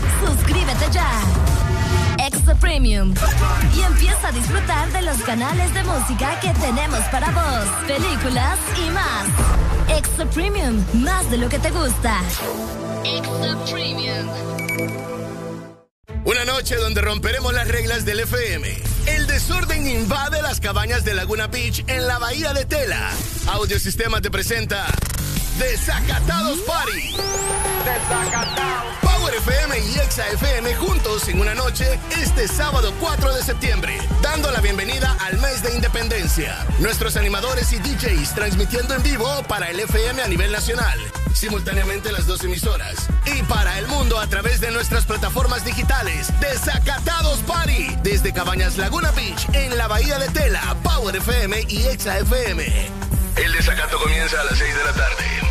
Suscríbete ya. Extra Premium. Y empieza a disfrutar de los canales de música que tenemos para vos, películas y más. Extra Premium, más de lo que te gusta. Extra Premium. Una noche donde romperemos las reglas del FM. El desorden invade las cabañas de Laguna Beach en la bahía de Tela. Audiosistema te presenta Desacatados Party. Desacatados. FM y Exa FM juntos en una noche este sábado 4 de septiembre, dando la bienvenida al mes de independencia. Nuestros animadores y DJs transmitiendo en vivo para el FM a nivel nacional, simultáneamente las dos emisoras, y para el mundo a través de nuestras plataformas digitales. Desacatados Party, desde Cabañas Laguna Beach en la bahía de Tela, Power FM y Exa FM. El desacato comienza a las 6 de la tarde.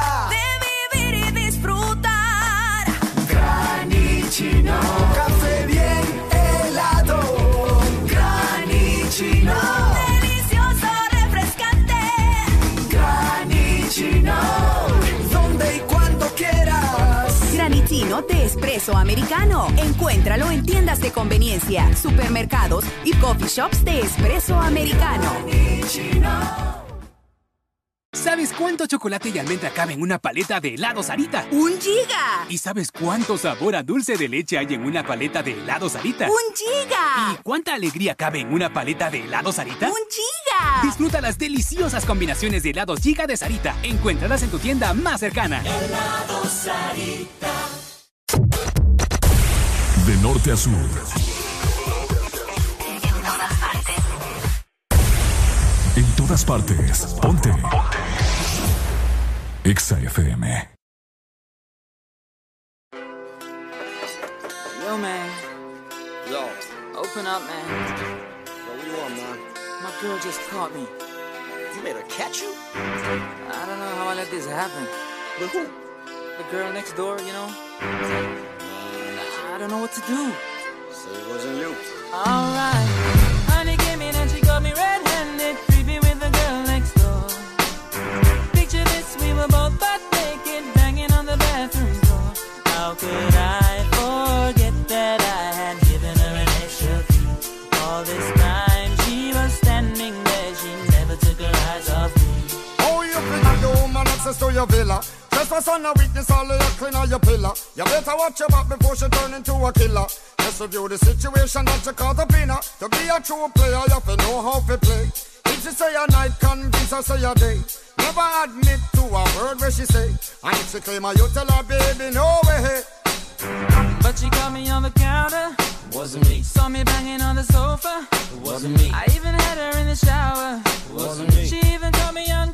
De espresso americano. Encuéntralo en tiendas de conveniencia, supermercados y coffee shops de espresso americano. ¿Sabes cuánto chocolate y almendra cabe en una paleta de helado Sarita? ¡Un giga! ¿Y sabes cuánto sabor a dulce de leche hay en una paleta de helado Sarita? ¡Un giga! ¿Y cuánta alegría cabe en una paleta de helado Sarita? ¡Un giga! Disfruta las deliciosas combinaciones de helados Giga de Sarita. Encuéntralas en tu tienda más cercana. Helado Sarita. De norte a sur. En todas partes. En todas partes. Ponte. Exa FM. Yo, man. Yo. Open up, man. Yo, what you want, man? My girl just caught me. You made her catch you? I don't know how I let this happen. But who? The girl next door, you know? I don't know what to do. So it wasn't you. Alright. Honey came in and she got me red-handed, creepy with the girl next door. Picture this, we were both butt naked, banging on the bathroom door. How could I forget that I had given her an extra key? All this time she was standing there, she never took her eyes off me. Oh, you bring the woman access to your villa. Trespass on a weakness, all of your clean on your pillar. You better watch your back before she turn into a killer. Just review the situation that you caught up in her. To be a true player, you have to know how to play. If she say a night, convince her say a day. Never admit to a word where she say. And if she claim her, you tell her, baby, no way. But she caught me on the counter. Wasn't me. Saw me banging on the sofa. Wasn't me. I even had her in the shower. Wasn't me. She even caught me on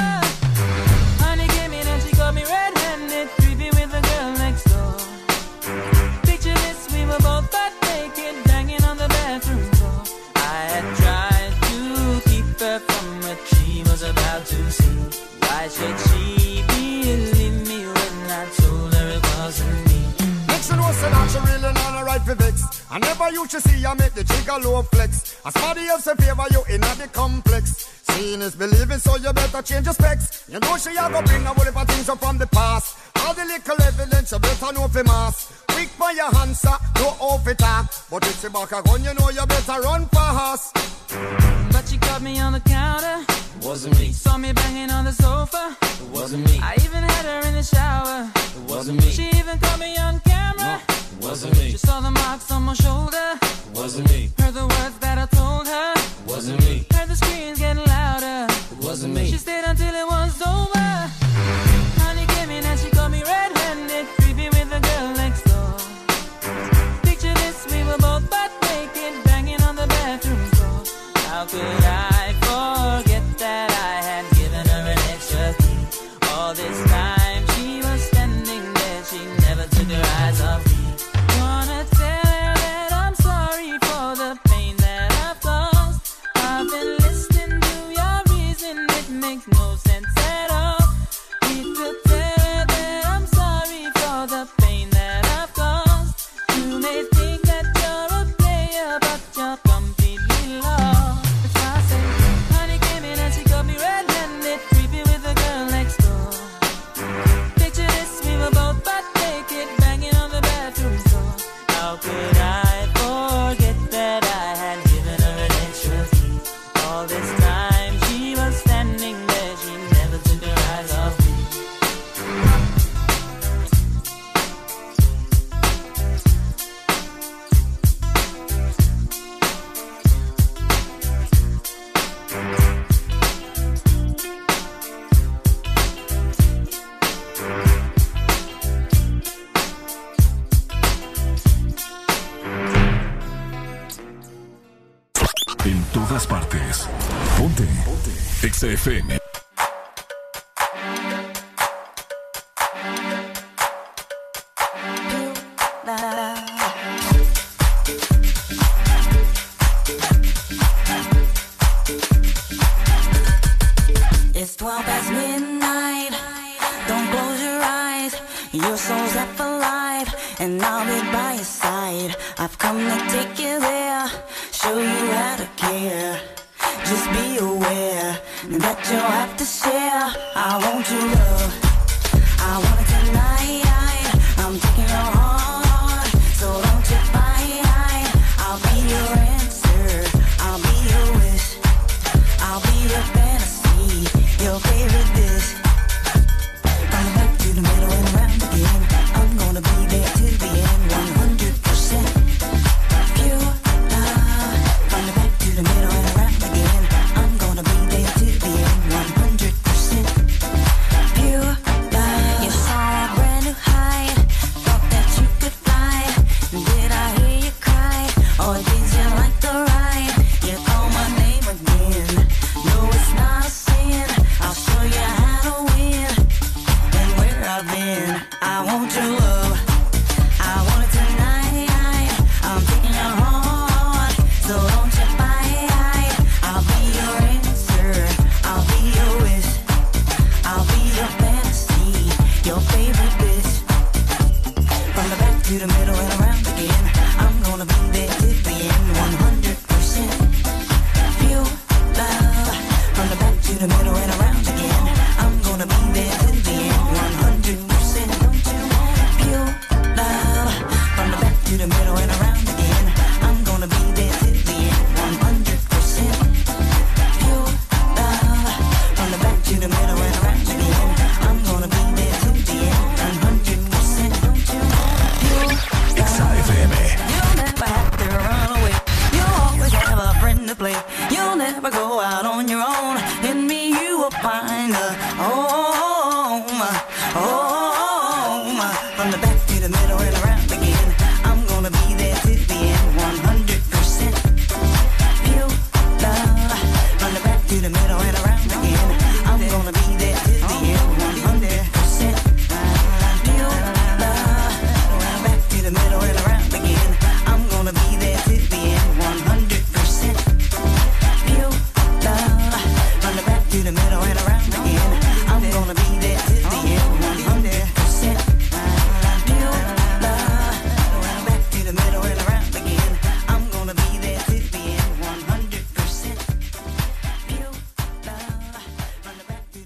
I never used to see you make the jigger low flex. As somebody else in favor you in the complex. Seeing is believing, so you better change your specs. You know she a go bring a whole heap of things up from the past. All the little evidence you better know for mass. Quick for your answer, no off it talk. But if she back a gun, you know you better run fast. But she caught me on the counter. Wasn't me. Saw me banging on the sofa. Wasn't me. I even had her in the shower. Wasn't me. She even caught me on camera. Wasn't me. She saw the marks on my shoulder. Wasn't me. Heard the words that I told her. Wasn't me. Heard the screams getting louder. It wasn't me. She stayed until it was over. FM. That you'll have to share. I want your love.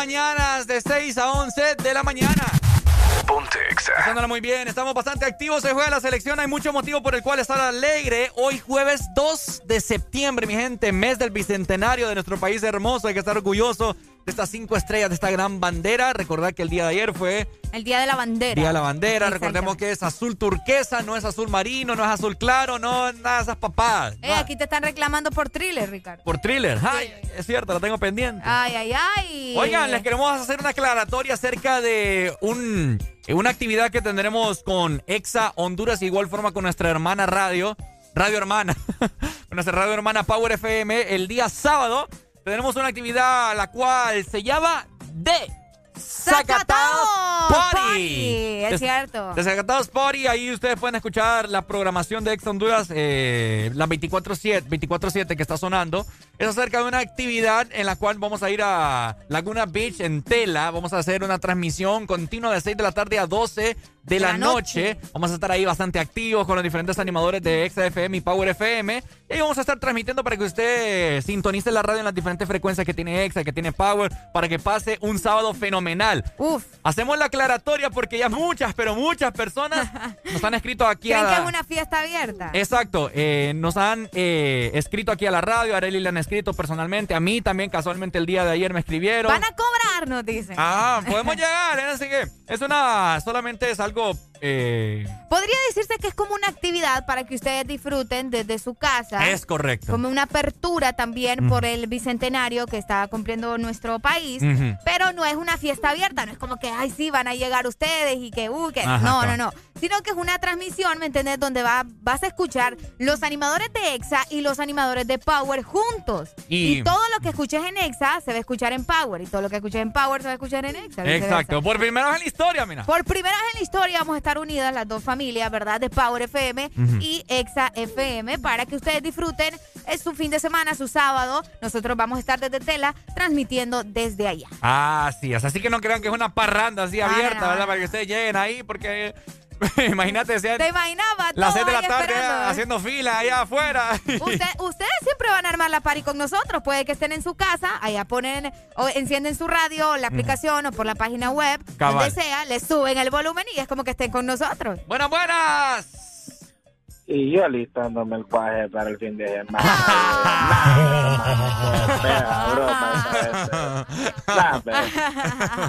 Mañanas de 6 a 11 de la mañana. Ponte Exa. Pasándola muy bien, estamos bastante activos. Se juega la selección, hay mucho motivo por el cual estar alegre. Hoy, jueves 2 de septiembre, mi gente, mes del bicentenario de nuestro país hermoso. Hay que estar orgulloso de estas cinco estrellas, de esta gran bandera. Recordad que el día de ayer fue El día de la bandera. Día de la bandera. Recordemos que es azul turquesa, no es azul marino, no es azul claro, no nada de esas papadas. Eh, aquí te están reclamando por thriller, Ricardo. Por thriller. Ay, es cierto, la tengo pendiente. Ay, ay, ay. Oigan, les queremos hacer una aclaratoria acerca de un, una actividad que tendremos con Exa Honduras, igual forma con nuestra hermana radio, Radio Hermana, con nuestra radio hermana Power FM, el día sábado. Tenemos una actividad la cual se llama D Desacatados Party. Es cierto. Desacatados Party, ahí ustedes pueden escuchar la programación de Ex Honduras, eh, la 24-7 24/7 que está sonando. Es acerca de una actividad en la cual vamos a ir a Laguna Beach en Tela. Vamos a hacer una transmisión continua de 6 de la tarde a 12 de, la, la noche. Vamos a estar ahí bastante activos con los diferentes animadores de Exa FM y Power FM. Y ahí vamos a estar transmitiendo para que usted sintonice la radio en las diferentes frecuencias que tiene Exa, que tiene Power, para que pase un sábado fenomenal. Uf. Hacemos la aclaratoria porque ya muchas, pero muchas personas nos han escrito aquí ¿Creen a que la- es una fiesta abierta? Exacto, eh, nos han eh, escrito aquí a la radio, a Arely le han escrito personalmente, a mí también casualmente el día de ayer me escribieron. Van a cobrar, nos dicen. Ah, podemos llegar, ¿eh? así que es una, solamente es algo... eh, Podría decirse que es como una actividad para que ustedes disfruten desde su casa. es correcto. Como una apertura también por el bicentenario que está cumpliendo nuestro país. Pero no es una fiesta abierta, no es como que, ay, sí, van a llegar ustedes y que, uh, que. Ajá, no, claro. no, no. Sino que es una transmisión, ¿me entendés? Donde va, vas a escuchar los animadores de EXA y los animadores de Power juntos. Y- Y, todo lo que escuches en EXA se va a escuchar en Power. Y todo lo que escuches en Power se va a escuchar en EXA. Exacto, por primera vez en la historia, mira. Por primera vez en la historia vamos a estar unidas las dos familias, ¿verdad? De Power FM y Exa FM para que ustedes disfruten es su fin de semana, su sábado. Nosotros vamos a estar desde Tela transmitiendo desde allá. Ah, sí, es así que no crean que es una parranda así Ah, abierta, no. ¿verdad? Para que ustedes lleguen ahí, porque imagínate, sean ¿Te imaginabas? las Todos 6 de la tarde esperando. haciendo fila allá afuera. Usted- ustedes siempre van a armar la party con nosotros. Puede que estén en su casa, allá ponen o encienden su radio, la aplicación o por la página web, Cabal. donde sea, le suben el volumen y es como que estén con nosotros. Buenas, buenas. Y yo alistándome el paje para el fin de semana. Ah. Qué fea broma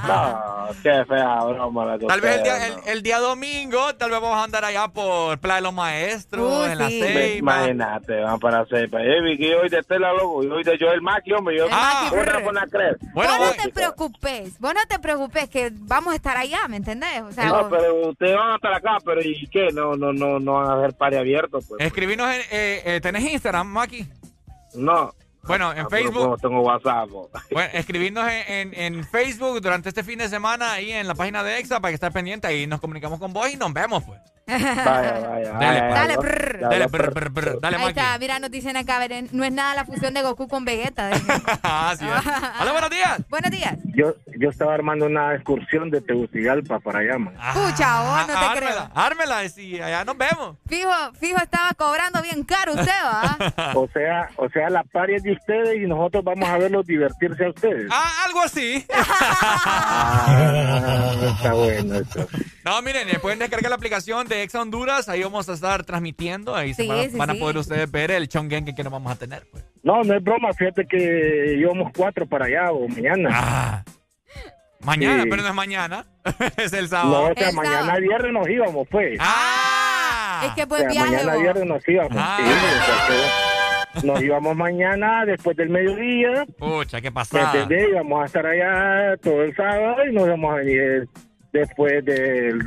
No, qué fea broma la Tal vez el día, el, día domingo, tal vez vamos a andar allá por Playa de los Maestros, Uy, en la sí. Ceiba. Imagínate, van para Ceiba. Eh, Vicky, hoy de Estela Loco, y hoy de Joel Maki, hombre. Yo, Ah. una creer. Bueno, vos no te preocupes, vos no te preocupes que vamos a estar allá, ¿me entendés? O sea, No, vos- pero ustedes van a estar acá, pero ¿y qué? No, no, no, no van a hacer party abierto, pues. Escribinos en, eh, eh, ¿tenés Instagram, Maki? No. Bueno, en Ah, Facebook. tengo WhatsApp. bo. Bueno, escribirnos en, en, en Facebook durante este fin de semana ahí en la página de EXA para que estés pendiente ahí nos comunicamos con vos y nos vemos pues. Vaya, vaya. Dale, vaya, Dale, Dale, Ahí Maki. está, mira, nos dicen acá, Beren, no es nada la fusión de Goku con Vegeta. dicen. Ah, sí, eh. Hola, buenos días. Buenos días. Yo, yo estaba armando una excursión de Tegucigalpa para allá, man. Pucha, vos no te Ah, creo. ármela, ármela, sí, allá nos vemos. Fijo, fijo estaba cobrando bien caro usted, ¿va? O sea, o sea, la party es de ustedes y nosotros vamos a verlos divertirse a ustedes. Ah, algo así. Ah, está bueno esto. No, miren, eh, pueden descargar la aplicación de Exa Honduras, ahí vamos a estar transmitiendo, ahí se Sí, van, a- sí, van a sí. poder ustedes ver el chongen que nos vamos a tener. Pues. No, no es broma, fíjate que íbamos cuatro para allá o mañana. Ah, mañana, Sí. pero no es mañana, es el no, sábado. o sea, El mañana sábado. viernes nos íbamos, pues. Ah, Es que o buen sea, viaje, mañana vos. viernes nos íbamos. Ah. sí, o sea, que nos íbamos mañana después del mediodía. Pucha, qué ¿Me pasada. entendés? Íbamos a estar allá todo el sábado y nos íbamos a venir después del,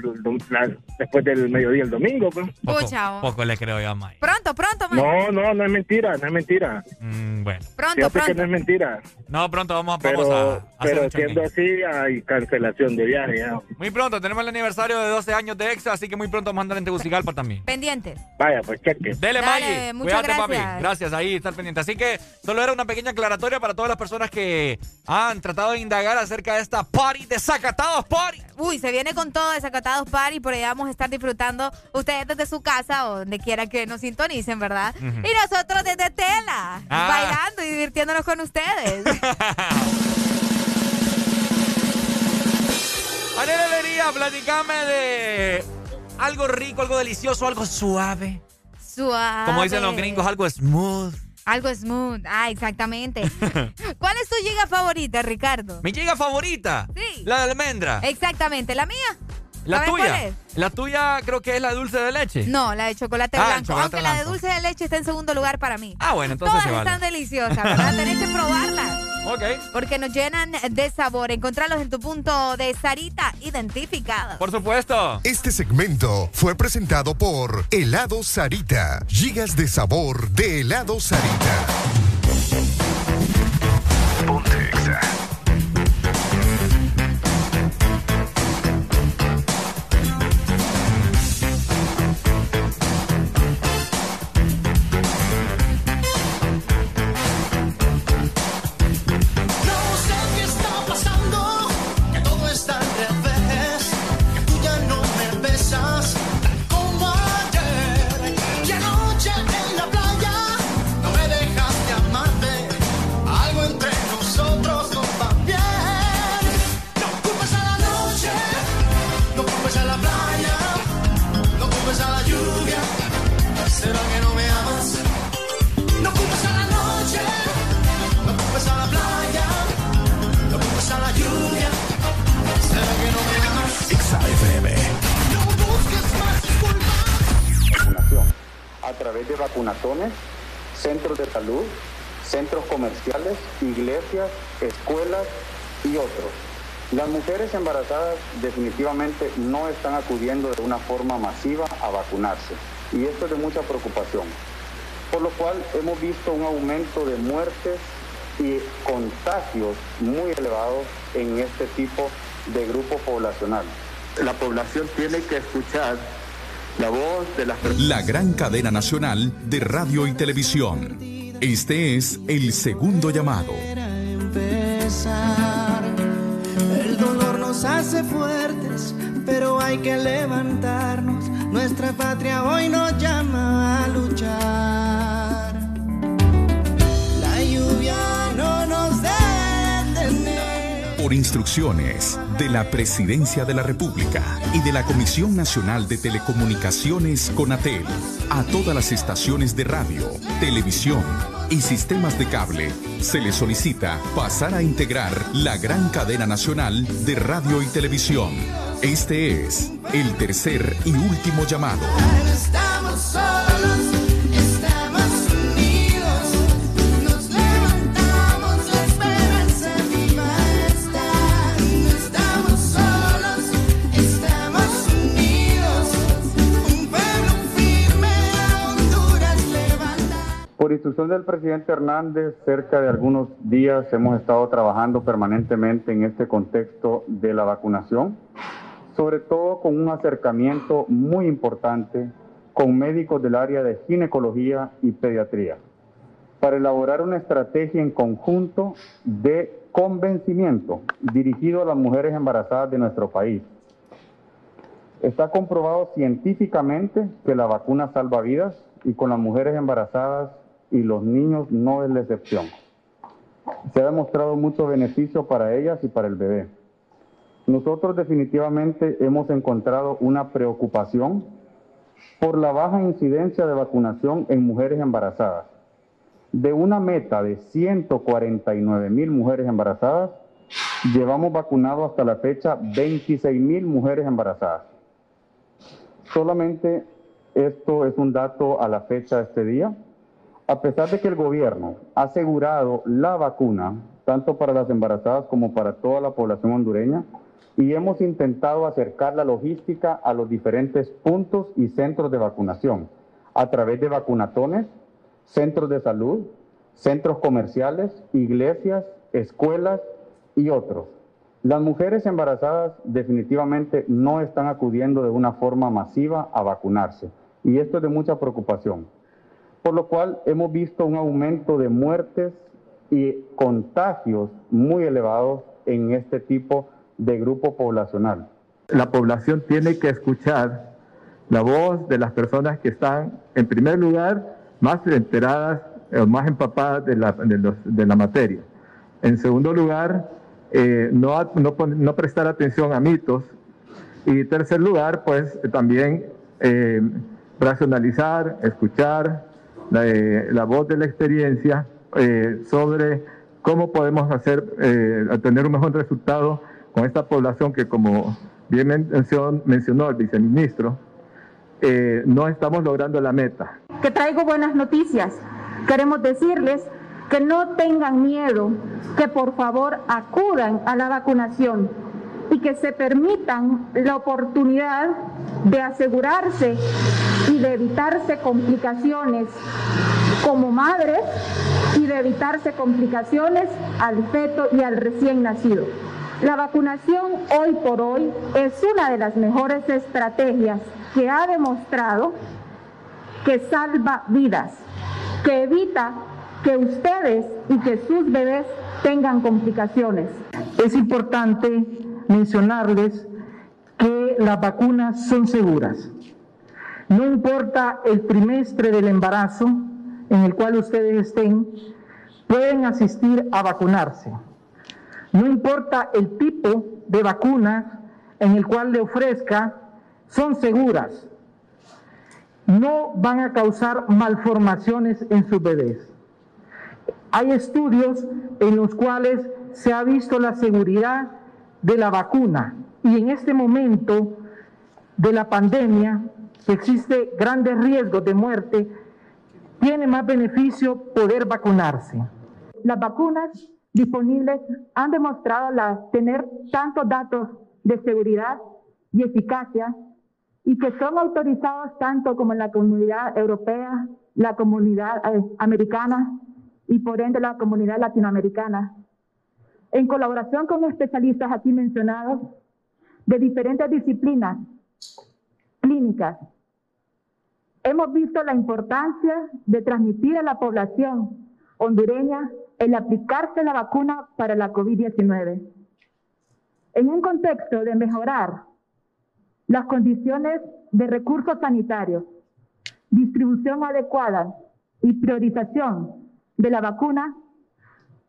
la- después del mediodía el domingo. Pues. Poco, poco le creo yo a Mike. Pronto, pronto, man. No, no, no es mentira, no es mentira. Mm, bueno, Pronto, Fíjate que no pronto. es mentira. no, pronto vamos, vamos Pero, a, a pero siendo así, hay cancelación de viaje. ya. Muy pronto, tenemos el aniversario de 12 años de Exa, así que muy pronto vamos a andar en Tegucigalpa también. Pendientes. Vaya, pues cheque. Dele, Dale, Maggie. muchas Cuídate, papi. gracias. Gracias, ahí estar pendiente. Así que solo era una pequeña aclaratoria para todas las personas que han tratado de indagar acerca de esta party de Zacatados Party. Uy, se viene con todo de Sacatados Party, por allá vamos a estar disfrutando ustedes desde su casa o donde quiera que nos sintonicen, ¿verdad? Y nosotros desde Tela, Ah. bailando y divirtiéndonos con ustedes. Ariel Alegría, platicame de algo rico, algo delicioso, algo suave. Suave. Como dicen los gringos, algo smooth. Algo smooth. Ah, exactamente. ¿Cuál es tu giga favorita, Ricardo? Mi giga favorita. Sí. La de almendra. Exactamente. ¿La mía? La ¿sabes tuya. La tuya creo que es la dulce de leche. No, la de chocolate Ah, blanco. chocolate aunque la de dulce de leche está en segundo lugar para mí. Ah, bueno, entonces Todas se vale. están deliciosas, ¿verdad? Tenés que probarlas. Ok. Porque nos llenan de sabor. Encontrarlos en tu punto de Sarita identificado. Por supuesto. Este segmento fue presentado por Helado Sarita. Gigas de sabor de helado Sarita. Ponte y otros. Las mujeres embarazadas definitivamente no están acudiendo de una forma masiva a vacunarse y esto es de mucha preocupación, por lo cual hemos visto un aumento de muertes y contagios muy elevados en este tipo de grupo poblacional. La población tiene que escuchar la voz de las La gran cadena nacional de radio y televisión. Este es el segundo llamado. El dolor nos hace fuertes, pero hay que levantarnos. Nuestra patria hoy nos llama a luchar. Por instrucciones de la Presidencia de la República y de la Comisión Nacional de Telecomunicaciones CONATEL, a todas las estaciones de radio, televisión y sistemas de cable, se les solicita pasar a integrar la gran cadena nacional de radio y televisión. Este es el tercer y último llamado. Por del presidente Hernández, cerca de algunos días hemos estado trabajando permanentemente en este contexto de la vacunación, sobre todo con un acercamiento muy importante con médicos del área de ginecología y pediatría, para elaborar una estrategia en conjunto de convencimiento dirigido a las mujeres embarazadas de nuestro país. Está comprobado científicamente que la vacuna salva vidas y con las mujeres embarazadas y los niños no es la excepción. Se ha demostrado mucho beneficio para ellas y para el bebé. Nosotros definitivamente hemos encontrado una preocupación por la baja incidencia de vacunación en mujeres embarazadas. De una meta de 149 mil mujeres embarazadas, llevamos vacunado hasta la fecha 26 mil mujeres embarazadas. Solamente esto es un dato a la fecha de este día. A pesar de que el gobierno ha asegurado la vacuna, tanto para las embarazadas como para toda la población hondureña, y hemos intentado acercar la logística a los diferentes puntos y centros de vacunación a través de vacunatones, centros de salud, centros comerciales, iglesias, escuelas y otros. Las mujeres embarazadas definitivamente no están acudiendo de una forma masiva a vacunarse y esto es de mucha preocupación, por lo cual hemos visto un aumento de muertes y contagios muy elevados en este tipo de grupo poblacional. La población tiene que escuchar la voz de las personas que están, en primer lugar, más enteradas o más empapadas de la, de los- de la materia. En segundo lugar, eh, no, no no prestar atención a mitos. Y tercer lugar, pues también eh, racionalizar, escuchar la, eh, la voz de la experiencia eh, sobre cómo podemos hacer, eh, tener un mejor resultado con esta población que, como bien men- mencionó, mencionó el viceministro, no estamos logrando la meta. que traigo buenas noticias. Queremos decirles que no tengan miedo, que por favor acudan a la vacunación y que se permitan la oportunidad de asegurarse y de evitarse complicaciones como madres y de evitarse complicaciones al feto y al recién nacido. La vacunación hoy por hoy es una de las mejores estrategias que ha demostrado que salva vidas, que evita que ustedes y que sus bebés tengan complicaciones. Es importante mencionarles que las vacunas son seguras. No importa el trimestre del embarazo en el cual ustedes estén, pueden asistir a vacunarse. No importa el tipo de vacuna en el cual le ofrezca, son seguras. No van a causar malformaciones en sus bebés. Hay estudios en los cuales se ha visto la seguridad de la vacuna y en este momento de la pandemia existe grandes riesgos de muerte, tiene más beneficio poder vacunarse. Las vacunas disponibles han demostrado la- tener tantos datos de seguridad y eficacia y que son autorizados tanto como en la comunidad europea, la comunidad eh, americana y por ende la comunidad latinoamericana. En colaboración con especialistas aquí mencionados de diferentes disciplinas clínicas, hemos visto la importancia de transmitir a la población hondureña el aplicarse la vacuna para la COVID-19. En un contexto de mejorar las condiciones de recursos sanitarios, distribución adecuada y priorización de la vacuna,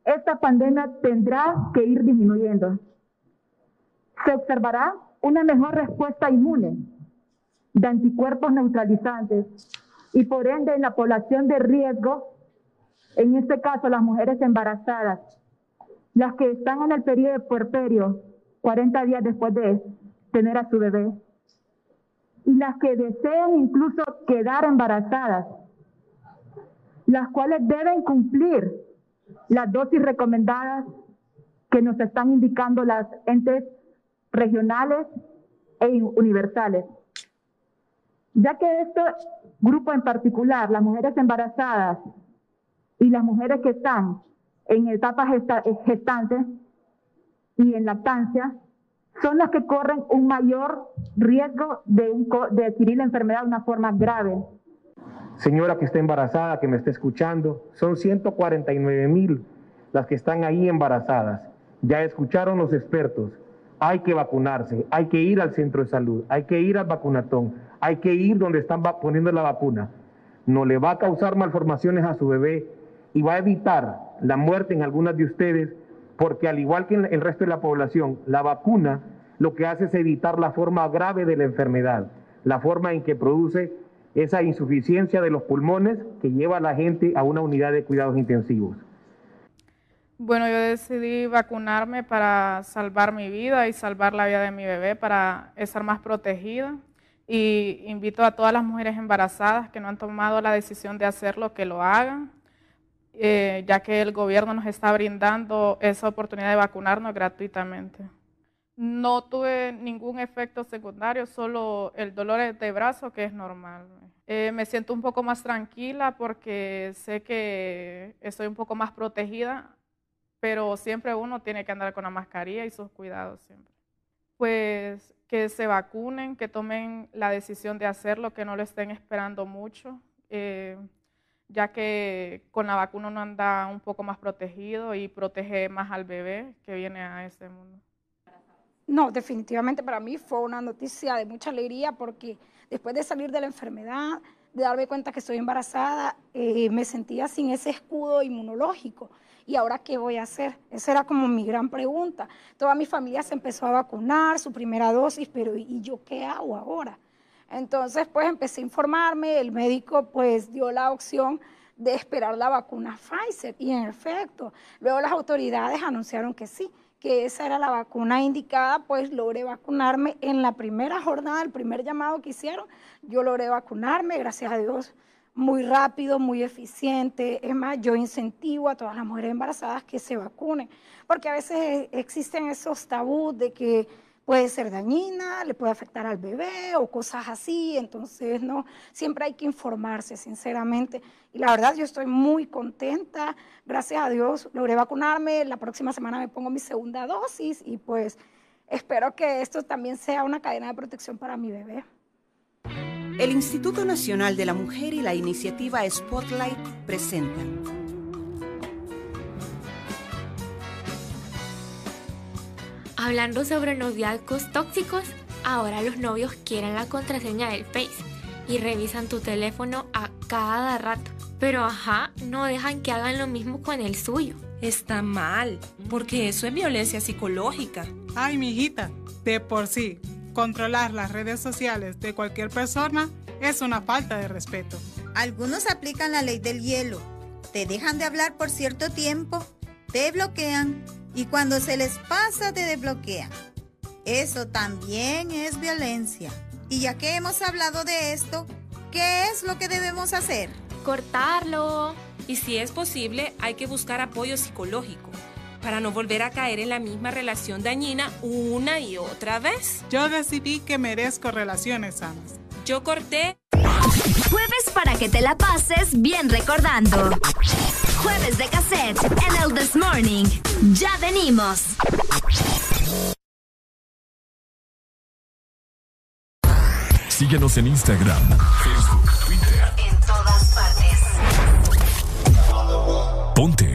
esta pandemia tendrá que ir disminuyendo. Se observará una mejor respuesta inmune de anticuerpos neutralizantes y por ende en la población de riesgo, en este caso las mujeres embarazadas, las que están en el periodo de puerperio, 40 días después de tener a su bebé, y las que desean incluso quedar embarazadas, las cuales deben cumplir las dosis recomendadas que nos están indicando las entes regionales e universales. Ya que este grupo en particular, las mujeres embarazadas y las mujeres que están en etapas gesta- gestantes y en lactancia, son las que corren un mayor riesgo de, un de adquirir la enfermedad de una forma grave. Señora que está embarazada, que me está escuchando, son 149 mil las que están ahí embarazadas. Ya escucharon los expertos. Hay que vacunarse, hay que ir al centro de salud, hay que ir al vacunatón, hay que ir donde están poniendo la vacuna. No le va a causar malformaciones a su bebé y va a evitar la muerte en algunas de ustedes, porque al igual que en el resto de la población, la vacuna lo que hace es evitar la forma grave de la enfermedad, la forma en que produce esa insuficiencia de los pulmones que lleva a la gente a una unidad de cuidados intensivos. Bueno, yo decidí vacunarme para salvar mi vida y salvar la vida de mi bebé, para estar más protegida. Y invito a todas las mujeres embarazadas que no han tomado la decisión de hacerlo, que lo hagan, eh, ya que el gobierno nos está brindando esa oportunidad de vacunarnos gratuitamente. No tuve ningún efecto secundario, solo el dolor de brazo, que es normal. Eh, me siento un poco más tranquila porque sé que estoy un poco más protegida, pero siempre uno tiene que andar con la mascarilla y sus cuidados siempre. Pues que se vacunen, que tomen la decisión de hacerlo, que no lo estén esperando mucho, eh, ya que con la vacuna uno anda un poco más protegido y protege más al bebé que viene a este mundo. No, definitivamente para mí fue una noticia de mucha alegría porque después de salir de la enfermedad, de darme cuenta que estoy embarazada, eh, me sentía sin ese escudo inmunológico. ¿Y ahora qué voy a hacer? Esa era como mi gran pregunta. Toda mi familia se empezó a vacunar, su primera dosis, pero ¿y yo qué hago ahora? Entonces, pues empecé a informarme, el médico pues dio la opción de esperar la vacuna Pfizer y en efecto, luego las autoridades anunciaron que sí, que esa era la vacuna indicada, pues logré vacunarme en la primera jornada, el primer llamado que hicieron, yo logré vacunarme, gracias a Dios, muy rápido, muy eficiente. Es más, yo incentivo a todas las mujeres embarazadas que se vacunen, porque a veces existen esos tabús de que puede ser dañina, le puede afectar al bebé o cosas así, entonces no, siempre hay que informarse, sinceramente. Y la verdad, yo estoy muy contenta, gracias a Dios logré vacunarme, la próxima semana me pongo mi segunda dosis y pues espero que esto también sea una cadena de protección para mi bebé. El Instituto Nacional de la Mujer y la iniciativa Spotlight presentan Hablando sobre noviazgos tóxicos, ahora los novios quieren la contraseña del Face y revisan tu teléfono a cada rato. Pero ajá, no dejan que hagan lo mismo con el suyo. Está mal, porque eso es violencia psicológica. Ay, mijita, de por sí, controlar las redes sociales de cualquier persona es una falta de respeto. Algunos aplican la ley del hielo. Te dejan de hablar por cierto tiempo, te bloquean y cuando se les pasa te desbloquean. Eso también es violencia. Y ya que hemos hablado de esto, ¿qué es lo que debemos hacer? cortarlo. Y si es posible, hay que buscar apoyo psicológico para no volver a caer en la misma relación dañina una y otra vez. Yo decidí que merezco relaciones sanas. Yo corté. Jueves para que te la pases bien recordando. Jueves de cassette en el This Morning. Ya venimos. Síguenos en Instagram, Facebook, Twitter. En todas partes. Ponte. Ponte.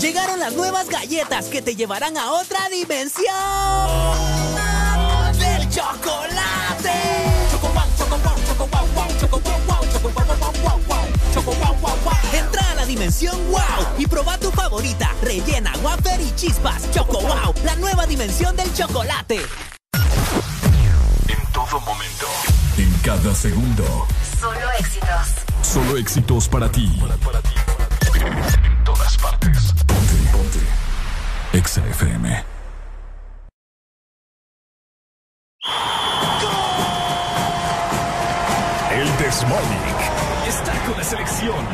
Llegaron las nuevas galletas que te llevarán a otra dimensión del chocolate. Entra a la dimensión wow y proba tu favorita, rellena, wafer y chispas. Choco wow, la nueva dimensión del chocolate. En todo momento. En cada segundo. Solo éxitos. Solo éxitos para ti. En todas partes. Ponte. Ponte. Exa FM. El Desmonic está con la selección.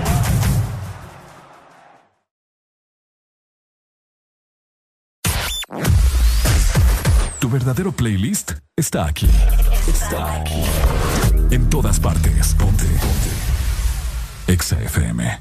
Tu verdadero playlist está aquí. Está aquí. En todas partes. Ponte. Ponte. Exa FM.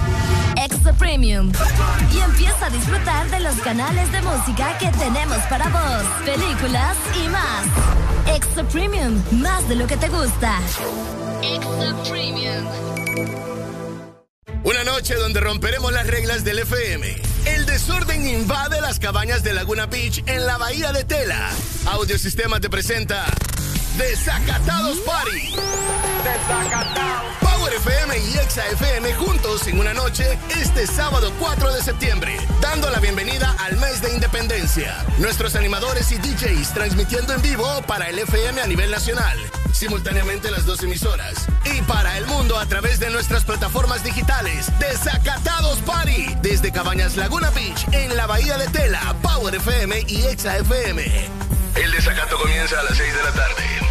Extra Premium. Y empieza a disfrutar de los canales de música que tenemos para vos, películas y más. Extra Premium, más de lo que te gusta. Extra Premium. Una noche donde romperemos las reglas del FM. El desorden invade las cabañas de Laguna Beach en la bahía de Tela. Audiosistema te presenta Desacatados Party. Desacatados. Power FM y Exa FM juntos en una noche este sábado 4 de septiembre, dando la bienvenida al mes de independencia. Nuestros animadores y DJs transmitiendo en vivo para el FM a nivel nacional, simultáneamente las dos emisoras, y para el mundo a través de nuestras plataformas digitales. Desacatados Party, desde Cabañas Laguna Beach, en la Bahía de Tela, Power FM y Exa FM. El desacato comienza a las 6 de la tarde.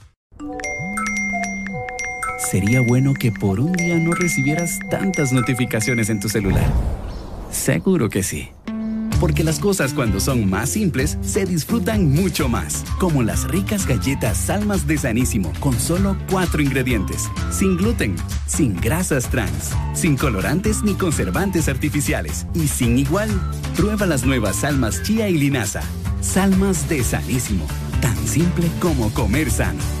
Sería bueno que por un día no recibieras tantas notificaciones en tu celular. Seguro que sí. Porque las cosas cuando son más simples se disfrutan mucho más. Como las ricas galletas Salmas de Sanísimo con solo cuatro ingredientes. Sin gluten, sin grasas trans, sin colorantes ni conservantes artificiales y sin igual. Prueba las nuevas Salmas Chía y Linaza. Salmas de Sanísimo. Tan simple como comer sano.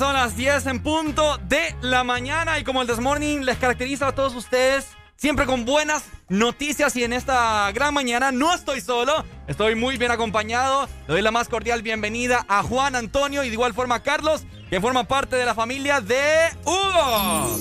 Son las 10 en punto de la mañana y como el This Morning les caracteriza a todos ustedes, siempre con buenas noticias y en esta gran mañana no estoy solo, estoy muy bien acompañado. Le doy la más cordial bienvenida a Juan Antonio y de igual forma a Carlos, que forma parte de la familia de Hugo.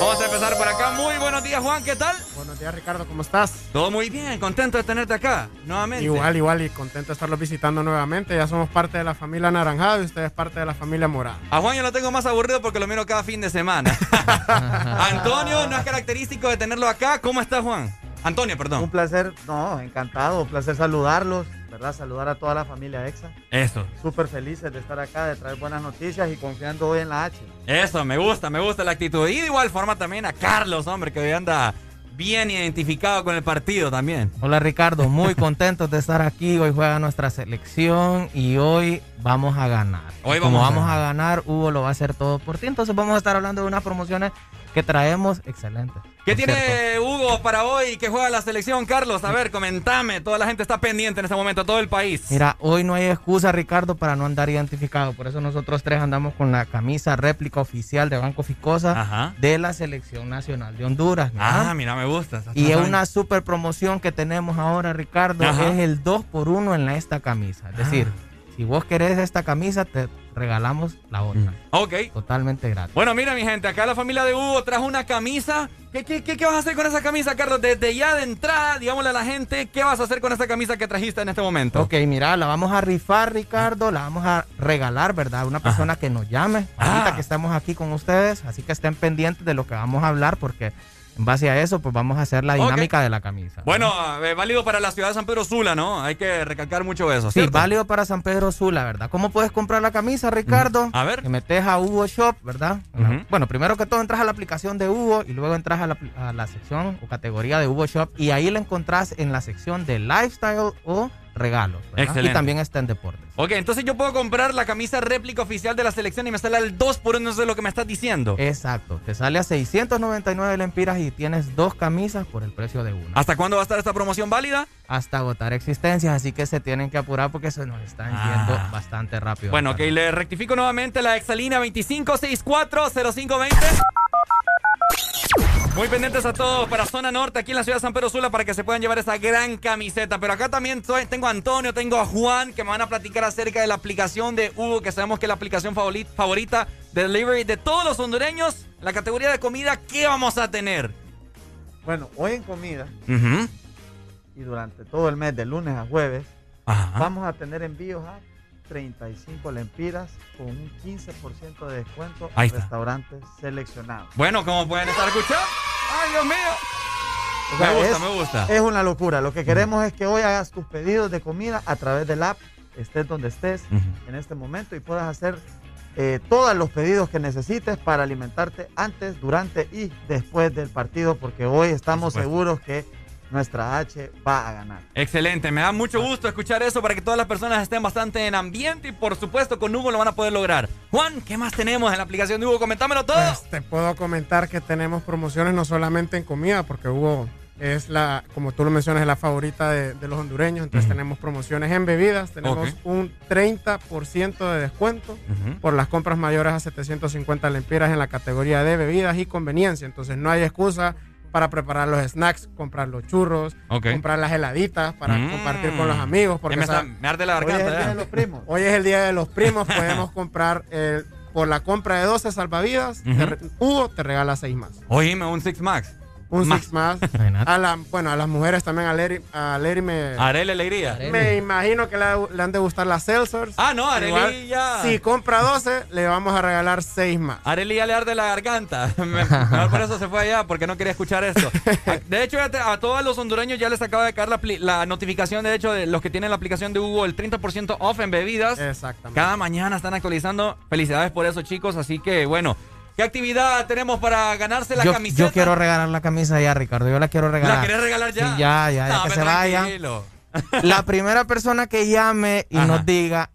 Vamos a empezar por acá. Muy buenos días, Juan, ¿qué tal? Buenos días, Ricardo, ¿cómo estás? Todo muy bien, contento de tenerte acá nuevamente. Igual, igual, y contento de estarlos visitando nuevamente. Ya somos parte de la familia Naranjado y ustedes parte de la familia Morada. A Juan yo lo tengo más aburrido porque lo miro cada fin de semana. Antonio, no es característico de tenerlo acá. ¿Cómo está Juan? Antonio, perdón. Un placer, no, encantado, un placer saludarlos, ¿verdad? Saludar a toda la familia EXA. Eso. Súper felices de estar acá, de traer buenas noticias y confiando hoy en la H. Eso, me gusta, me gusta la actitud. Y de igual forma también a Carlos, hombre, que hoy anda bien identificado con el partido también. Hola Ricardo, muy contentos de estar aquí. Hoy juega nuestra selección y hoy vamos a ganar. Hoy Y Como vamos a vamos a ganar, Hugo lo va a hacer todo por ti. Entonces vamos a estar hablando de unas promociones que traemos excelentes. ¿Qué tiene cierto. Hugo para hoy que juega la selección, Carlos? A ver, comentame. Toda la gente está pendiente en este momento, todo el país. Mira, hoy no hay excusa, Ricardo, para no andar identificado. Por eso nosotros tres andamos con la camisa réplica oficial de Banco Ficosa Ajá. de la Selección Nacional de Honduras. Ah, mira, me gusta. Y es una super promoción que tenemos ahora, Ricardo. Ajá. Es el 2 por 1 en la, esta camisa. Es decir, si vos querés esta camisa, te regalamos la otra. Ok. Totalmente gratis. Bueno, mira, mi gente, acá la familia de Hugo trajo una camisa. ¿Qué, qué, qué, qué vas a hacer con esa camisa, Carlos? Desde ya de entrada, digámosle a la gente, ¿qué vas a hacer con esa camisa que trajiste en este momento? Ok, mira, la vamos a rifar, Ricardo. La vamos a regalar, ¿verdad? A una persona que nos llame. Ahorita Ah. que estamos aquí con ustedes. Así que estén pendientes de lo que vamos a hablar porque en base a eso, pues vamos a hacer la dinámica de la camisa. Bueno, eh, válido para la ciudad de San Pedro Sula, ¿no? Hay que recalcar mucho eso, Sí, válido para San Pedro Sula, ¿verdad? ¿Cómo puedes comprar la camisa, Ricardo? A ver. Te metes a Hugo Shop, ¿verdad? Bueno, primero que todo entras a la aplicación de Hugo y luego entras a la, a la sección o categoría de Hugo Shop y ahí la encontrás en la sección de lifestyle o regalos. Excelente. Y también está en deportes. Ok, entonces yo puedo comprar la camisa réplica oficial de la selección y me sale al 2 por 1, eso es lo que me estás diciendo. Exacto, te sale a 699 lempiras y tienes dos camisas por el precio de una. ¿Hasta cuándo va a estar esta promoción válida? Hasta agotar existencias, así que se tienen que apurar porque se nos están yendo bastante rápido. Ah. Bueno, ok, le rectifico nuevamente la exalínea 25640520. Muy pendientes a todos para Zona Norte, aquí en la ciudad de San Pedro Sula, para que se puedan llevar esa gran camiseta. Pero acá también tengo a Antonio, tengo a Juan, que me van a platicar acerca de la aplicación de Hugo, que sabemos que es la aplicación favori- favorita de delivery de todos los hondureños. La categoría de comida, ¿qué vamos a tener? Bueno, hoy en comida y durante todo el mes, de lunes a jueves, Ajá. vamos a tener envíos a 35 lempiras con un 15% de descuento Ahí en está. restaurantes seleccionados. Bueno, como pueden estar escuchando. ¡Ay, Dios mío! O sea, me gusta, es- me gusta. Es una locura. Lo que queremos es que hoy hagas tus pedidos de comida a través del app, estés donde estés en este momento y puedas hacer eh, todos los pedidos que necesites para alimentarte antes, durante y después del partido, porque hoy estamos seguros que nuestra H va a ganar. Excelente, me da mucho gusto escuchar eso para que todas las personas estén bastante en ambiente y por supuesto con Hugo lo van a poder lograr. Juan, ¿qué más tenemos en la aplicación de Hugo? Comentámelo todo. Pues te puedo comentar que tenemos promociones no solamente en comida, porque Hugo es la, como tú lo mencionas, es la favorita de, de los hondureños. Entonces tenemos promociones en bebidas, tenemos un 30% de descuento por las compras mayores a 750 lempiras en la categoría de bebidas y conveniencia. Entonces no hay excusa para preparar los snacks, comprar los churros, comprar las heladitas para Mm. compartir con los amigos. Porque me, está- sa- me arde la Hoy es garganta. el día de los primos. Hoy es el día de los primos. Podemos comprar eh, por la compra de 12 salvavidas. te Ujú. re- Hugo te regala 6 más. Oíme, un Six Max. Un Más. six más. A la, bueno, a las mujeres también, a Leri, a Leri me, Arele Alegría. me imagino que le, le han de gustar las Seltzers. Ah, no, Areli Igual, ya. Si compra 12, le vamos a regalar 6 más. Areli ya le arde la garganta. Mejor por eso se fue allá, porque no quería escuchar esto. De hecho, a todos los hondureños ya les acaba de caer la notificación, de hecho, de los que tienen la aplicación de Hugo, el 30% off en bebidas. Exactamente. Cada mañana están actualizando. Felicidades por eso, chicos. Así que, bueno, ¿qué actividad tenemos para ganarse la yo, camiseta? yo quiero regalar la camisa ya, Ricardo. Yo la quiero regalar. ¿La querés regalar ya? Sí, ya, ya, ya que se vaya. tranquilo. La primera persona que llame y Ajá. nos diga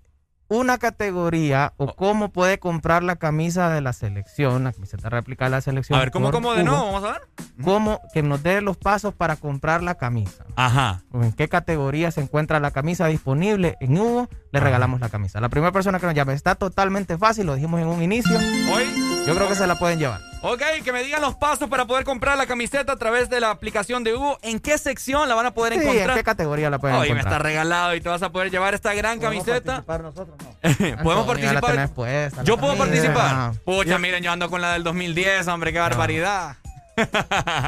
una categoría o cómo puede comprar la camisa de la selección, la camiseta réplica de la selección. A ver, ¿cómo, cómo de nuevo? Vamos a ver. ¿Cómo que nos dé los pasos para comprar la camisa? Ajá. ¿En qué categoría se encuentra la camisa disponible en Hugo? Le regalamos la camisa. La primera persona que nos llame está totalmente fácil, lo dijimos en un inicio. Hoy. Yo creo que se la pueden llevar. Ok, que me digan los pasos para poder comprar la camiseta a través de la aplicación de Hugo. ¿En qué sección la van a poder Sí, encontrar? ¿en qué categoría la pueden Oye, me encontrar? está regalado y te vas a poder llevar esta gran camiseta. nosotros? ¿Podemos Antonio, ya la participar? puesta, Yo puedo camisa. participar. Pucha, miren, yo ando con la del 2010, hombre, qué barbaridad.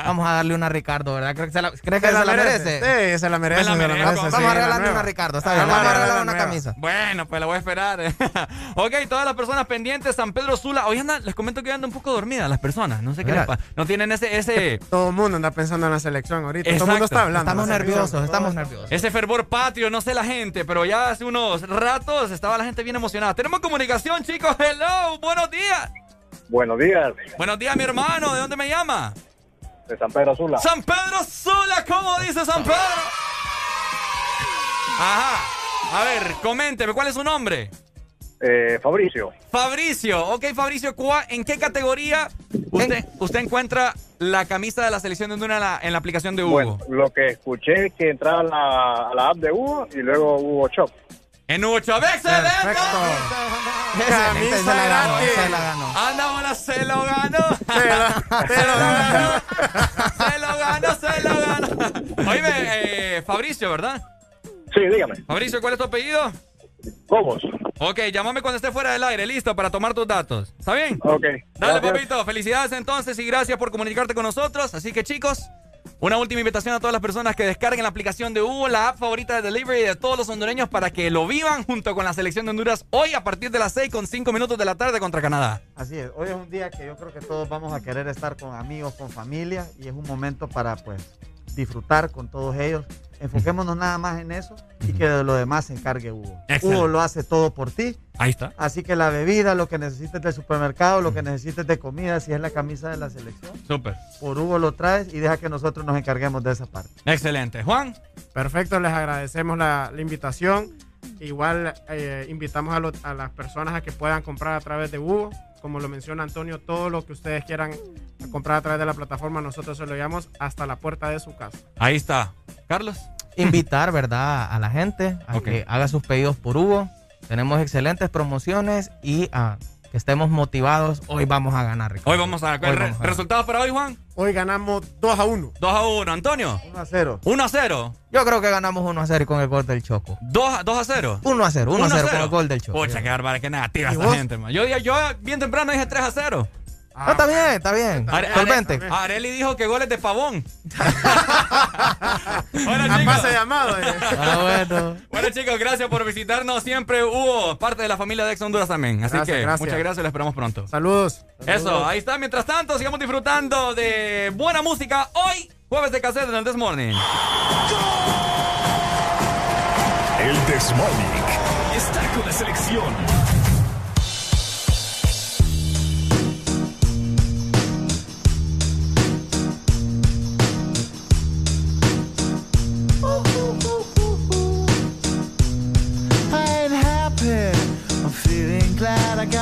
Vamos a darle una a Ricardo, ¿verdad? ¿Crees que se la, crees que Se la la merece. merece? Sí, se la merece, Me la se la merece, Vamos sí, a la regalarle una a Ricardo, está bien. la Vamos a nueva, regalar la una nueva. camisa. Bueno, pues la voy a esperar. ok, todas las personas pendientes, San Pedro Sula. Hoy andan, les comento que andan un poco dormidas las personas. No sé qué les pasa. No tienen ese, ese, Todo el mundo anda pensando en la selección ahorita. Todo el Exacto. mundo está hablando. Estamos nerviosos, estamos nerviosos. ese fervor patrio, no sé la gente, pero ya hace unos ratos estaba la gente bien emocionada. Tenemos comunicación, chicos. Hello, buenos días. Buenos días, Buenos días, mi hermano. ¿De dónde me llama? de San Pedro Sula. San Pedro Sula, ¿cómo dice San Pedro? Ajá. A ver, coménteme, ¿cuál es su nombre? Eh, Fabricio, Fabricio. Ok, Fabricio, ¿cuá- ¿en qué categoría usted, usted encuentra la camisa de la selección de Honduras en la, en la aplicación de Hugo? bueno, lo que escuché es que entraba a la, a la app de Hugo y luego Hugo Shop. En Hugo Chávez, excelente. Excelente, se la ganó, se la ganó. Anda, bola, se lo ganó. Se la- Se lo ganó. Se lo ganó, se lo ganó. Oíme, eh, Fabricio, ¿verdad? Sí, dígame. Fabricio, ¿cuál es tu apellido? ¿Cómo? Ok, llámame cuando esté fuera del aire, listo, para tomar tus datos. ¿Está bien? Ok. Dale, gracias. papito. Felicidades entonces y gracias por comunicarte con nosotros. Así que, chicos, una última invitación a todas las personas que descarguen la aplicación de Hugo, la app favorita de Delivery de todos los hondureños para que lo vivan junto con la selección de Honduras hoy a partir de las 6 con 5 minutos de la tarde contra Canadá. Así es, hoy es un día que yo creo que todos vamos a querer estar con amigos, con familia y es un momento para pues disfrutar con todos ellos. Enfoquémonos nada más en eso y que de lo demás se encargue Hugo. Excelente. Hugo lo hace todo por ti. Ahí está. Así que la bebida, lo que necesites del supermercado, lo que necesites de comida, si es la camisa de la selección, Súper. por Hugo lo traes y deja que nosotros nos encarguemos de esa parte. Excelente. Juan. Perfecto, les agradecemos la, la invitación. Igual eh, invitamos a, lo- a las personas a que puedan comprar a través de Hugo. Como lo menciona Antonio, todo lo que ustedes quieran comprar a través de la plataforma, nosotros se lo llevamos hasta la puerta de su casa. Ahí está. Carlos. Invitar, ¿verdad? A la gente a que haga sus pedidos por Hugo. Tenemos excelentes promociones y a que estemos motivados. Hoy vamos a ganar, Ricardo. Hoy vamos a... Hoy vamos a ganar. ¿Resultados para hoy, Juan? Hoy ganamos 2 a 1. 2 a 1. Antonio. 1 a 0. 1 a 0. Yo creo que ganamos 1 a 0 con el gol del Choco. 2 a, 2 a 0. 1 a 0, 1 a 0 con el gol del Choco. Pucha, qué bárbara, qué negativa ¿Y esta vos? gente, man. Yo, yo bien temprano dije 3 a 0. Ah, está bien, está bien. Are- Are- Solvente. Areli dijo que goles de pavón. bueno, A chicos. pase llamado. eh. Ah, bueno. Bueno, chicos, gracias por visitarnos. Siempre hubo parte de la familia de Ex Honduras también. Así Gracias, que gracias. muchas gracias, lo esperamos pronto. Saludos. Eso, ahí está. Mientras tanto, sigamos disfrutando de buena música hoy, jueves de cassette en el This Morning. El Desmonic está con la selección.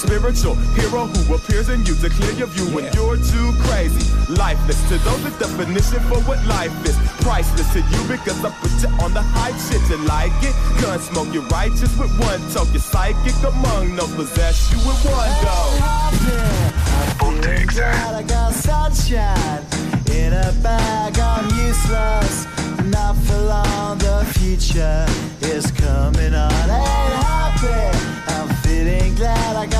spiritual hero who appears in you to clear your view when you're too crazy. Lifeless to those, the definition for what life is. Priceless to you because I put you on the hype shit. You like it? Gun smoke, you're righteous with one toke. You're psychic among no possess you with one go. I'm feeling glad I got sunshine in a bag. I'm useless, not for long. The future is coming on. Ain't happy. I'm feeling glad I got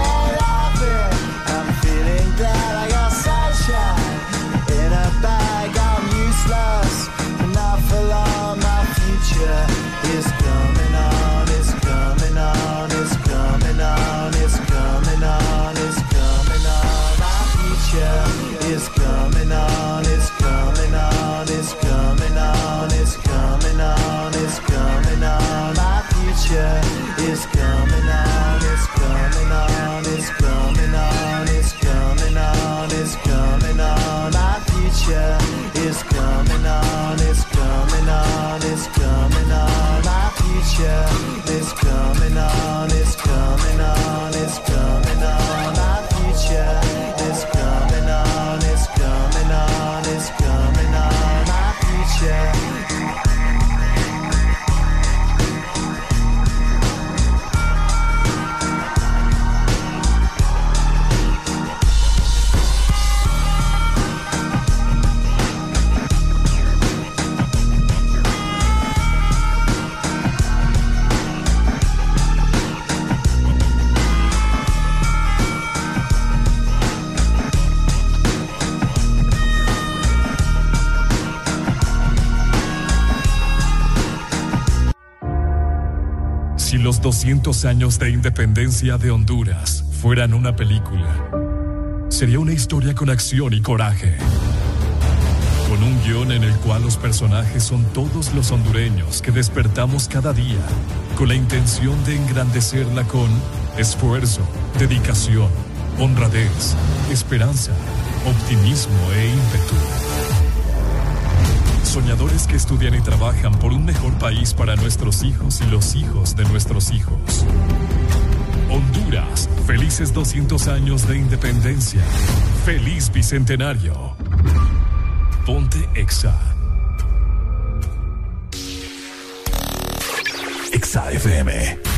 Los 200 años de independencia de Honduras fueran una película, sería una historia con acción y coraje. Con un guion en el cual los personajes son todos los hondureños que despertamos cada día con la intención de engrandecerla con esfuerzo, dedicación, honradez, esperanza, optimismo e ímpetu. Soñadores que estudian y trabajan por un mejor país para nuestros hijos y los hijos de nuestros hijos. Honduras, felices 200 años de independencia. Feliz Bicentenario. Ponte Exa. Exa FM.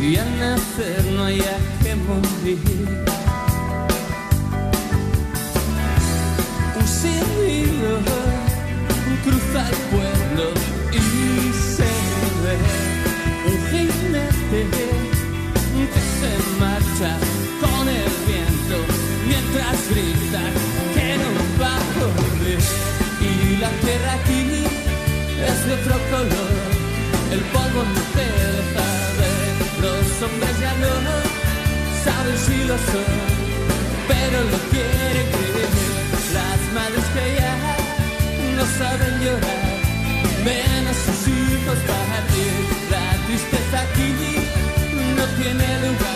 Y al nacer no haya que morir. Un servidor cruza el pueblo y se ve un jinete que se marcha con el viento mientras grita que no va a volver y la tierra aquí es de otro color el polvo no te deja los hombres ya no saben si lo son pero lo quieren creer las madres que ya no saben llorar, ven a sus hijos partir. La tristeza aquí no tiene lugar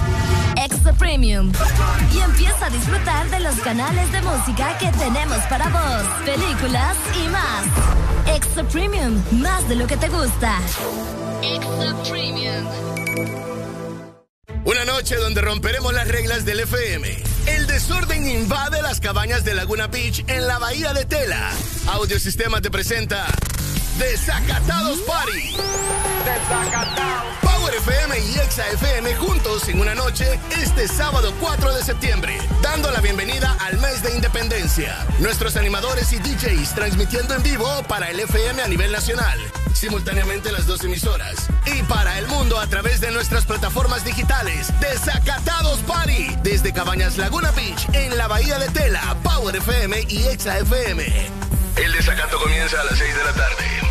Extra Premium y empieza a disfrutar de los canales de música que tenemos para vos, películas y más. Extra Premium, más de lo que te gusta. Extra Premium. Una noche donde romperemos las reglas del FM. El desorden invade las cabañas de Laguna Beach en la bahía de Tela. Audiosistema te presenta Desacatados Party. FM y Exa FM juntos en una noche este sábado 4 de septiembre, dando la bienvenida al mes de independencia. Nuestros animadores y DJs transmitiendo en vivo para el FM a nivel nacional, simultáneamente las dos emisoras, y para el mundo a través de nuestras plataformas digitales. Desacatados Party, desde Cabañas Laguna Beach en la Bahía de Tela, Power FM y Exa FM. El desacato comienza a las 6 de la tarde.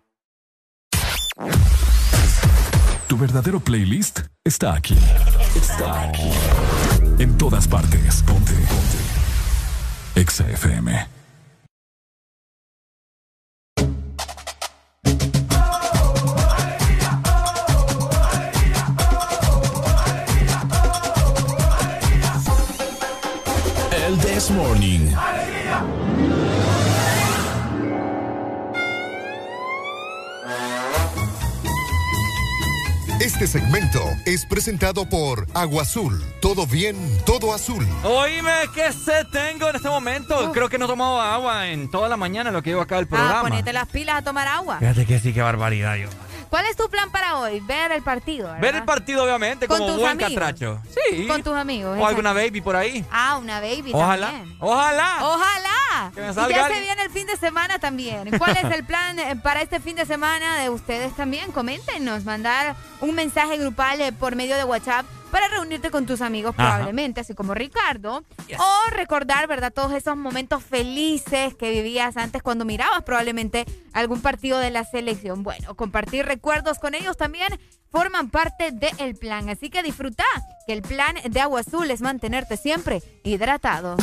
Tu verdadero playlist está aquí. Está aquí. En todas partes. Ponte. Ponte. Exa FM. El This Morning. Este segmento es presentado por Agua Azul. Todo bien, todo azul. Oíme, ¿qué se tengo en este momento? Creo que no he tomado agua en toda la mañana lo que llevo acá del programa. Ah, ponete las pilas a tomar agua. Fíjate que sí, qué barbaridad yo. ¿Cuál es tu plan para hoy? Ver el partido, ¿verdad? Ver el partido, obviamente, ¿Con como tus buen amigos? catracho. Sí. Con tus amigos. O alguna baby por ahí. Ah, una baby Ojalá. también. Ojalá. Ojalá. Que me Y salga ya se viene el fin de semana también. ¿Cuál es el plan eh, para este fin de semana de ustedes también? Coméntenos, mandar un mensaje grupal eh, por medio de WhatsApp para reunirte con tus amigos Ajá. probablemente, así como Ricardo. O recordar, ¿verdad? Todos esos momentos felices que vivías antes cuando mirabas probablemente algún partido de la selección. Bueno, compartir recuerdos con ellos también forman parte del plan. Así que disfruta que el plan de Agua Azul es mantenerte siempre hidratado.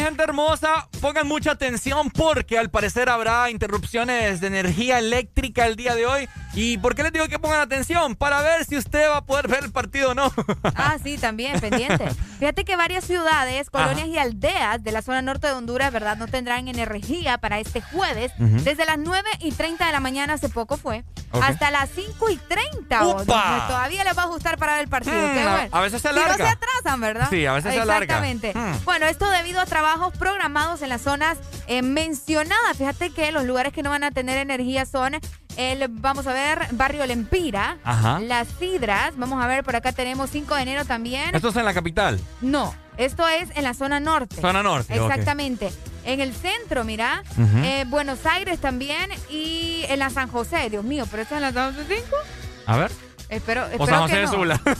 Gente hermosa, pongan mucha atención porque al parecer habrá interrupciones de energía eléctrica el día de hoy. ¿Y por qué les digo que pongan atención? Para ver si usted va a poder ver el partido o no. Ah, sí, también, pendiente. Fíjate que varias ciudades, colonias y aldeas de la zona norte de Honduras, ¿verdad? No tendrán energía para este jueves. Desde las 9 y 30 de la mañana, hace poco fue, hasta las 5 y 30. oh, ¡Upa! entonces todavía les va a gustar para ver el partido. Mm, a- bueno. a veces se Si no alarga. se atrasan, ¿verdad? Sí, a veces se alarga. Exactamente. Mm. Bueno, esto debido a trabajos programados en las zonas eh, mencionadas. Fíjate que los lugares que no van a tener energía son el, vamos a ver, Barrio Lempira, Ajá. Las Sidras, vamos a ver, por acá tenemos 5 de enero también. Esto es en la capital. No, esto es en la zona norte. Zona norte. Exactamente. En el centro, mira, eh, Buenos Aires también y en la San José, Dios mío, pero esto es en la San José 5. A ver. Espero, espero O San José que de no. Sula.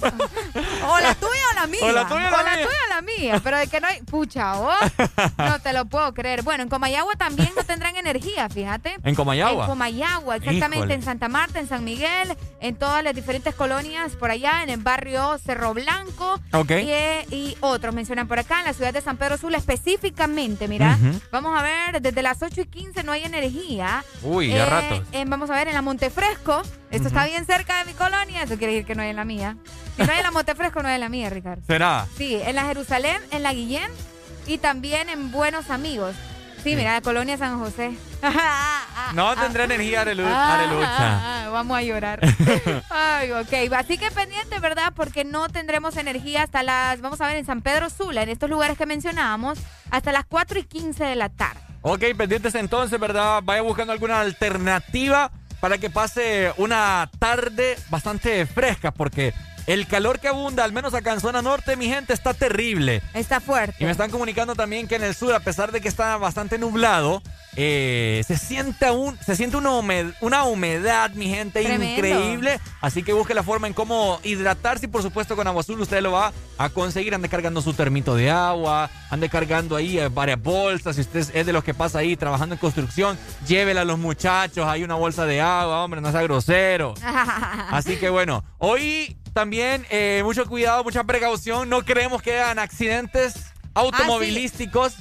O la tuya o la mía. O la tuya o la mía. tuya o la mía. Pero de que no hay. Pucha, oh, no te lo puedo creer. Bueno, en Comayagua también no tendrán energía, fíjate. ¿En Comayagua? En Comayagua, exactamente. Híjole. En Santa Marta, en San Miguel, en todas las diferentes colonias por allá, en el barrio Cerro Blanco. Ok. Y, eh, y otros mencionan por acá, en la ciudad de San Pedro Sula específicamente, mira. Ujú. Vamos a ver, desde las 8 y 15 no hay energía. Uy, ya ratos. en- vamos a ver, en la Montefresco. Esto está bien cerca de mi colonia. Eso quiere decir que no hay en la mía. Si no hay en la Montefresco, no hay en la mía, Ricardo. ¿Será? Sí, en la Jerusalén, en la Guillén y también en Buenos Amigos. Sí, mira, la colonia San José. No tendré energía, Arelu- Ah, Arelucha. ah, ah, vamos a llorar. Ay, ok. Así que pendiente, ¿verdad? Porque no tendremos energía hasta las, vamos a ver, en San Pedro Sula, en estos lugares que mencionábamos, hasta las 4 y 15 de la tarde. Ok, pendientes entonces, ¿verdad? Vaya buscando alguna alternativa para que pase una tarde bastante fresca, porque el calor que abunda, al menos acá en zona norte, mi gente, está terrible. Está fuerte. Y me están comunicando también que en el sur, a pesar de que está bastante nublado, eh, se siente aún, se siente una, humed- una humedad, mi gente, Tremendo. increíble. Así que busque la forma en cómo hidratarse y por supuesto con agua azul usted lo va a conseguir. Ande cargando su termito de agua, ande cargando ahí eh, varias bolsas. Si usted es de los que pasa ahí trabajando en construcción, llévela a los muchachos, hay una bolsa de agua, hombre, no sea grosero. Así que bueno, hoy también eh, mucho cuidado, mucha precaución. No queremos que hagan accidentes automovilísticos,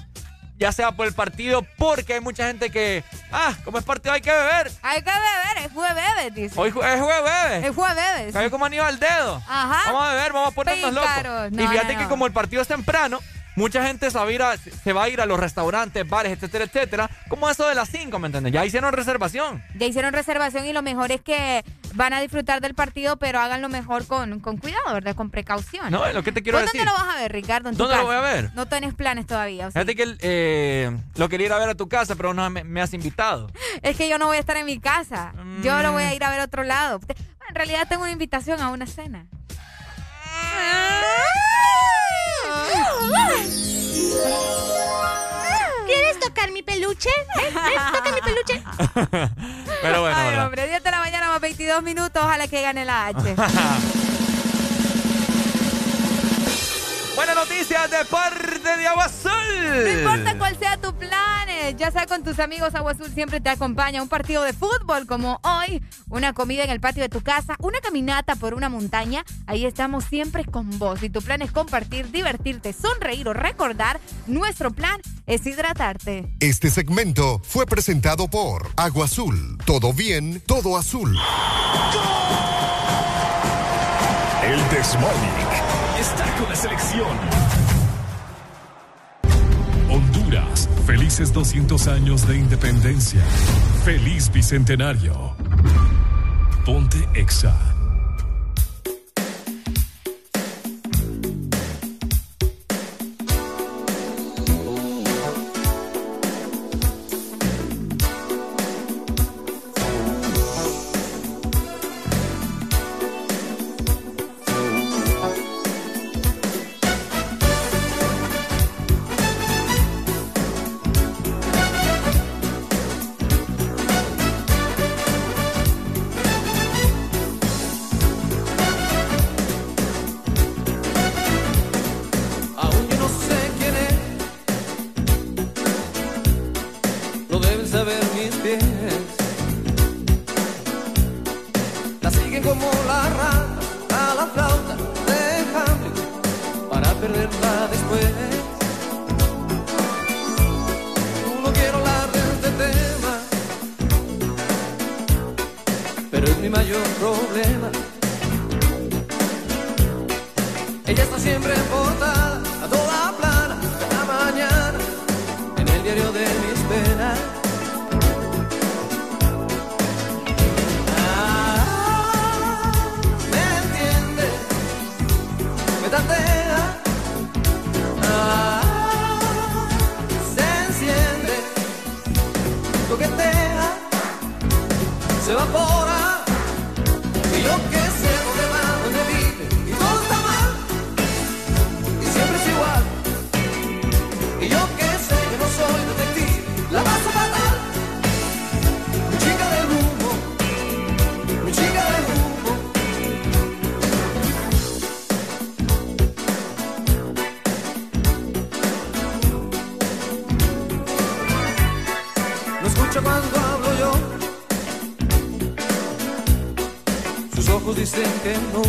ya sea por el partido, porque hay mucha gente que, ah, como es partido hay que beber. Hay que beber, es jueves, dice. Hoy es jueves. Es jueves. Cayó como anillo al dedo. Ajá. Vamos a beber, vamos a ponernos locos. No, y fíjate no, que como el partido es temprano, mucha gente se va, a ir a, se va a ir a los restaurantes, bares, etcétera, etcétera. Como eso de las 5, ¿me entiendes? Ya hicieron reservación. Ya hicieron reservación y lo mejor es que van a disfrutar del partido, pero háganlo mejor con, con cuidado, ¿verdad? Con precaución. No, es lo que te quiero ¿Vos decir. dónde lo vas a ver, Ricardo? ¿En tu ¿Dónde lo voy a ver? No tenés planes todavía. ¿o sí? Fíjate que eh, lo quería ir a ver a tu casa, pero no me, me has invitado. Es que yo no voy a estar en mi casa. Yo lo voy Mm. a ir a ver a otro lado. Bueno, en realidad tengo una invitación a una cena. ¿Quieres tocar mi peluche? ¿Eh? ¿Toca mi peluche? Pero bueno, Ay, hombre, 10 de la mañana más 22 minutos. Ojalá que gane la H. Buenas noticias de parte de Agua Azul. No importa cuál sea tu plan, eh, ya sea con tus amigos, Agua Azul siempre te acompaña. Un partido de fútbol como hoy, una comida en el patio de tu casa, una caminata por una montaña. Ahí estamos siempre con vos. Y tu plan es compartir, divertirte, sonreír o recordar. Nuestro plan es hidratarte. Este segmento fue presentado por Agua Azul. Todo bien, todo azul. El Desmonic está con la selección. Honduras, felices 200 años de independencia. Feliz bicentenario. Ponte Exa. Que no.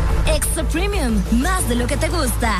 Extra Premium, más de lo que te gusta.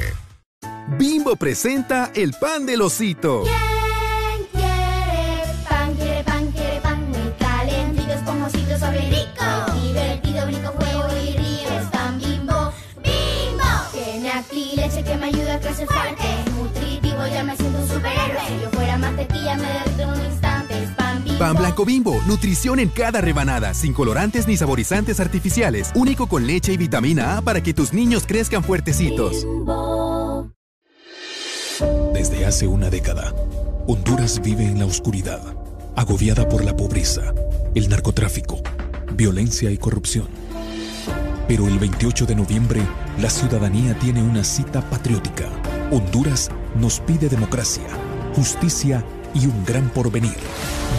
Bimbo presenta el pan del osito. ¿Quién quiere pan? Quiere pan, quiere pan muy calentito, esponjosito, suave y rico. Divertido, brinco, juego y río. Es pan bimbo, bimbo. Tiene acti leche que me ayuda a crecer fuerte. Nutritivo, ya me siento un superhéroe. Si yo fuera mantequilla, me derrito en un instante. Es pan bimbo. Pan blanco bimbo, nutrición en cada rebanada, sin colorantes ni saborizantes artificiales, único con leche y vitamina A para que tus niños crezcan fuertecitos. Desde una década, Honduras vive en la oscuridad, agobiada por la pobreza, el narcotráfico, violencia y corrupción. Pero el 28 de noviembre, la ciudadanía tiene una cita patriótica. Honduras nos pide democracia, justicia y un gran porvenir.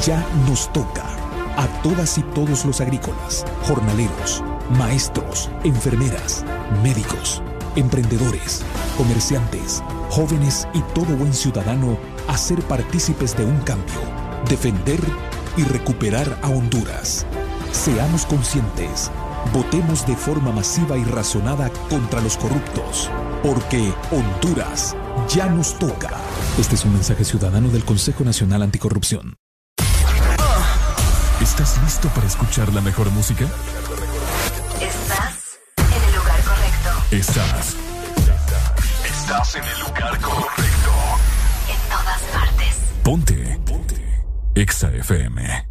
Ya nos toca a todas y todos los agrícolas, jornaleros, maestros, enfermeras, médicos, emprendedores, comerciantes, jóvenes y todo buen ciudadano a ser partícipes de un cambio, defender y recuperar a Honduras. Seamos conscientes, votemos de forma masiva y razonada contra los corruptos, porque Honduras ya nos toca. Este es un mensaje ciudadano del Consejo Nacional Anticorrupción. ¿Estás listo para escuchar la mejor música? Estás en el lugar correcto. Estás en el lugar correcto. En todas partes. Ponte. Ponte. Exa FM.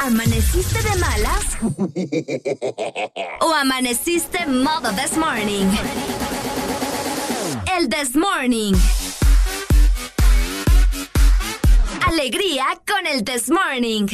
¿Amaneciste de malas? ¿O amaneciste modo this morning? El this morning. Alegría con el this morning.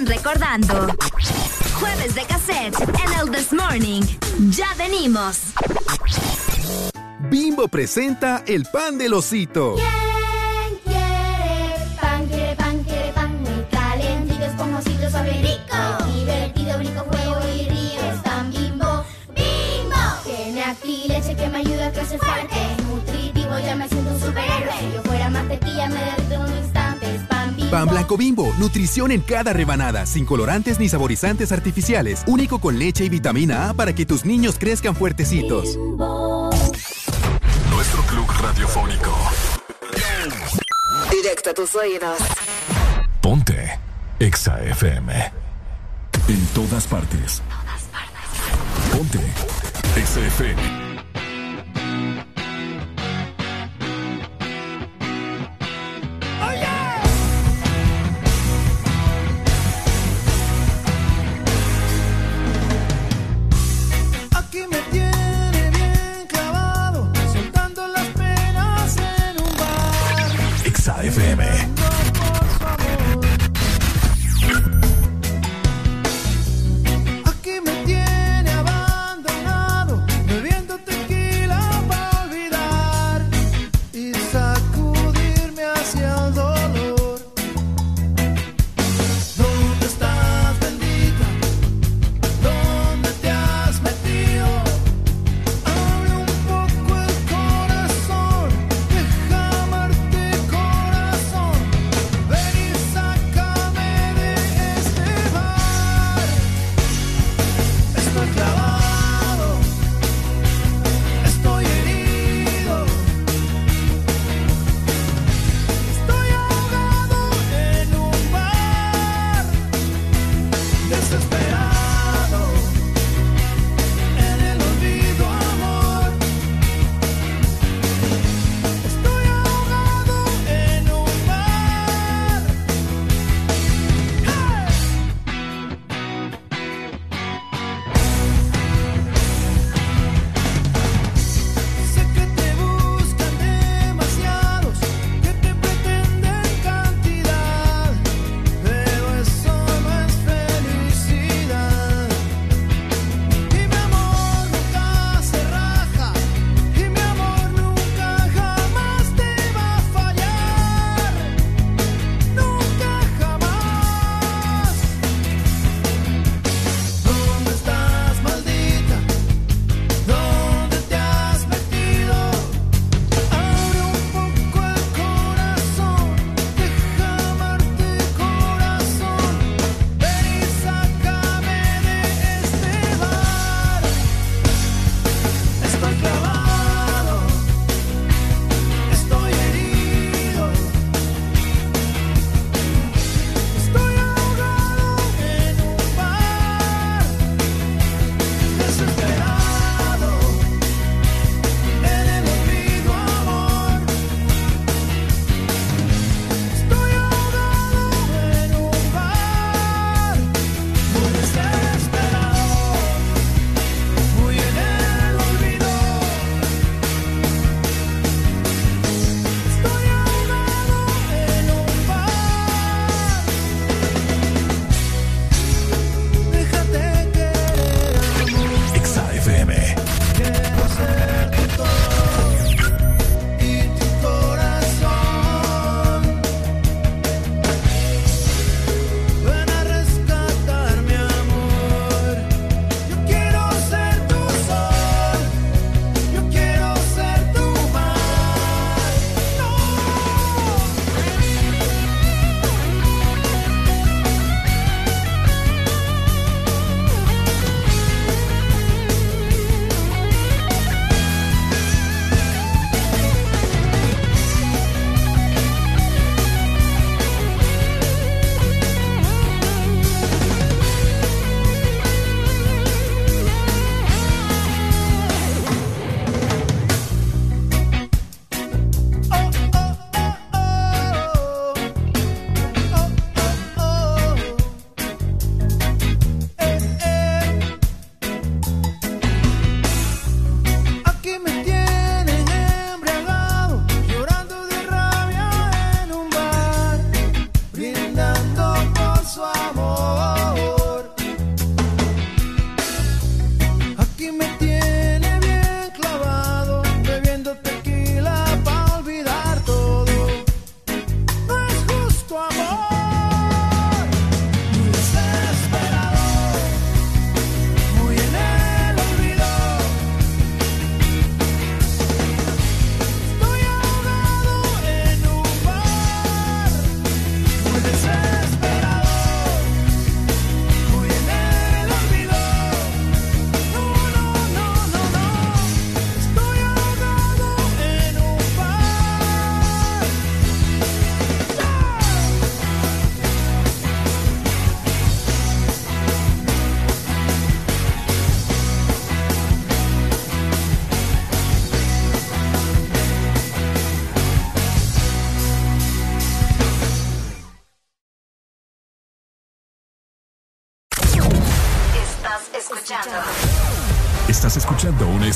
recordando. Jueves de cassette en el This Morning. Ya venimos. Bimbo presenta el pan del osito. Nutrición en cada rebanada, sin colorantes ni saborizantes artificiales, único con leche y vitamina A para que tus niños crezcan fuertecitos. Nuestro club radiofónico. Directo a tus oídos. Ponte Exa FM. En todas partes.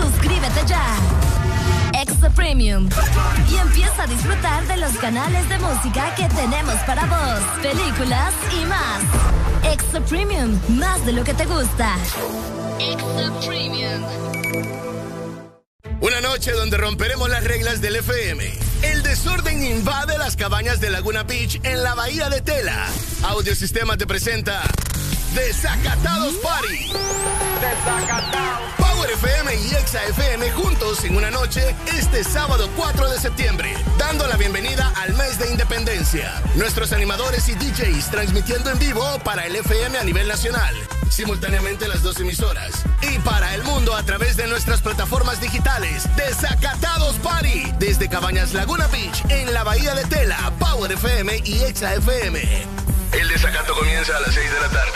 Suscríbete ya. Extra Premium. Y empieza a disfrutar de los canales de música que tenemos para vos, películas y más. Extra Premium, más de lo que te gusta. Extra Premium. Una noche donde romperemos las reglas del FM. El desorden invade las cabañas de Laguna Beach en la bahía de Tela. Audiosistema te presenta Desacatados Party. Power FM y Exa FM juntos en una noche este sábado 4 de septiembre, dando la bienvenida al mes de independencia. Nuestros animadores y DJs transmitiendo en vivo para el FM a nivel nacional, simultáneamente las dos emisoras. Y para el mundo a través de nuestras plataformas digitales. Desacatados Party. Desde Cabañas Laguna Beach en la Bahía de Tela, Power FM y Exa FM. El desacato comienza a las 6 de la tarde.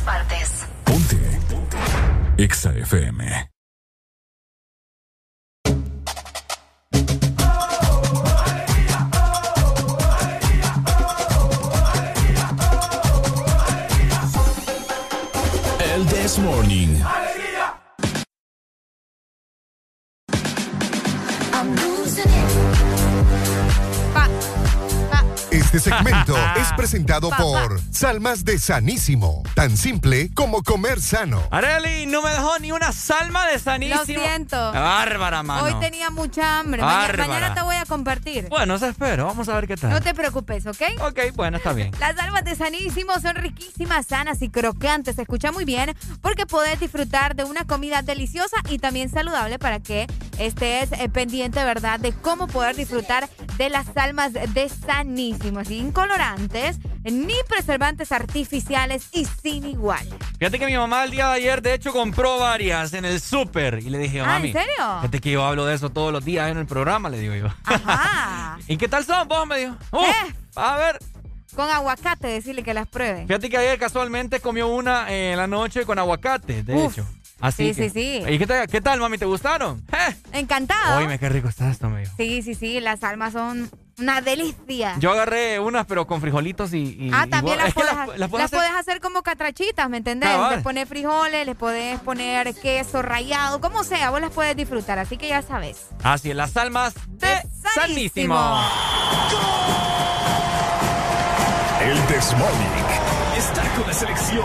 Todas partes. EXA FM. El This Morning. Este segmento es presentado por Salmas de Sanísimo. Tan simple como comer sano. Areli, no me dejó ni una salma de sanísimo. Lo siento. Bárbara, mano. Hoy tenía mucha hambre. Bárbara. mañana te voy a compartir. Bueno, se espero. Vamos a ver qué tal. No te preocupes, ¿ok? Ok, bueno, está bien. Las almas de Sanísimo son riquísimas, sanas y crocantes. Se escucha muy bien porque podés disfrutar de una comida deliciosa y también saludable para que estés eh, pendiente, ¿verdad?, de cómo poder disfrutar de las almas de Sanísimo. Sin colorantes, ni preservantes artificiales y sin igual. Fíjate que mi mamá el día de ayer, de hecho, compró varias en el súper. Y le dije, Ah, mami. ¿en serio? Fíjate que yo hablo de eso todos los días en el programa, le digo yo. Ajá. ¿Y qué tal son, vos? Me dijo. "Uh, Eh. A ver. Con aguacate, decirle que las pruebe. Fíjate que ayer casualmente comió una eh, en la noche con aguacate, de Uf. hecho. Así Sí, que- sí, sí. ¿Y qué tal, qué tal, mami? ¿Te gustaron? Eh. Encantado. Oíme, qué rico está esto, dijo. Sí, sí, sí, las almas son una delicia. Yo agarré unas, pero con frijolitos y. y- Ah, también las, puedes, las- ha- las puedo las hacer- puedes hacer como catrachitas, ¿me entendés? Cabal. Le pones frijoles, le puedes poner queso rallado, como sea, vos las puedes disfrutar, así que ya sabes. Así es, las almas de Sanísimo. El Morning está con la selección.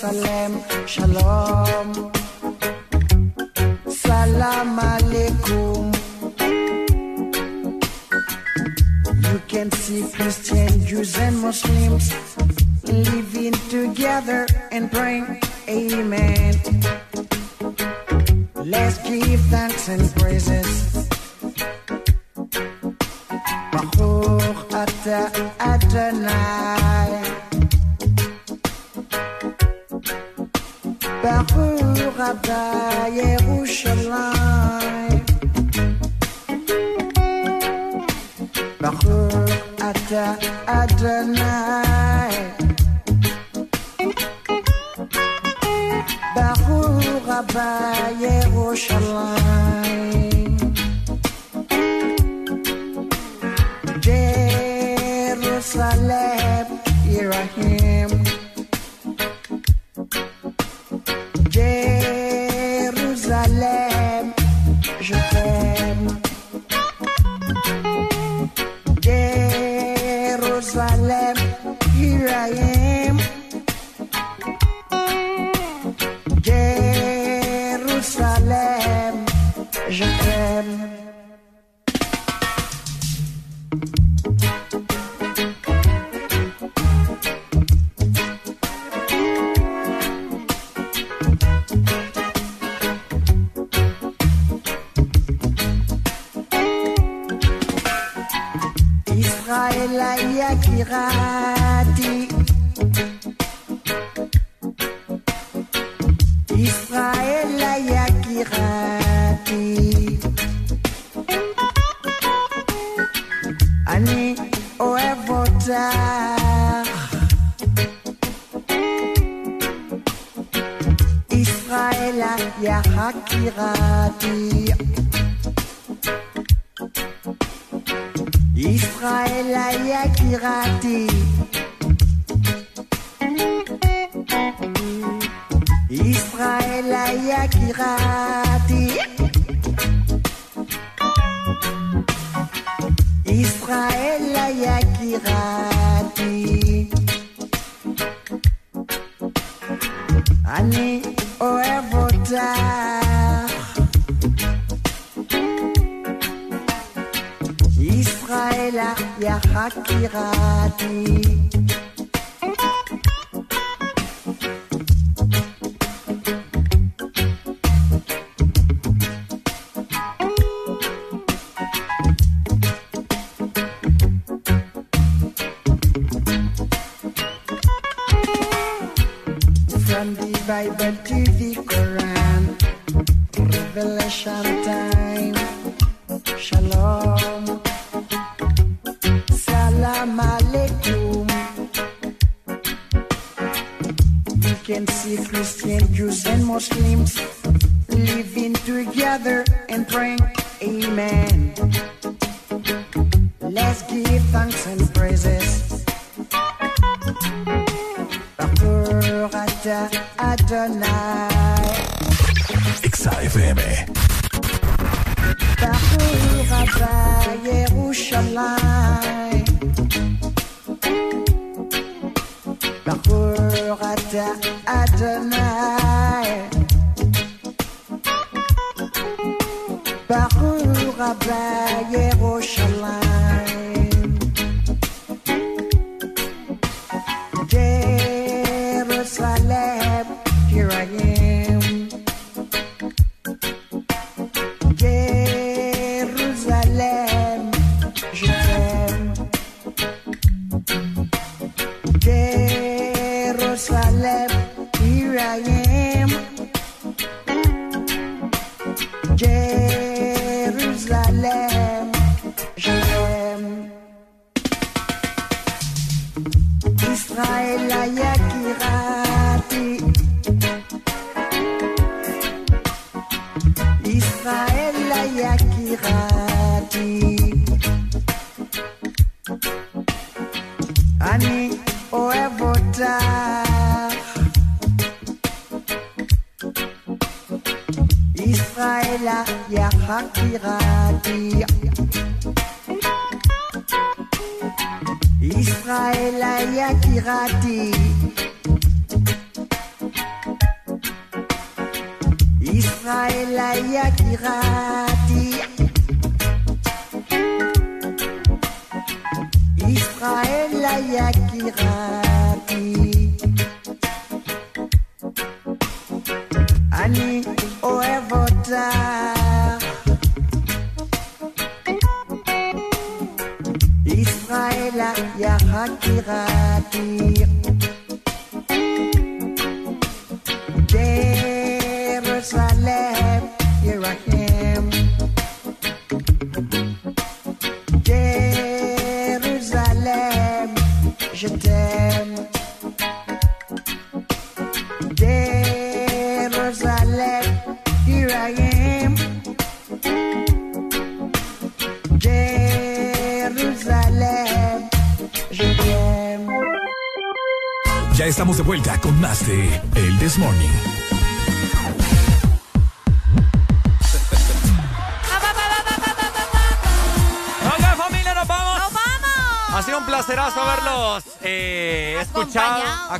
Jerusalem, Shalom. Salam Alaikum. You can see Christians, Jews, and Muslims living together and praying. Amen. Let's give thanks and praise. בירושלים. Jerusalem, here I am.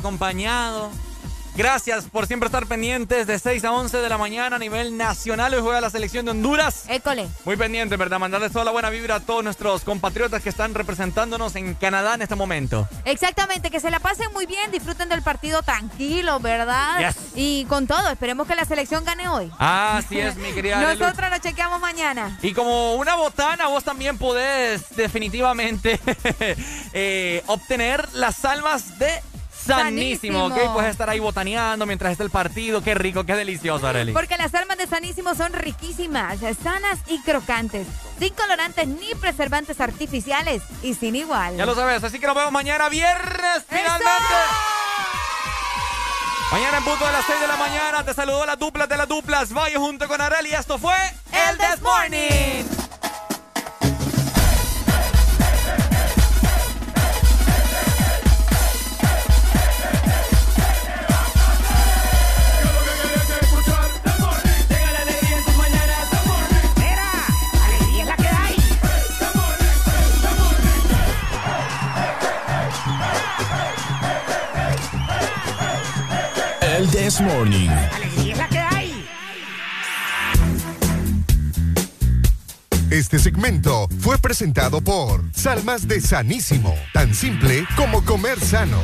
Acompañado. Gracias por siempre estar pendientes de 6 a 11 de la mañana a nivel nacional. Hoy juega la selección de Honduras. École. Muy pendiente, ¿verdad? Mandarles toda la buena vibra a todos nuestros compatriotas que están representándonos en Canadá en este momento. Exactamente, que se la pasen muy bien, disfruten del partido tranquilo, ¿verdad? Yes. Y con todo, esperemos que la selección gane hoy. Así es, mi querida. Nosotros nos chequeamos mañana. Y como una botana, vos también podés definitivamente eh, obtener las almas de Sanísimo, Sanísimo. ¿ok? Puedes estar ahí botaneando mientras está el partido. Qué rico, qué delicioso, Arely. Porque las almas de Sanísimo son riquísimas, sanas y crocantes, sin colorantes ni preservantes artificiales y sin igual. Ya lo sabes, así que nos vemos mañana viernes, finalmente. Mañana en punto de las 6 de la mañana te saludó la dupla de las duplas. Vaya junto con Arely. Esto fue El This Morning. This Morning. Este segmento fue presentado por Salmas de Sanísimo, tan simple como comer sano.